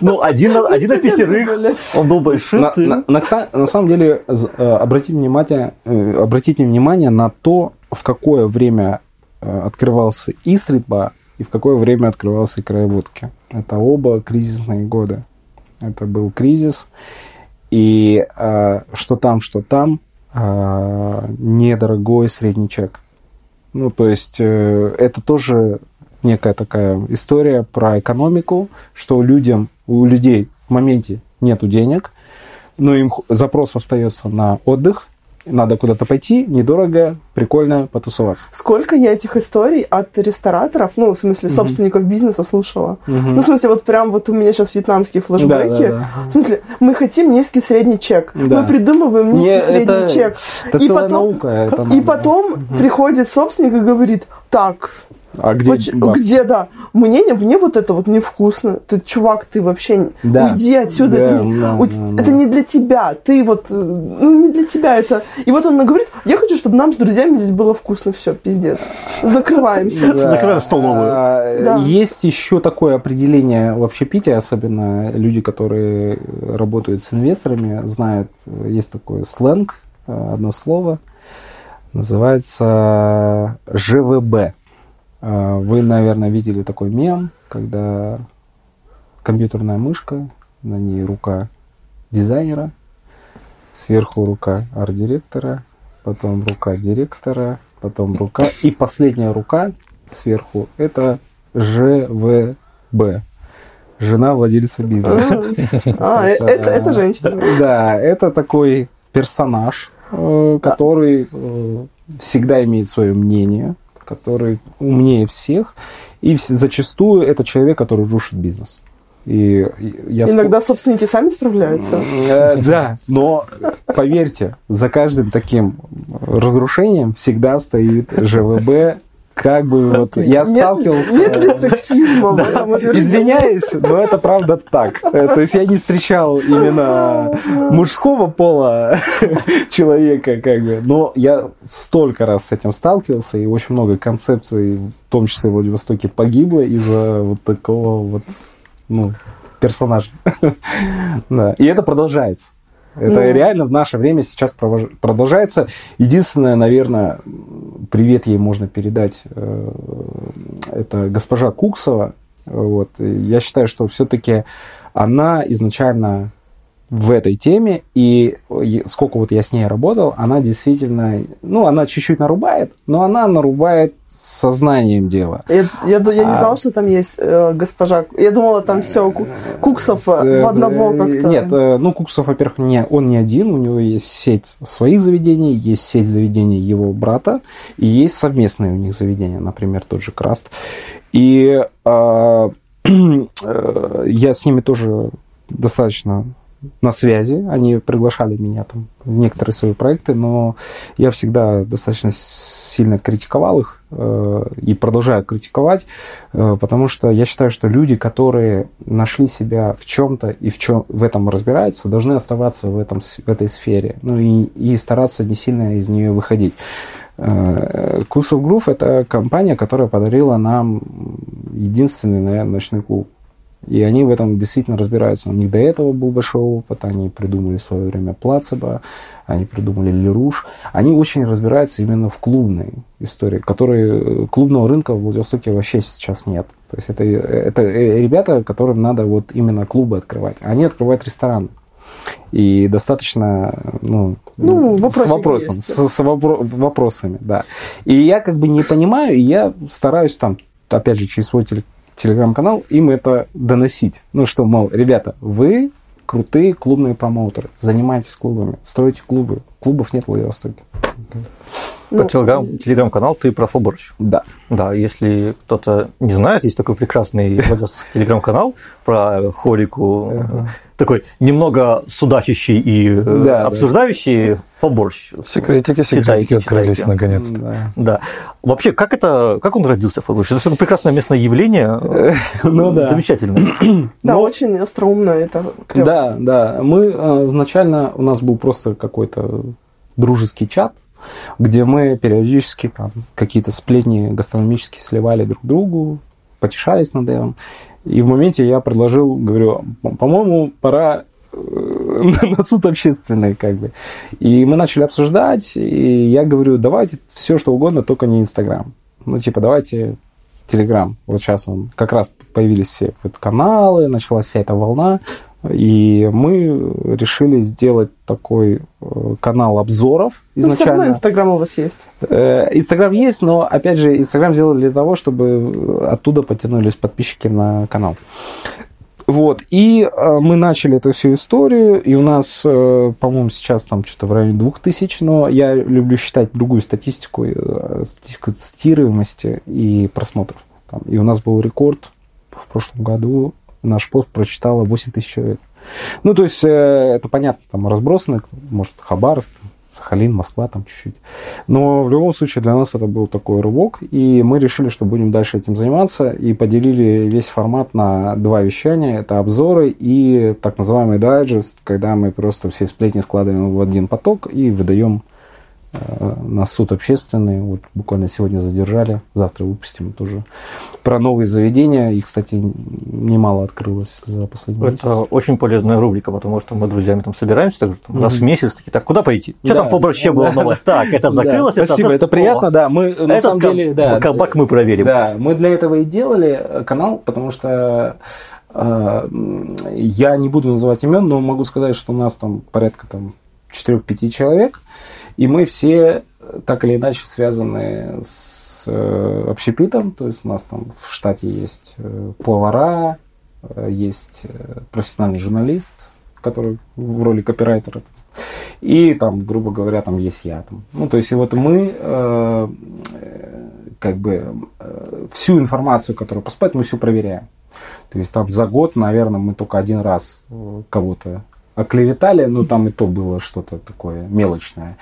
Speaker 2: Ну, один, на- один на пятерых. Он был большой.
Speaker 5: на, на- на кса- на самом деле э, обратите внимание э, обратите внимание на то в какое время э, открывался и стритбар и в какое время открывался и краеводки это оба кризисные годы Это был кризис. И э, что там, что там, э, недорогой средний чек. Ну, то есть э, это тоже некая такая история про экономику, что людям, у людей в моменте нету денег, но им запрос остается на отдых, надо куда-то пойти, недорого, прикольно потусоваться.
Speaker 3: Сколько я этих историй от рестораторов, ну, в смысле, собственников бизнеса слушала.
Speaker 5: Мгм.
Speaker 3: Ну, в смысле, вот прям вот у меня сейчас вьетнамские флешбеки.
Speaker 5: Да, да, да.
Speaker 3: В смысле, мы хотим низкий средний чек.
Speaker 5: Да.
Speaker 3: Мы придумываем низкий
Speaker 5: Не,
Speaker 3: средний
Speaker 5: это-
Speaker 3: чек.
Speaker 5: Это
Speaker 3: И
Speaker 5: целая
Speaker 3: потом-
Speaker 5: наука. это
Speaker 3: И
Speaker 5: надо.
Speaker 3: потом приходит собственник и говорит, так,
Speaker 5: А где бабки?
Speaker 3: где, да, мне, не- мне вот это вот невкусно. Ты, чувак, ты вообще
Speaker 5: Да.
Speaker 3: уйди отсюда.
Speaker 5: Да,
Speaker 3: это, не,
Speaker 5: да,
Speaker 3: у-
Speaker 5: да,
Speaker 3: это
Speaker 5: да.
Speaker 3: не для тебя. Ты вот, э, ну, не для тебя это. И вот он говорит, я хочу, чтобы нам с друзьями здесь было вкусно. Все, пиздец. Закрываемся.
Speaker 2: Закрываем столовую.
Speaker 5: А,
Speaker 3: Да.
Speaker 5: Есть еще такое определение в общепите, особенно люди, которые работают с инвесторами, знают, есть такой сленг, э, одно слово, называется ЖВБ. Э, Вы, наверное, видели такой мем, когда компьютерная мышка, на ней рука дизайнера, сверху рука арт-директора, потом рука директора, потом рука и последняя рука сверху это ЖВБ. Жена владельца бизнеса.
Speaker 3: А, э, это, женщина.
Speaker 5: Да, это такой персонаж, э, который э, всегда имеет свое мнение, который умнее всех, и зачастую это человек, который рушит бизнес. И я сп-
Speaker 3: Иногда собственники сами справляются.
Speaker 5: Э, Да, но поверьте, за каждым таким разрушением всегда стоит ЖВБ. Как бы вот я
Speaker 3: Нет-
Speaker 5: сталкивался...
Speaker 3: Нет ли сексизма в этом утверждении?
Speaker 5: Извиняюсь, но это правда так. Э, То есть я не встречал именно мужского пола человека, как бы. Но я столько раз с этим сталкивался, и очень много концепций, в том числе в Владивостоке, погибло из-за вот такого вот, ну, персонажа. Да. И это продолжается. Это
Speaker 3: Ну.
Speaker 5: реально в наше время сейчас продолжается. Единственное, наверное, привет ей можно передать. э, Это госпожа Куксова. Вот. Я считаю, что все-таки она изначально в этой теме, и сколько вот я с ней работал, она действительно, ну, она чуть-чуть нарубает, но она нарубает сознанием дела.
Speaker 3: Я, я, я не
Speaker 5: А.
Speaker 3: знала, что там есть э, госпожа. Я думала, там все Куксов э, в одного
Speaker 5: Э,
Speaker 3: как-то.
Speaker 5: Нет, э, ну, Куксов, во-первых, не, он не один, у него есть сеть своих заведений, есть сеть заведений его брата, и есть совместные у них заведения, например, тот же Краст. И э, э, я с ними тоже достаточно на связи, они приглашали меня там в некоторые свои проекты, но я всегда достаточно сильно критиковал их э, и продолжаю критиковать, э, потому что я считаю, что люди, которые нашли себя в чем-то и в, чем, в этом разбираются, должны оставаться в, этом, в этой сфере, ну и, и стараться не сильно из нее выходить. Э, Кусов Грув – это компания, которая подарила нам единственный, наверное, ночной клуб. И они в этом действительно разбираются. У них до этого был большой опыт, они придумали в свое время плацебо, они придумали Леруш. Они очень разбираются именно в клубной истории, которой клубного рынка в Владивостоке вообще сейчас нет. То есть это, это ребята, которым надо вот именно клубы открывать. Они открывают рестораны. И достаточно, ну,
Speaker 3: Ну,
Speaker 5: с вопросом,
Speaker 3: есть.
Speaker 5: с, с вопро- вопросами, да. И я как бы не понимаю, и я стараюсь там, опять же, через свой теле- телеграм-канал им это доносить. Ну что, мол, ребята, вы крутые клубные промоутеры, занимайтесь клубами, стройте клубы. Клубов нет в Владивостоке.
Speaker 3: Ну,
Speaker 2: Телеграм, телеграм-канал ты про Фоборч.
Speaker 5: Да.
Speaker 2: Да, если кто-то не знает, есть такой прекрасный телеграм-канал про хорику. Такой немного судачащий и э,
Speaker 5: Да, да.
Speaker 2: обсуждающий Фоборч.
Speaker 1: Секретики, секретики
Speaker 2: Читайте,
Speaker 1: открылись
Speaker 2: читайте.
Speaker 1: наконец-то.
Speaker 5: Да.
Speaker 2: Да. Вообще, как это, как он родился, Фоборч? Это что-то прекрасное местное явление.
Speaker 5: Ну да.
Speaker 2: Замечательно.
Speaker 3: Да,
Speaker 5: Но-
Speaker 3: очень остроумно это клево.
Speaker 5: Да, да. Мы э, изначально, у нас был просто какой-то дружеский чат, где мы периодически там какие-то сплетни гастрономические сливали друг другу, потешались над этим. И в моменте я предложил, говорю, «По- по-моему, пора э, на суд общественный, как бы. И мы начали обсуждать, и я говорю, давайте все, что угодно, только не Инстаграм. Ну, типа, давайте Телеграм. Вот сейчас он, как раз появились все вот каналы, началась вся эта волна. И мы решили сделать такой э, канал обзоров
Speaker 3: Ну, все равно
Speaker 5: изначально.
Speaker 3: Инстаграм у вас есть.
Speaker 5: Э, Инстаграм есть, но, опять же, Инстаграм сделали для того, чтобы оттуда потянулись подписчики на канал. Вот, и э, мы начали эту всю историю, и у нас, э, по-моему, сейчас там что-то в районе 2000, но я люблю считать другую статистику, э, статистику цитируемости и просмотров. Там, и у нас был рекорд в прошлом году, наш пост прочитало 8 тысяч человек. Ну, то есть, э, это понятно, там разбросано, может, Хабаровск, Сахалин, Москва там чуть-чуть. Но в любом случае для нас это был такой рывок, и мы решили, что будем дальше этим заниматься, и поделили весь формат на два вещания. Это обзоры и так называемый дайджест, когда мы просто все сплетни складываем в один поток и выдаем э, на суд общественный. Вот буквально сегодня задержали, завтра выпустим тоже про новые заведения. Их, кстати, немало открылось за последний месяц.
Speaker 2: Это очень полезная рубрика, потому что мы друзьями там собираемся так же, там, раз в месяц, такие, так, куда пойти? Что
Speaker 5: Да.
Speaker 2: там по борще было
Speaker 5: Да.
Speaker 2: новое? Так, это закрылось,
Speaker 5: Да,
Speaker 2: это
Speaker 5: Спасибо, это приятно, да. Мы на самом
Speaker 2: каб-
Speaker 5: деле, да.
Speaker 2: кабак мы проверим.
Speaker 5: Да, мы для этого и делали э, канал, потому что э, я не буду называть имен, но могу сказать, что у нас там порядка там 4-5 человек, и мы все э, так или иначе связаны с э, общепитом, то есть у нас там в штате есть э, повара, есть профессиональный журналист, который в роли копирайтера и там, грубо говоря, там есть я. Там. Ну, то есть, и вот мы как бы всю информацию, которая поступает, мы все проверяем. То есть там за год, наверное, мы только один раз кого-то оклеветали, ну там и то было что-то такое мелочное.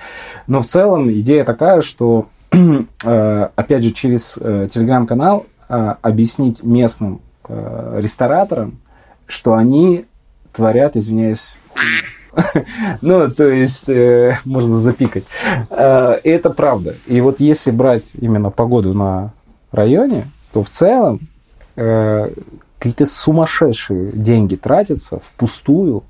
Speaker 5: Но в целом идея такая, что э, опять же через э, телеграм-канал э, объяснить местным рестораторам, что они творят, извиняюсь, ну, то есть, э, можно запикать. Э, это правда. И вот если брать именно погоду на районе, то в целом э, какие-то сумасшедшие деньги тратятся впустую.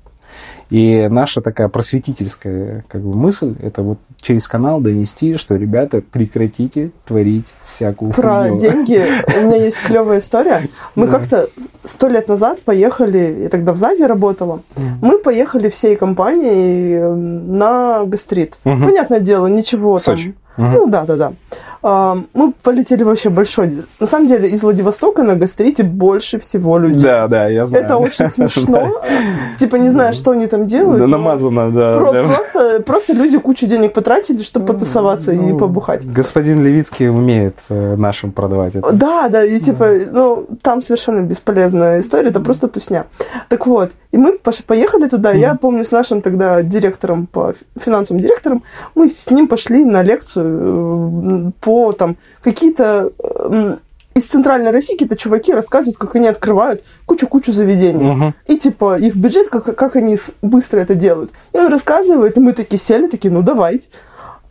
Speaker 5: И наша такая просветительская как бы, мысль это вот через канал донести, что ребята прекратите творить всякую
Speaker 3: Про
Speaker 5: хуйню.
Speaker 3: деньги у меня есть клевая история. Мы
Speaker 5: Да.
Speaker 3: как-то сто лет назад поехали, я тогда в ЗАЗе работала, мы поехали всей компанией э, на гастрит. Понятное дело, ничего там.
Speaker 5: Сочи.
Speaker 3: Ну да, да, да. Мы полетели вообще большой. На самом деле из Владивостока на гастрите больше всего людей.
Speaker 5: Да, да, я знаю.
Speaker 3: Это очень смешно. Типа не знаю, что они там делают.
Speaker 5: Да,
Speaker 3: но
Speaker 5: намазано, да.
Speaker 3: про-
Speaker 5: да.
Speaker 3: Просто, просто люди кучу денег потратили, чтобы потусоваться и
Speaker 5: Ну,
Speaker 3: побухать.
Speaker 5: Господин Левицкий умеет э, нашим продавать это.
Speaker 3: Да, да, и типа, ну, там совершенно бесполезная история, это просто тусня. Так вот, и мы поехали туда, я помню, с нашим тогда директором, по финансовым директором, мы с ним пошли на лекцию э, по там какие-то э, из центральной России какие-то чуваки рассказывают, как они открывают кучу-кучу заведений.
Speaker 5: Мгм.
Speaker 3: И типа их бюджет, как, как они быстро это делают. И он рассказывает, и мы такие сели, такие, ну давайте.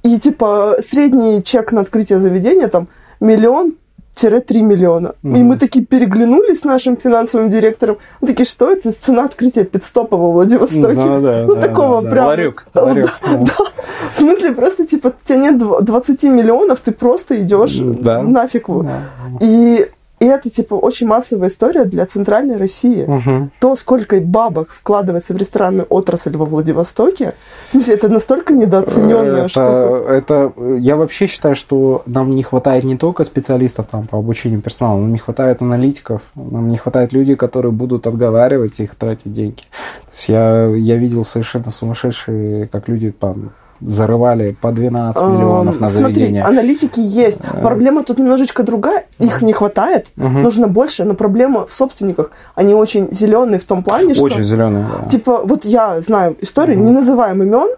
Speaker 3: И типа средний чек на открытие заведения там миллион 3 миллиона. И
Speaker 5: Мгм.
Speaker 3: мы такие переглянулись с нашим финансовым директором. Мы такие, что это? Цена открытия пидстопа во Владивостоке.
Speaker 5: Ну, да,
Speaker 3: Ну,
Speaker 5: да,
Speaker 3: такого
Speaker 5: да,
Speaker 3: прям.
Speaker 5: Ларек, ларек, да.
Speaker 3: да. В смысле, просто, типа, у тебя нет дв- 20 миллионов, ты просто идешь
Speaker 5: Да.
Speaker 3: нафиг.
Speaker 5: Да.
Speaker 3: И, и это, типа, очень массовая история для центральной России
Speaker 5: Мгм.
Speaker 3: то, сколько бабок вкладывается в ресторанную отрасль во Владивостоке, в смысле, это настолько недооцененная
Speaker 5: это,
Speaker 3: штука.
Speaker 5: это, я вообще считаю, что нам не хватает не только специалистов там, по обучению персонала, нам не хватает аналитиков, нам не хватает людей, которые будут отговаривать их тратить деньги. То есть я, я видел совершенно сумасшедшие, как люди там зарывали по 12 миллионов на
Speaker 3: Эм, Смотри,
Speaker 5: заведение.
Speaker 3: аналитики есть.
Speaker 5: Э.
Speaker 3: Проблема тут немножечко другая. Их не хватает,
Speaker 5: Мгм.
Speaker 3: нужно больше, но проблема в собственниках. Они очень зеленые в том плане, что...
Speaker 5: Очень зеленые, да.
Speaker 3: Типа, вот я знаю историю, не называем имен,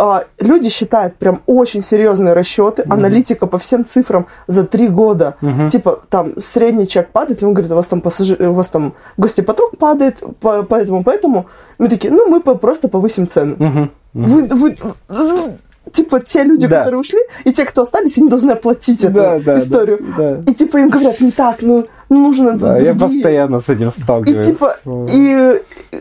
Speaker 3: а, люди считают прям очень серьезные расчеты, аналитика по всем цифрам за три года.
Speaker 5: Мгм.
Speaker 3: Типа, там средний чек падает, и он говорит, у вас там пассажир, у вас там гостепоток падает, по- поэтому, поэтому. Мы такие, ну, мы просто повысим цены.
Speaker 5: Мгм.
Speaker 3: Вы, вы- вы- типа, те люди,
Speaker 5: Да.
Speaker 3: которые ушли, и те, кто остались, они должны оплатить эту
Speaker 5: Да, да,
Speaker 3: историю.
Speaker 5: да, да.
Speaker 3: И типа им говорят, не так, ну, ну, нужно
Speaker 5: Да, я
Speaker 3: другие».
Speaker 5: постоянно с этим
Speaker 3: И
Speaker 5: сталкиваюсь.
Speaker 3: типа, и,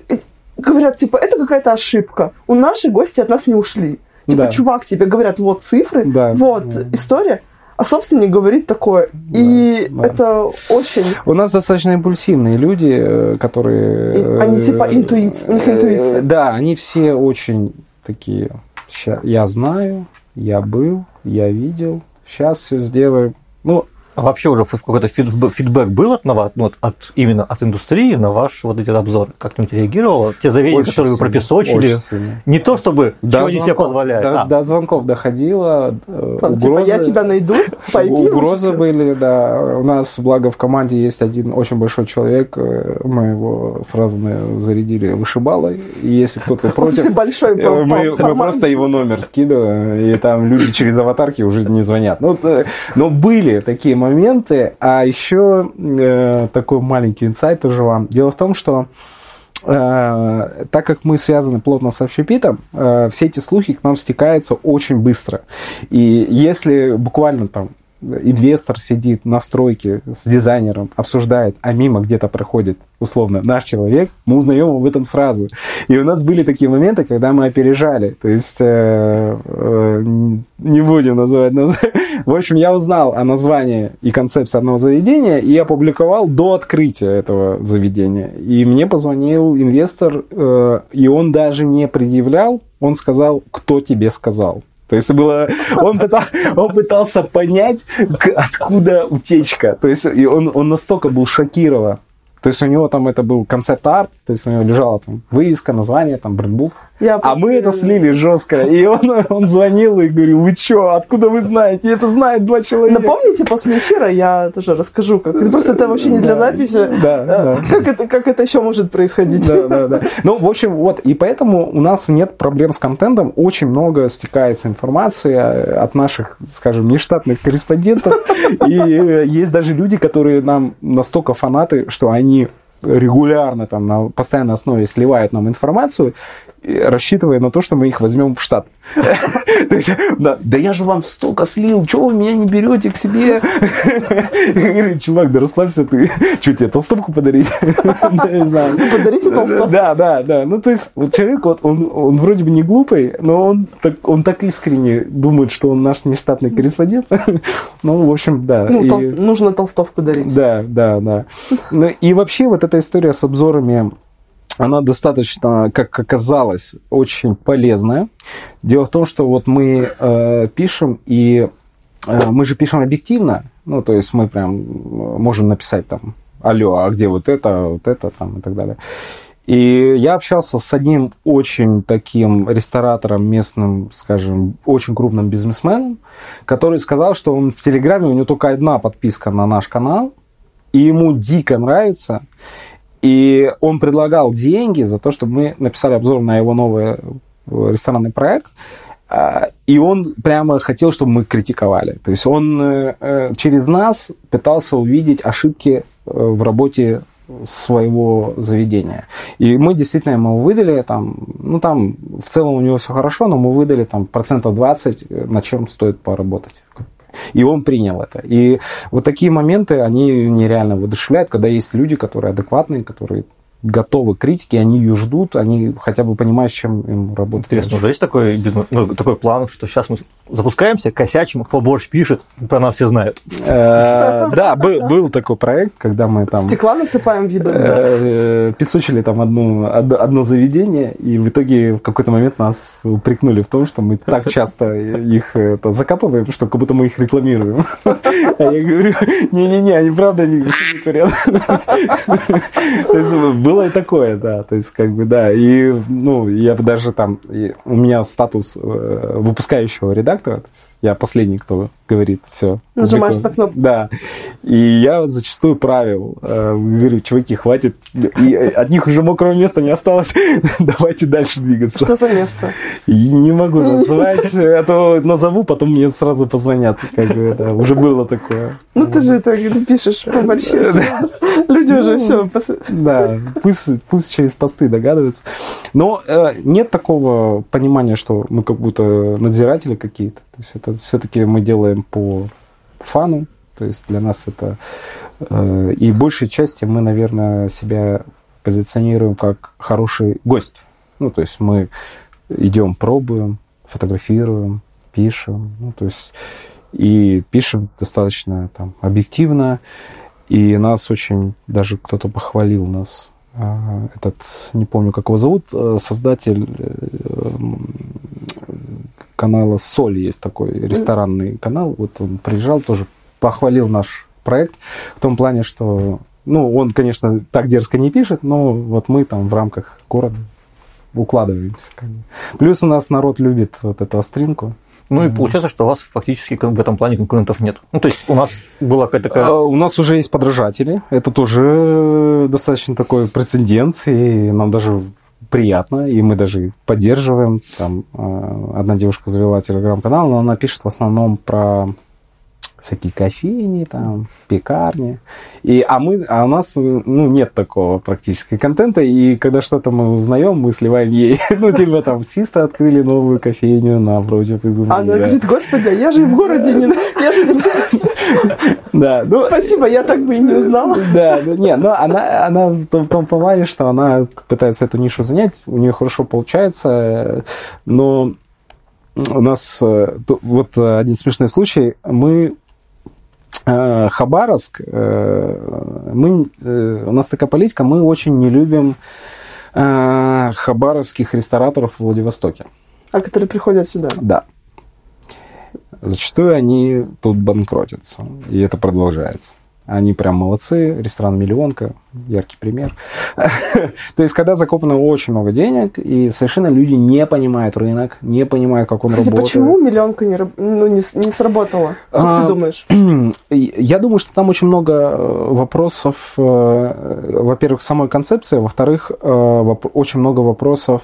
Speaker 3: и говорят, типа, это какая-то ошибка. У наши гости от нас не ушли. Типа,
Speaker 5: Да.
Speaker 3: чувак, тебе говорят, вот цифры,
Speaker 5: Да,
Speaker 3: вот
Speaker 5: да.
Speaker 3: история. а собственник говорит такое. И
Speaker 5: да.
Speaker 3: это очень...
Speaker 5: У нас достаточно импульсивные люди, э, которые...
Speaker 3: И они типа
Speaker 5: э,
Speaker 3: интуиция, у них
Speaker 5: э,
Speaker 3: интуиция.
Speaker 5: Да, они все очень такие, «Ща- я знаю, я был, я видел, сейчас все сделаем. Ну,
Speaker 2: А вообще уже какой-то фидб- фидбэк был от, ну, от именно от индустрии на ваш вот эти обзоры? Как-нибудь реагировало? Те заявления,
Speaker 5: очень
Speaker 2: которые вы пропесочили?
Speaker 5: сильно.
Speaker 2: Не то, чтобы
Speaker 5: До
Speaker 2: чего они себе
Speaker 5: звонков-
Speaker 2: позволяют.
Speaker 5: До,
Speaker 2: а,
Speaker 5: до звонков доходило. э,
Speaker 3: Там, типа, я тебя найду, пойди.
Speaker 5: Угрозы
Speaker 3: уже.
Speaker 5: были, да. У нас, благо, в команде есть один очень большой человек. э, Мы его сразу зарядили вышибалой. И если кто-то против,
Speaker 3: большой
Speaker 5: э, мы, просто его номер скидываем, и там люди через аватарки уже не звонят. Ну, э, но были такие моменты. А еще э, такой маленький инсайт тоже вам. Дело в том, что э, так как мы связаны плотно с общепитом, э, все эти слухи к нам стекаются очень быстро. И если буквально там инвестор сидит на стройке с дизайнером, обсуждает, а мимо где-то проходит, условно, наш человек, мы узнаем об этом сразу. И у нас были такие моменты, когда мы опережали. То есть, э, э, не будем называть название. В общем, я узнал о названии и концепции одного заведения и опубликовал до открытия этого заведения. И мне позвонил инвестор, э, и он даже не предъявлял, он сказал, кто тебе сказал. То есть было, он, пытал, он пытался понять, откуда утечка. То есть и он, он настолько был шокирован. То есть у него там это был концепт-арт, то есть у него лежала там вывеска, название, там брендбук.
Speaker 3: Я
Speaker 5: А мы это слили жестко. И он, он звонил и говорил, вы что, откуда вы знаете? Это знает два человека.
Speaker 3: Напомните, после эфира я тоже расскажу, как это просто это вообще не для записи.
Speaker 5: Да,
Speaker 3: Э,
Speaker 5: да.
Speaker 3: Как это, как это еще может происходить?
Speaker 5: Да, да, да. Ну, в общем, вот, и поэтому у нас нет проблем с контентом. Очень много стекается информации э, от наших, скажем, нештатных корреспондентов. И э, есть даже люди, которые нам настолько фанаты, что они регулярно там на постоянной основе сливают нам информацию, э, рассчитывая на то, что мы их возьмем в штат. Да я же вам столько слил, чего вы меня не берете к себе? Я говорю, чувак, да расслабься ты. Что, тебе толстовку подарить? Знаю.
Speaker 3: Подарите толстовку.
Speaker 5: Да, да, да. Ну, то есть, человек, он, вроде бы не глупый, но он так, искренне думает, что он наш нештатный корреспондент. Ну, в общем, да.
Speaker 3: Ну, нужно толстовку дарить.
Speaker 5: да, да, да. Ну, и вообще вот эта история с обзорами, она достаточно, как оказалось, очень полезная. Дело в том, что вот мы э, пишем, и э, мы же пишем объективно, ну, то есть мы прям э, можем написать там, алло, а где вот это, вот это там и так далее. И я общался с одним очень таким ресторатором местным, скажем, очень крупным бизнесменом, который сказал, что он в Телеграме, у него только одна подписка на наш канал, и ему дико нравится. И он предлагал деньги за то, чтобы мы написали обзор на его новый э, ресторанный проект. А, И он прямо хотел, чтобы мы критиковали. То есть он э, э, через нас пытался увидеть ошибки в работе своего заведения. И мы действительно ему выдали там, ну там в целом у него все хорошо, но мы выдали там процентов 20, э, на чем стоит поработать. И он принял это. И вот такие моменты, они нереально воодушевляют, когда есть люди, которые адекватные, которые готовы к критике, они ее ждут, они хотя бы понимают, с чем им работать.
Speaker 2: Интересно, уже есть такой, ну, такой план, что сейчас мы запускаемся, косячим, Фоборж пишет, про нас все знают.
Speaker 5: Э, Да, был такой проект, когда мы там
Speaker 3: Стекла насыпаем видом.
Speaker 5: э, песочили там одно, заведение, и в итоге в какой-то момент нас упрекнули в том, что мы так часто их закапываем, что как будто мы их рекламируем. А я говорю, не-не-не, они правда не не творят. Было и такое, да, то есть как бы, да, и, ну, я даже там, у меня статус э, выпускающего редактора, то есть я последний, кто говорит, все.
Speaker 3: Нажимаешь на кнопку.
Speaker 5: Да. И я зачастую правил. э, Говорю, чуваки, хватит. И от них уже мокрого места не осталось. Давайте дальше двигаться.
Speaker 3: Что за место?
Speaker 5: И не могу называть, а то назову, потом мне сразу позвонят. Как бы, да, уже было такое.
Speaker 3: Ну ты же это пишешь по борщу. Люди уже все.
Speaker 5: Да, пусть, пусть через посты догадываются. Но э, нет такого понимания, что мы как будто надзиратели какие-то. То есть это все-таки мы делаем по фану. То есть для нас это... э, и большей части мы, наверное, себя позиционируем как хороший гость. Ну, то есть мы идем, пробуем, фотографируем, пишем. Ну, то есть и пишем достаточно там объективно. И нас очень, даже кто-то похвалил нас, а, этот, не помню, как его зовут, э, создатель э, канала «Соль» есть такой ресторанный канал. Вот он приезжал, тоже похвалил наш проект в том плане, что, ну, он, конечно, так дерзко не пишет, но вот мы там в рамках города укладываемся. Плюс у нас народ любит вот эту остринку.
Speaker 2: Ну и получается, что у вас фактически в этом плане конкурентов нет. Ну, то есть у нас была какая-то такая...
Speaker 5: А, У нас уже есть подражатели. Это тоже достаточно такой прецедент, и нам даже приятно, и мы даже поддерживаем. Там э, одна девушка завела телеграм-канал, но она пишет в основном про всякие кофейни, там, пекарни. И, а, мы, а у нас ну, нет такого практически контента, и когда что-то мы узнаем, мы сливаем ей. ну, типа там Систа открыли новую кофейню напротив изумруда.
Speaker 3: А она говорит, господи, я же в городе не... Я же не...
Speaker 5: Да, ну,
Speaker 3: Спасибо, я так бы и не узнала.
Speaker 5: Да, да, не, но она, она в том, том плане, что она пытается эту нишу занять, у нее хорошо получается, но у нас э, вот э, один смешной случай, мы Хабаровск, э, мы, э, у нас такая политика, мы очень не любим э, хабаровских рестораторов в Владивостоке.
Speaker 3: А которые приходят сюда.
Speaker 5: Да. Зачастую они тут банкротятся, и это продолжается. Они прям молодцы, ресторан «Миллионка», яркий пример. То есть, когда закопано очень много денег, и совершенно люди не понимают рынок, не понимают, как он
Speaker 3: Кстати,
Speaker 5: работает.
Speaker 3: почему миллионка не, ну, не, сработала? Как
Speaker 5: А,
Speaker 3: ты думаешь?
Speaker 5: И Я думаю, что там очень много э, вопросов, э, во-первых, самой концепции, во-вторых, э, очень много вопросов,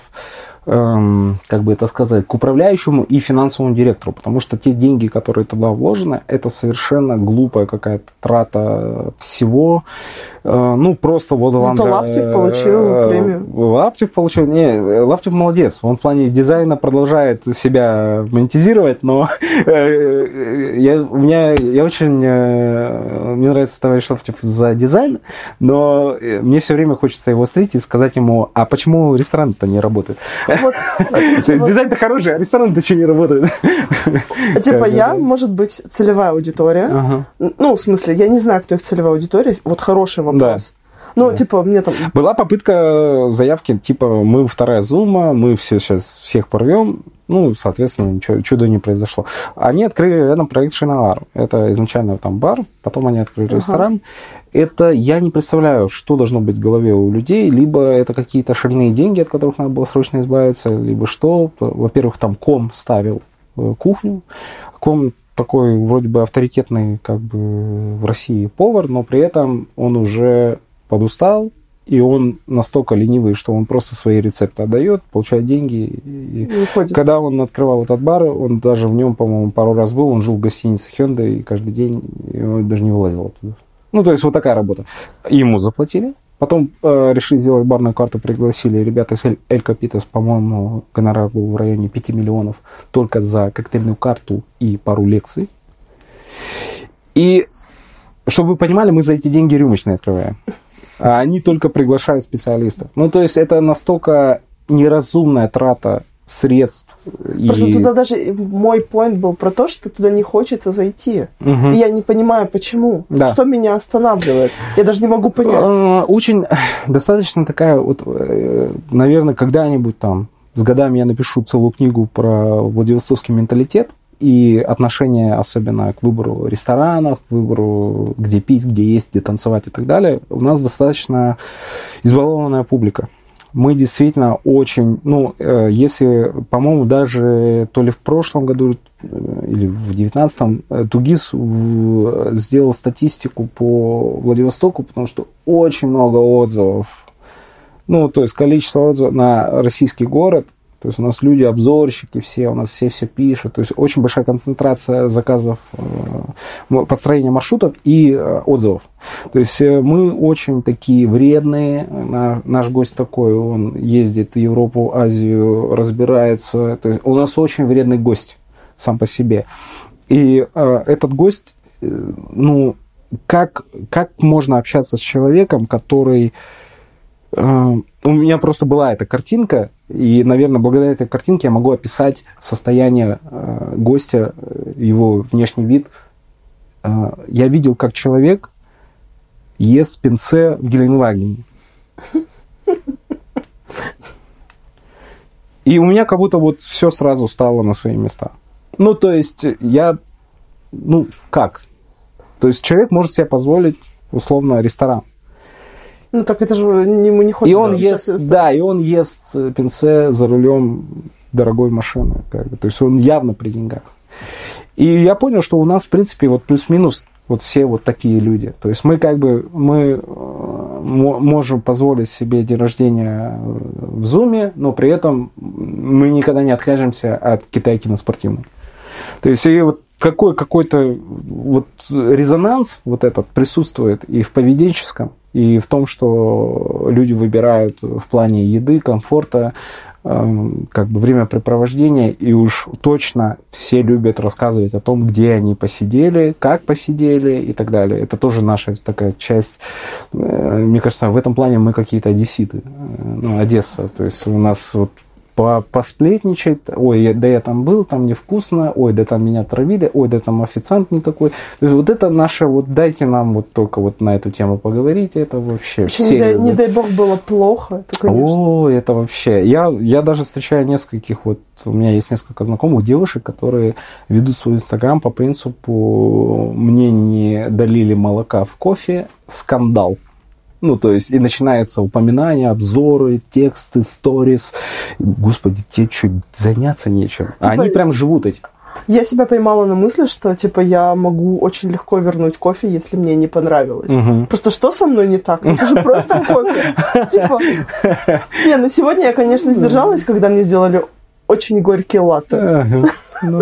Speaker 5: как бы это сказать, к управляющему и финансовому директору, потому что те деньги, которые туда вложены, это совершенно глупая какая-то трата всего. Э, Ну, просто вот
Speaker 3: Зато
Speaker 5: вам...
Speaker 3: Лаптев получил премию.
Speaker 5: Лаптев получил... Не, Лаптев молодец. Он в плане дизайна продолжает себя монетизировать, но э, я, у меня, я очень... э, Мне нравится товарищ Лаптев за дизайн, но э, мне все время хочется его встретить и сказать ему, а почему ресторан-то не работает?
Speaker 3: Вот,
Speaker 5: То есть дизайн-то хороший, а ресторан-то что не работает?
Speaker 3: типа, я,
Speaker 5: да.
Speaker 3: может быть, целевая аудитория. Ну, в смысле, я не знаю, кто их целевая аудитория. Вот хороший вопрос. Ну, типа, мне там...
Speaker 5: Была попытка заявки, типа, мы вторая зума, мы все сейчас всех порвем. Ну, соответственно, ничего, чуда не произошло. Они открыли рядом проект Шиновар. Это изначально там бар, потом они открыли
Speaker 3: Ага.
Speaker 5: ресторан. Это я не представляю, что должно быть в голове у людей. Либо это какие-то шальные деньги, от которых надо было срочно избавиться, либо что. Во-первых, там ком ставил э, кухню. Ком такой вроде бы авторитетный как бы в России повар, но при этом он уже подустал, и он настолько ленивый, что он просто свои рецепты отдает, получает деньги. И когда он открывал этот бар, он даже в нем, по-моему, пару раз был, он жил в гостинице Hyundai, и каждый день и он даже не вылазил оттуда. Ну, то есть вот такая работа. Ему заплатили, потом э, решили сделать барную карту, пригласили ребята из Эль, Эль Капитас, по-моему, гонорар был в районе 5 миллионов только за коктейльную карту и пару лекций. И, чтобы вы понимали, мы за эти деньги рюмочные открываем. А они только приглашают специалистов. Ну, то есть это настолько неразумная трата средств.
Speaker 3: Просто
Speaker 5: и-
Speaker 3: туда даже мой поинт был про то, что туда не хочется зайти.
Speaker 5: Мгм.
Speaker 3: И я не понимаю, почему.
Speaker 5: Да.
Speaker 3: Что меня останавливает. Я даже не могу понять.
Speaker 5: Э, Очень достаточно такая вот, э, наверное, когда-нибудь там с годами я напишу целую книгу про Владивостокский менталитет и отношение особенно к выбору ресторанов, к выбору, где пить, где есть, где танцевать и так далее. У нас достаточно избалованная публика. Мы действительно очень, ну, э, если, по-моему, даже то ли в прошлом году э, или в девятнадцатом э, Тугис сделал статистику по Владивостоку, потому что очень много отзывов. Ну, то есть количество отзывов на российский город. То есть у нас люди, обзорщики все, у нас все все пишут. То есть очень большая концентрация заказов, э, построения маршрутов и э, отзывов. То есть э, мы очень такие вредные. На- наш гость такой, он ездит в Европу, Азию, разбирается. То есть у нас очень вредный гость сам по себе. И этот гость, ну, как, как можно общаться с человеком, который... у меня просто была эта картинка, И, наверное, благодаря этой картинке я могу описать состояние э, гостя, э, его внешний вид. Э, я видел, как человек ест пинце в Геленвагене. И у меня как будто вот все сразу стало на свои места. Ну, то есть я... Ну, как? То есть человек может себе позволить, условно, ресторан.
Speaker 3: Ну так это же ему не хочется.
Speaker 5: И он ест, да, и он ест э, пинце за рулем дорогой машины. Как бы. То есть он явно при деньгах. И я понял, что у нас, в принципе, вот плюс-минус вот все вот такие люди. То есть мы как бы мы э, мо- можем позволить себе день рождения э, в зуме, но при этом мы никогда не откажемся от китайки на спортивной. То есть и вот какой какой-то вот резонанс вот этот присутствует и в поведенческом, и в том, что люди выбирают в плане еды, комфорта, эм, как бы времяпрепровождения, и уж точно все любят рассказывать о том, где они посидели, как посидели и так далее. Это тоже наша такая часть. Э, Мне кажется, в этом плане мы какие-то одесситы, э, ну, Одесса. То есть у нас вот по- посплетничать, ой, да я там был, там невкусно, ой, да там меня травили, ой, да там официант никакой. То есть вот это наше, вот дайте нам вот только вот на эту тему поговорить, это вообще
Speaker 3: Вообще,
Speaker 5: все
Speaker 3: не, дай, не дай бог было плохо, это, конечно.
Speaker 5: О, это вообще. Я, я даже встречаю нескольких, вот у меня есть несколько знакомых девушек, которые ведут свой инстаграм по принципу «мне не долили молока в кофе, скандал». Ну, то есть, и начинается упоминание, обзоры, тексты, сторис. Господи, тебе что, заняться нечем? А
Speaker 3: Типа-
Speaker 5: они прям живут этим.
Speaker 3: Я себя поймала на мысли, что типа я могу очень легко вернуть кофе, если мне не понравилось.
Speaker 5: Мгм.
Speaker 3: Просто что со мной не так? Ну, Это же просто кофе. Типа, не, ну сегодня я, конечно, сдержалась, когда мне сделали очень горькие латте.
Speaker 5: Ну,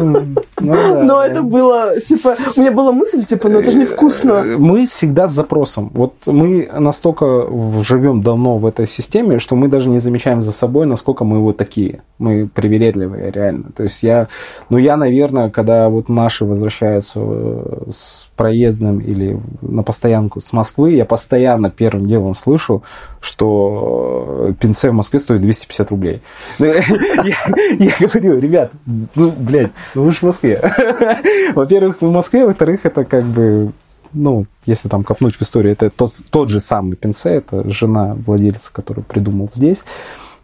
Speaker 5: ну да,
Speaker 3: Но
Speaker 5: да.
Speaker 3: это было, типа, у меня была мысль, типа, ну это же невкусно.
Speaker 5: Э, Мы всегда с запросом. Вот мы настолько живем давно в этой системе, что мы даже не замечаем за собой, насколько мы вот такие. Мы привередливые, реально. То есть я, ну я, наверное, когда вот наши возвращаются э, с проездом или на постоянку с Москвы, я постоянно первым делом слышу, что э, пинце в Москве стоит 250 рублей. Ну, я говорю, ребят, ну, блядь, ну вы же в Москве. Во-первых, в Москве, во-вторых, это как бы, ну, если там копнуть в историю, это тот, тот же самый Пинце, это жена владельца, который придумал здесь.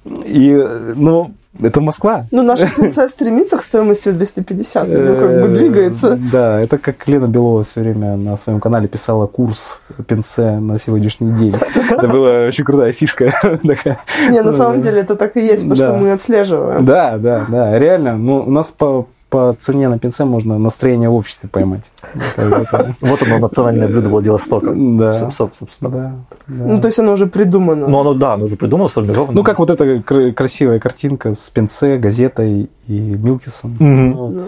Speaker 5: И, ну, это Москва.
Speaker 3: Ну, наша пицца стремится к стоимости в 250, ну, как бы
Speaker 5: Э,
Speaker 3: двигается.
Speaker 5: Да, это как Лена Белова все время на своем канале писала курс Пинце на сегодняшний день. Это была очень крутая фишка.
Speaker 3: Не, на самом деле это так и есть, потому что мы отслеживаем.
Speaker 5: Да, да, да, реально. Ну, у нас по, по цене на пинце можно настроение в обществе поймать.
Speaker 2: Вот оно, национальное блюдо Владивостока.
Speaker 5: Да.
Speaker 2: Соб- Собственно.
Speaker 3: Ну, то есть оно уже придумано.
Speaker 2: Ну, оно, да, оно уже придумано, сформировано.
Speaker 5: Ну, как вот эта кр- красивая картинка с Пинце, газетой и Милкисом. Вот.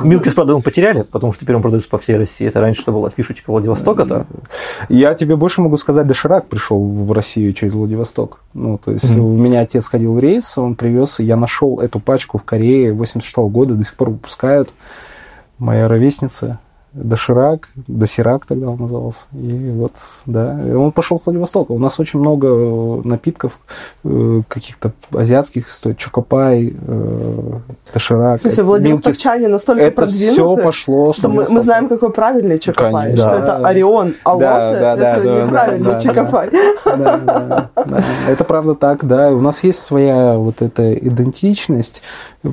Speaker 2: Милкис, правда, мы потеряли, потому что теперь он продается по всей России. Это раньше что была фишечка Владивостока-то.
Speaker 5: Я тебе больше могу сказать, Доширак пришел в Россию через Владивосток. Ну, то есть у меня отец ходил в рейс, он привез, и я нашел эту пачку в Корее 86 года, до сих пор выпускают. Моя ровесница. Доширак, Досирак тогда он назывался. И вот, да, и он пошел в Владивосток. У нас очень много э, напитков э, каких-то азиатских стоит. Чокопай, э, Доширак.
Speaker 3: В смысле, владивостокчане настолько
Speaker 5: Это все
Speaker 3: продвинуты,
Speaker 5: пошло с
Speaker 3: что мы, мы
Speaker 5: Владивостока.
Speaker 3: знаем, какой правильный чокопай.
Speaker 5: Конечно.
Speaker 3: Что
Speaker 5: Да.
Speaker 3: это Орион, а
Speaker 5: Да, да, да,
Speaker 3: это
Speaker 5: да,
Speaker 3: неправильный
Speaker 5: да, да,
Speaker 3: чокопай.
Speaker 5: Да, да, да. Это правда так, да. У нас есть своя вот эта идентичность,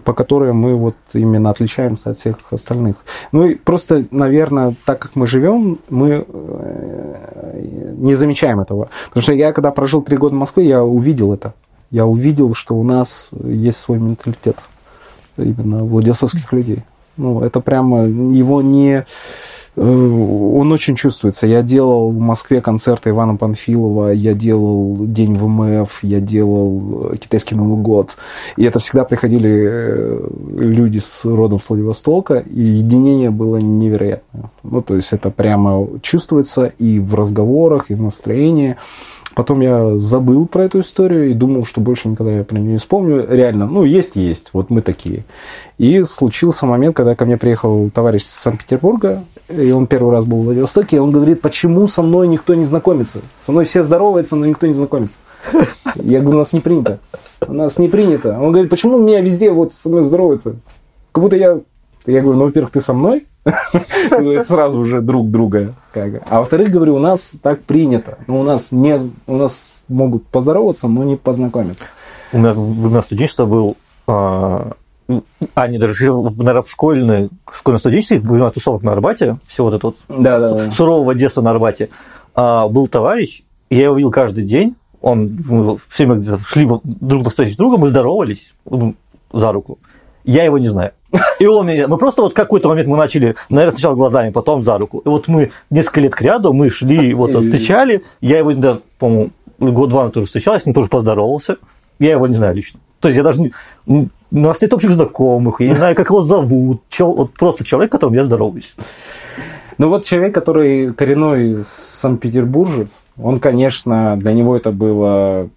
Speaker 5: по которой мы вот именно отличаемся от всех остальных. Ну и просто, наверное, так как мы живем, мы э, не замечаем этого. Потому что я, когда прожил три года в Москве, я увидел это. Я увидел, что у нас есть свой менталитет именно владивостокских людей. Ну, это прямо его не... э, Он очень чувствуется. Я делал в Москве концерты Ивана Панфилова, я делал День ВМФ, я делал э, Китайский Новый год. И это всегда приходили э, люди с родом с Владивостока, и единение было невероятное. Ну, то есть это прямо чувствуется и в разговорах, и в настроении. Потом я забыл про эту историю и думал, что больше никогда я про нее не вспомню. Реально, ну, есть есть, вот мы такие. И случился момент, когда ко мне приехал товарищ из Санкт-Петербурга, и он первый раз был в Владивостоке, и он говорит, почему со мной никто не знакомится? Со мной все здороваются, но никто не знакомится. Я говорю, у нас не принято. У нас не принято. Он говорит, почему меня везде вот со мной здороваются? Как будто я... Я говорю, ну, во-первых, ты со мной? Сразу уже друг друга. А во-вторых, говорю, у нас так принято. Ну, у нас не... У нас могут поздороваться, но не познакомиться.
Speaker 2: У меня время студенчества был а, не даже, наверное, в школьной, школьно-студенческих времена тусовок на Арбате, все вот это вот
Speaker 5: Да, да, да.
Speaker 2: сурового детства на Арбате, а, был товарищ, я его видел каждый день, он, мы все мы где-то шли друг навстречу с другом, мы здоровались ну, за руку. Я его не знаю. И он меня... Мы просто вот в какой-то момент мы начали, наверное, сначала глазами, потом за руку. И вот мы несколько лет к ряду, мы шли, вот встречали. Я его, да, по-моему, год-два тоже встречался, с ним тоже поздоровался. Я его не знаю лично. То есть я даже не... У нас нет общих знакомых, я не знаю, как его зовут. Чел- Вот просто человек, которым я здороваюсь.
Speaker 5: Ну вот человек, который коренной санкт-петербуржец, он, конечно, для него это было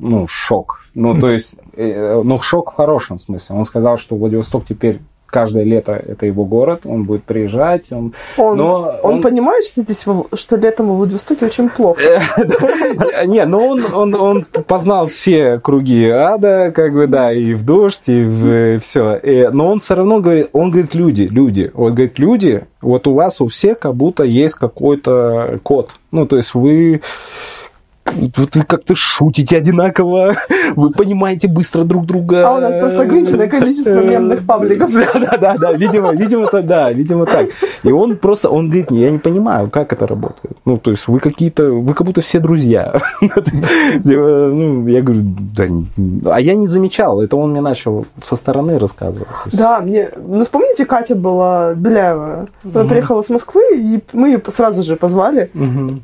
Speaker 5: ну, шок. Ну, то есть, э, ну, шок в хорошем смысле. Он сказал, что Владивосток теперь каждое лето это его город, он будет приезжать, он...
Speaker 3: Он,
Speaker 5: Но
Speaker 3: он
Speaker 5: он-
Speaker 3: понимает, что, здесь, что летом во Владивостоке очень плохо.
Speaker 5: Не, ну он, он, он познал все круги ада, как бы, да, и в дождь, и в все. Но он все равно говорит, он говорит, люди, люди. Он говорит, люди, вот у вас у всех как будто есть какой-то код. Ну, то есть вы вы как-то шутите одинаково, вы понимаете быстро друг друга.
Speaker 3: А у нас просто ограниченное количество мемных пабликов.
Speaker 5: Да, да, да, да, видимо, видимо, то да, видимо так. И он просто, он говорит, я не понимаю, как это работает. Ну, то есть вы какие-то, вы как будто все друзья. Ну, я говорю, да, а я не замечал, это он мне начал со стороны рассказывать.
Speaker 3: Да, мне... Ну, вспомните, Катя была Беляева. Она приехала с Москвы, и мы ее сразу же позвали.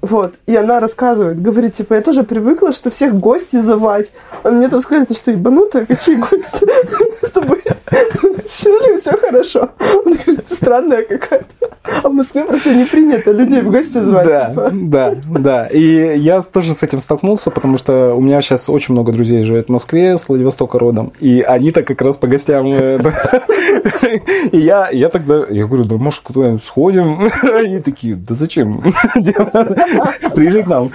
Speaker 3: Вот. И она рассказывает, говорит, типа, я тоже привыкла, что всех гостей звать. А мне там сказали, ты что, ебанутая? Какие гости? С тобой все ли, все хорошо? Она говорит, странная какая-то. А в Москве просто не принято людей в гости звать.
Speaker 5: Да,
Speaker 3: типа.
Speaker 5: да, да. И я тоже с этим столкнулся, потому что у меня сейчас очень много друзей живет в Москве, с Владивостока родом, и они-то как раз по гостям. э, И я, я тогда, я говорю, да может куда-нибудь сходим? Они такие, да зачем? Приезжай к нам.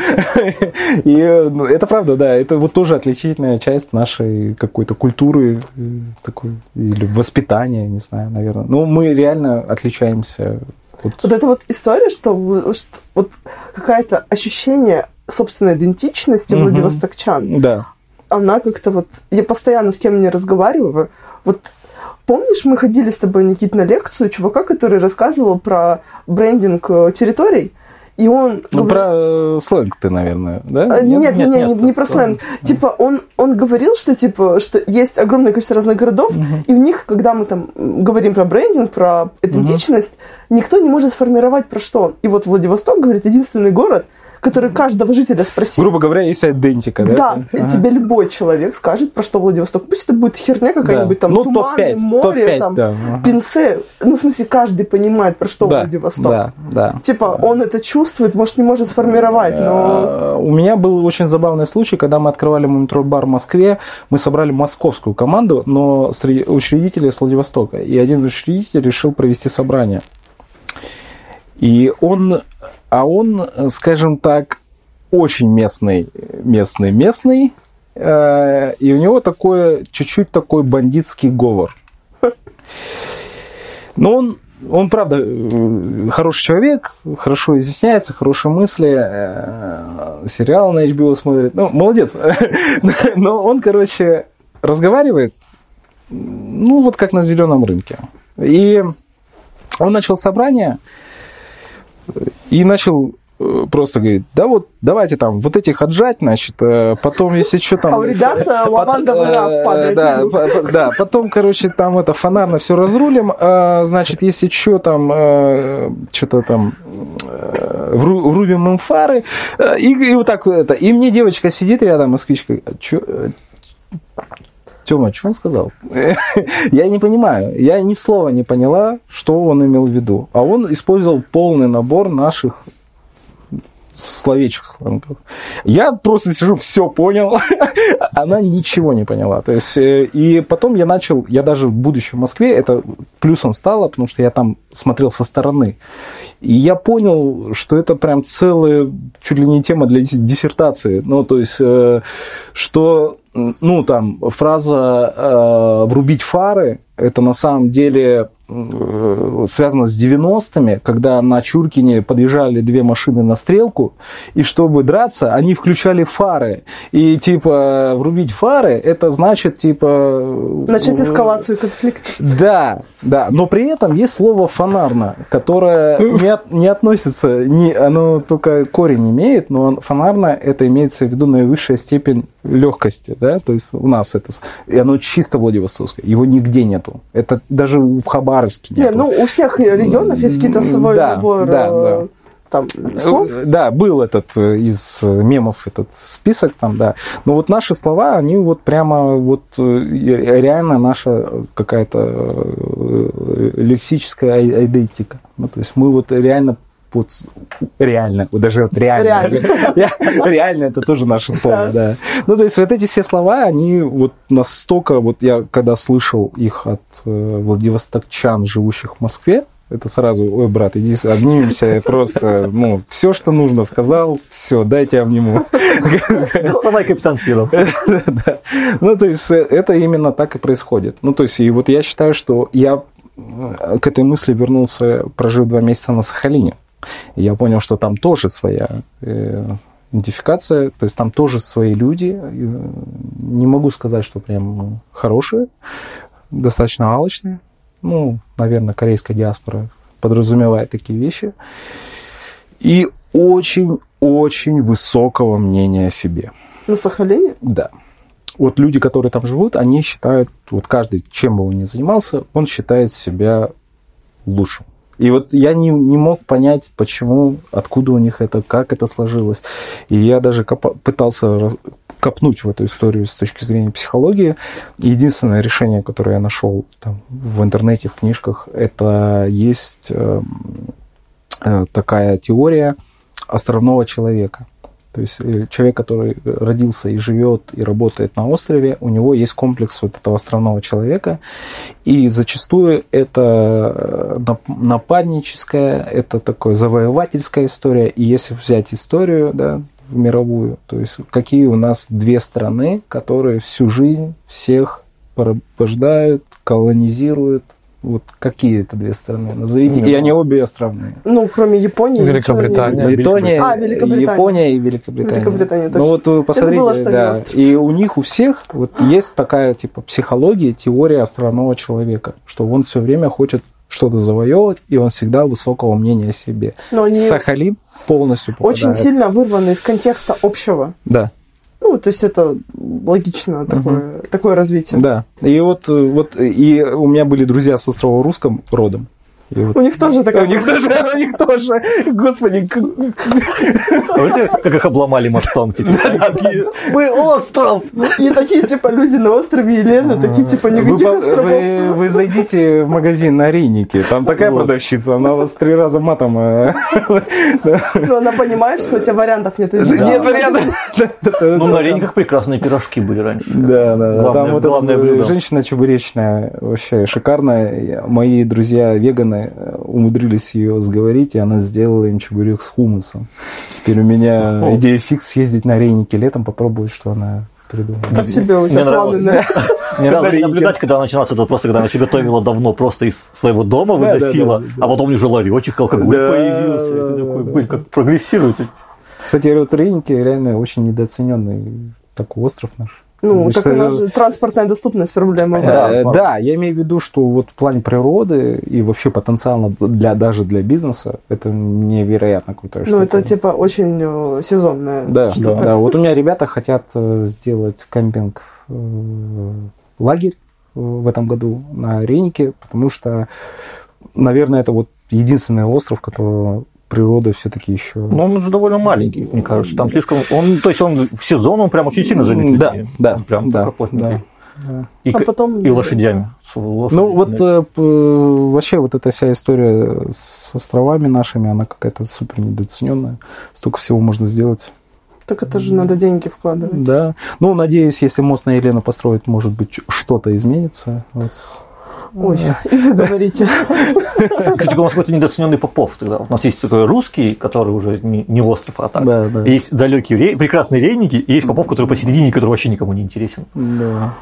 Speaker 5: И ну, это правда, да, это вот тоже отличительная часть нашей какой-то культуры э, такой, или воспитания, не знаю, наверное. Ну, мы реально отличаемся от
Speaker 3: Вот эта вот история, что, что вот какое-то ощущение собственной идентичности
Speaker 5: Мгм.
Speaker 3: владивостокчан,
Speaker 5: Да.
Speaker 3: она как-то вот... Я постоянно с кем не разговариваю. Вот помнишь, мы ходили с тобой, Никит, на лекцию чувака, который рассказывал про брендинг э, территорий, и он...
Speaker 5: Ну,
Speaker 3: говорил-
Speaker 5: про э, сленг ты, наверное, да?
Speaker 3: Нет, нет,
Speaker 2: Нет,
Speaker 3: нет,
Speaker 2: нет,
Speaker 3: не, не про
Speaker 2: это-
Speaker 3: сленг. Типа он, он говорил, что типа что есть огромное количество разных городов, и в них, когда мы там говорим про брендинг, про идентичность, никто не может сформировать про что. И вот Владивосток, говорит, единственный город, который каждого жителя спросил.
Speaker 5: Грубо говоря, есть идентика, да?
Speaker 3: Да,
Speaker 5: Ага.
Speaker 3: тебе любой человек скажет, про что Владивосток. Пусть это будет херня какая-нибудь,
Speaker 5: Да.
Speaker 3: там,
Speaker 5: ну,
Speaker 3: туманы,
Speaker 5: топ-5,
Speaker 3: море,
Speaker 5: топ-5,
Speaker 3: там,
Speaker 5: да. ага.
Speaker 3: пинце. Ну, в смысле, каждый понимает, про что
Speaker 5: Да,
Speaker 3: Владивосток.
Speaker 5: Да, да.
Speaker 3: Типа, он это чувствует, может, не может сформировать, но...
Speaker 5: Э, У меня был очень забавный случай, когда мы открывали Мумитроль-бар в Москве, мы собрали московскую команду, но среди учредителей с Владивостока. И один учредитель решил провести собрание. И он, а он, скажем так, очень местный, местный, местный, э, и у него такое, чуть-чуть такой бандитский говор. Но он, он правда, э, хороший человек, хорошо изъясняется, хорошие мысли, э, сериал на HBO смотрит. Ну, молодец. Но он, короче, разговаривает, ну, вот как на зеленом рынке. И он начал собрание и начал э, просто говорить, да вот, давайте там вот этих отжать, значит, э, потом, если что там...
Speaker 3: А у ребят э, лавандовый раф падает.
Speaker 5: Да, да, потом, короче, там это фонарно все разрулим. Значит, если что там, что-то там вру- врубим им фары. И, и вот так вот это. И мне девочка сидит рядом, москвичка, Тёма, что он сказал? Я не понимаю. Я ни слова не поняла, что он имел в виду. А он использовал полный набор наших словечек сленгов. Я просто сижу, все понял. Она ничего не поняла. То есть, э, и потом я начал, я даже будучи в Москве, это плюсом стало, потому что я там смотрел со стороны. И я понял, что это прям целая, чуть ли не тема для дис- диссертации. Ну, то есть, э, что ну, там, фраза э, «врубить фары» это на самом деле э, связано с 90-ми, когда на Чуркине подъезжали две машины на стрелку, и чтобы драться, они включали фары. И, типа, врубить фары, это значит, типа...
Speaker 3: Начать эскалацию конфликта.
Speaker 5: Да, да. Но при этом есть слово «фонарно», которое не, от- не относится, не, оно только корень имеет, но фонарно это имеется в виду наивысшая степень легкости, да, то есть у нас это, и оно чисто Владивостокское, его нигде нету. Это даже в Хабаровске
Speaker 3: Не,
Speaker 5: нету.
Speaker 3: ну у всех регионов есть какие-то свой
Speaker 5: Да,
Speaker 3: набор
Speaker 5: да,
Speaker 3: э, там слов.
Speaker 5: Э, Да, был этот э, из мемов этот список там, да. Но вот наши слова, они вот прямо вот реально наша какая-то лексическая ай- идентика. Ну, то есть мы вот реально вот реально, даже вот реально, Я- реально это тоже наше слово, да. Ну, то есть вот эти все слова, они вот настолько, вот я когда слышал их от э, владивостокчан, живущих в Москве, это сразу, ой, брат, иди обнимемся, просто, ну, все, что нужно, сказал, все, дайте я обниму.
Speaker 2: Доставай капитанский.
Speaker 5: Да. Ну, то есть э, это именно так и происходит. Ну, то есть, и вот я считаю, что я э, к этой мысли вернулся, прожив два месяца на Сахалине. И я понял, что там тоже своя э, идентификация, то есть там тоже свои люди. Э, Не могу сказать, что прям хорошие, достаточно алчные. Ну, наверное, корейская диаспора подразумевает такие вещи. И очень-очень высокого мнения о себе.
Speaker 3: На Сахалине?
Speaker 5: Да. Вот люди, которые там живут, они считают, вот каждый, чем бы он ни занимался, он считает себя лучшим. И вот я не, не мог понять, почему, откуда у них это, как это сложилось. И я даже копа- пытался раз- копнуть в эту историю с точки зрения психологии. Единственное решение, которое я нашел там, в интернете, в книжках, это есть э, э, такая теория островного человека. То есть э, человек, который родился и живет и работает на острове, у него есть комплекс вот этого островного человека. И зачастую это э, нап- нападническая, это такое завоевательская история. И если взять историю, да, в мировую, то есть какие у нас две страны, которые всю жизнь всех порабождают, колонизируют, вот какие это две страны? Назовите. И они обе островные.
Speaker 3: Ну, кроме Японии.
Speaker 1: Великобритания.
Speaker 3: ничего не-
Speaker 5: Япония,
Speaker 3: А, Великобритания.
Speaker 5: Япония и Великобритания.
Speaker 3: Великобритания,
Speaker 5: Ну
Speaker 3: точно.
Speaker 5: вот вы посмотрите,
Speaker 3: забыла,
Speaker 5: да, и у них у всех вот есть такая типа психология, теория островного человека, что он все время хочет что-то завоевывать, и он всегда высокого мнения о себе.
Speaker 3: Но они
Speaker 5: Сахалин полностью
Speaker 3: очень
Speaker 5: попадает.
Speaker 3: сильно вырваны из контекста общего.
Speaker 5: Да,
Speaker 3: Ну, то есть это логично такое, такое развитие.
Speaker 5: да. И вот, вот и у меня были друзья с острова Русском родом. Вот-
Speaker 3: У них тоже такая...
Speaker 5: У них тоже, у них тоже. Господи, как-
Speaker 2: Помните, как их обломали мостом? Типа, такие, Мы остров!
Speaker 3: И такие, типа, люди на острове Елены, такие, типа, никаких островов.
Speaker 5: вы- вы зайдите в магазин на Рейнике, там такая продавщица, она вас три раза матом...
Speaker 3: Но она понимает, что у тебя вариантов нет.
Speaker 5: Нет вариантов.
Speaker 2: Ну, на рейниках прекрасные пирожки были раньше.
Speaker 5: Да, да, Там вот
Speaker 2: главное
Speaker 5: эта
Speaker 2: блюдо.
Speaker 5: женщина чебуречная, вообще шикарная. Мои друзья веганы умудрились ее сговорить, и она сделала им чебурек с хумусом. Теперь у меня
Speaker 2: О.
Speaker 5: идея фикс съездить на Рейники летом, попробовать, что она придумала.
Speaker 3: Так себе у тебя
Speaker 2: Мне
Speaker 3: планы.
Speaker 2: нравилось.
Speaker 3: да.
Speaker 2: Не надо
Speaker 5: На
Speaker 2: наблюдать, когда начиналось это, просто когда она все готовила давно, просто из своего дома выносила, а потом уже ларечек, алкоголь появился. ты такой, блин, как прогрессируете.
Speaker 5: Кстати, вот Рейники реально очень недооцененный такой остров наш.
Speaker 3: Ну, так у нас же транспортная доступность проблема.
Speaker 5: Э,
Speaker 2: Да,
Speaker 5: Да, я имею в виду, что вот в плане природы и вообще потенциально для, даже для бизнеса это невероятно крутая
Speaker 3: Ну,
Speaker 5: штука.
Speaker 3: это типа очень э, сезонная
Speaker 5: Да,
Speaker 3: штука.
Speaker 5: да, да. Вот у меня ребята хотят э, сделать кемпинг лагерь в этом году на Рейнике, потому что, наверное, это вот единственный остров, которого природа все-таки еще.
Speaker 2: Но он уже довольно маленький, мне кажется. Там слишком... Он, то есть он в сезон, он прям очень сильно занят
Speaker 5: да, да,
Speaker 2: прям
Speaker 5: да, да.
Speaker 2: И,
Speaker 3: А потом-
Speaker 2: и лошадями. С лошадями.
Speaker 5: Ну вот э, вообще вот эта вся история с островами нашими, она какая-то супер недооцененная. Столько всего можно сделать.
Speaker 3: Так это же надо деньги вкладывать.
Speaker 5: Да. Ну, надеюсь, если мост на Елену построить, может быть, что-то изменится. Вот.
Speaker 3: Ой, и вы говорите.
Speaker 2: Кстати, у нас какой-то недооцененный Попов тогда. У нас есть такой русский, который уже не, не остров, а так.
Speaker 6: Да, да.
Speaker 2: Есть далекие прекрасные рейники, и есть Попов, который посередине, который вообще никому не интересен.
Speaker 6: Да.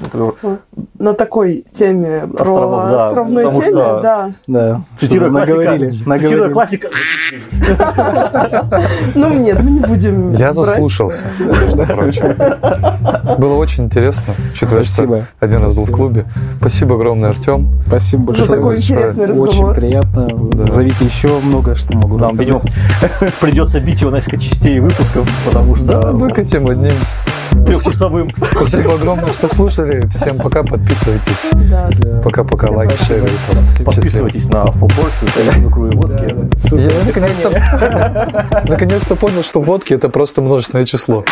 Speaker 2: Это
Speaker 3: На такой теме про
Speaker 2: Островов, да,
Speaker 3: островной
Speaker 2: потому
Speaker 3: теме,
Speaker 2: что-
Speaker 3: да.
Speaker 6: Да.
Speaker 2: Цитируя классика,
Speaker 6: наговорили,
Speaker 2: цитируя классика,
Speaker 3: Ну нет, мы не будем.
Speaker 1: Я заслушался, между прочим. Было очень интересно, учитывая, что
Speaker 6: Спасибо.
Speaker 1: один раз был в клубе. Спасибо огромное, Артем.
Speaker 6: Спасибо
Speaker 3: За
Speaker 6: большое.
Speaker 3: такой интересный
Speaker 6: Очень
Speaker 3: разговор.
Speaker 6: приятно. Зовите еще много, что могу
Speaker 2: нам, видимо, придется бить его на несколько частей выпусков, потому что
Speaker 1: Да, выкатим одним.
Speaker 2: Трехчасовым.
Speaker 1: Спасибо огромное, что слушали. Всем пока, подписывайтесь. Пока-пока,
Speaker 6: Всем
Speaker 1: лайк,
Speaker 6: спасибо.
Speaker 1: шер, репост. Всем
Speaker 2: Подписывайтесь на футбольщик, икру и водки.
Speaker 1: Я наконец-то наконец-то понял, что водки это просто множественное число.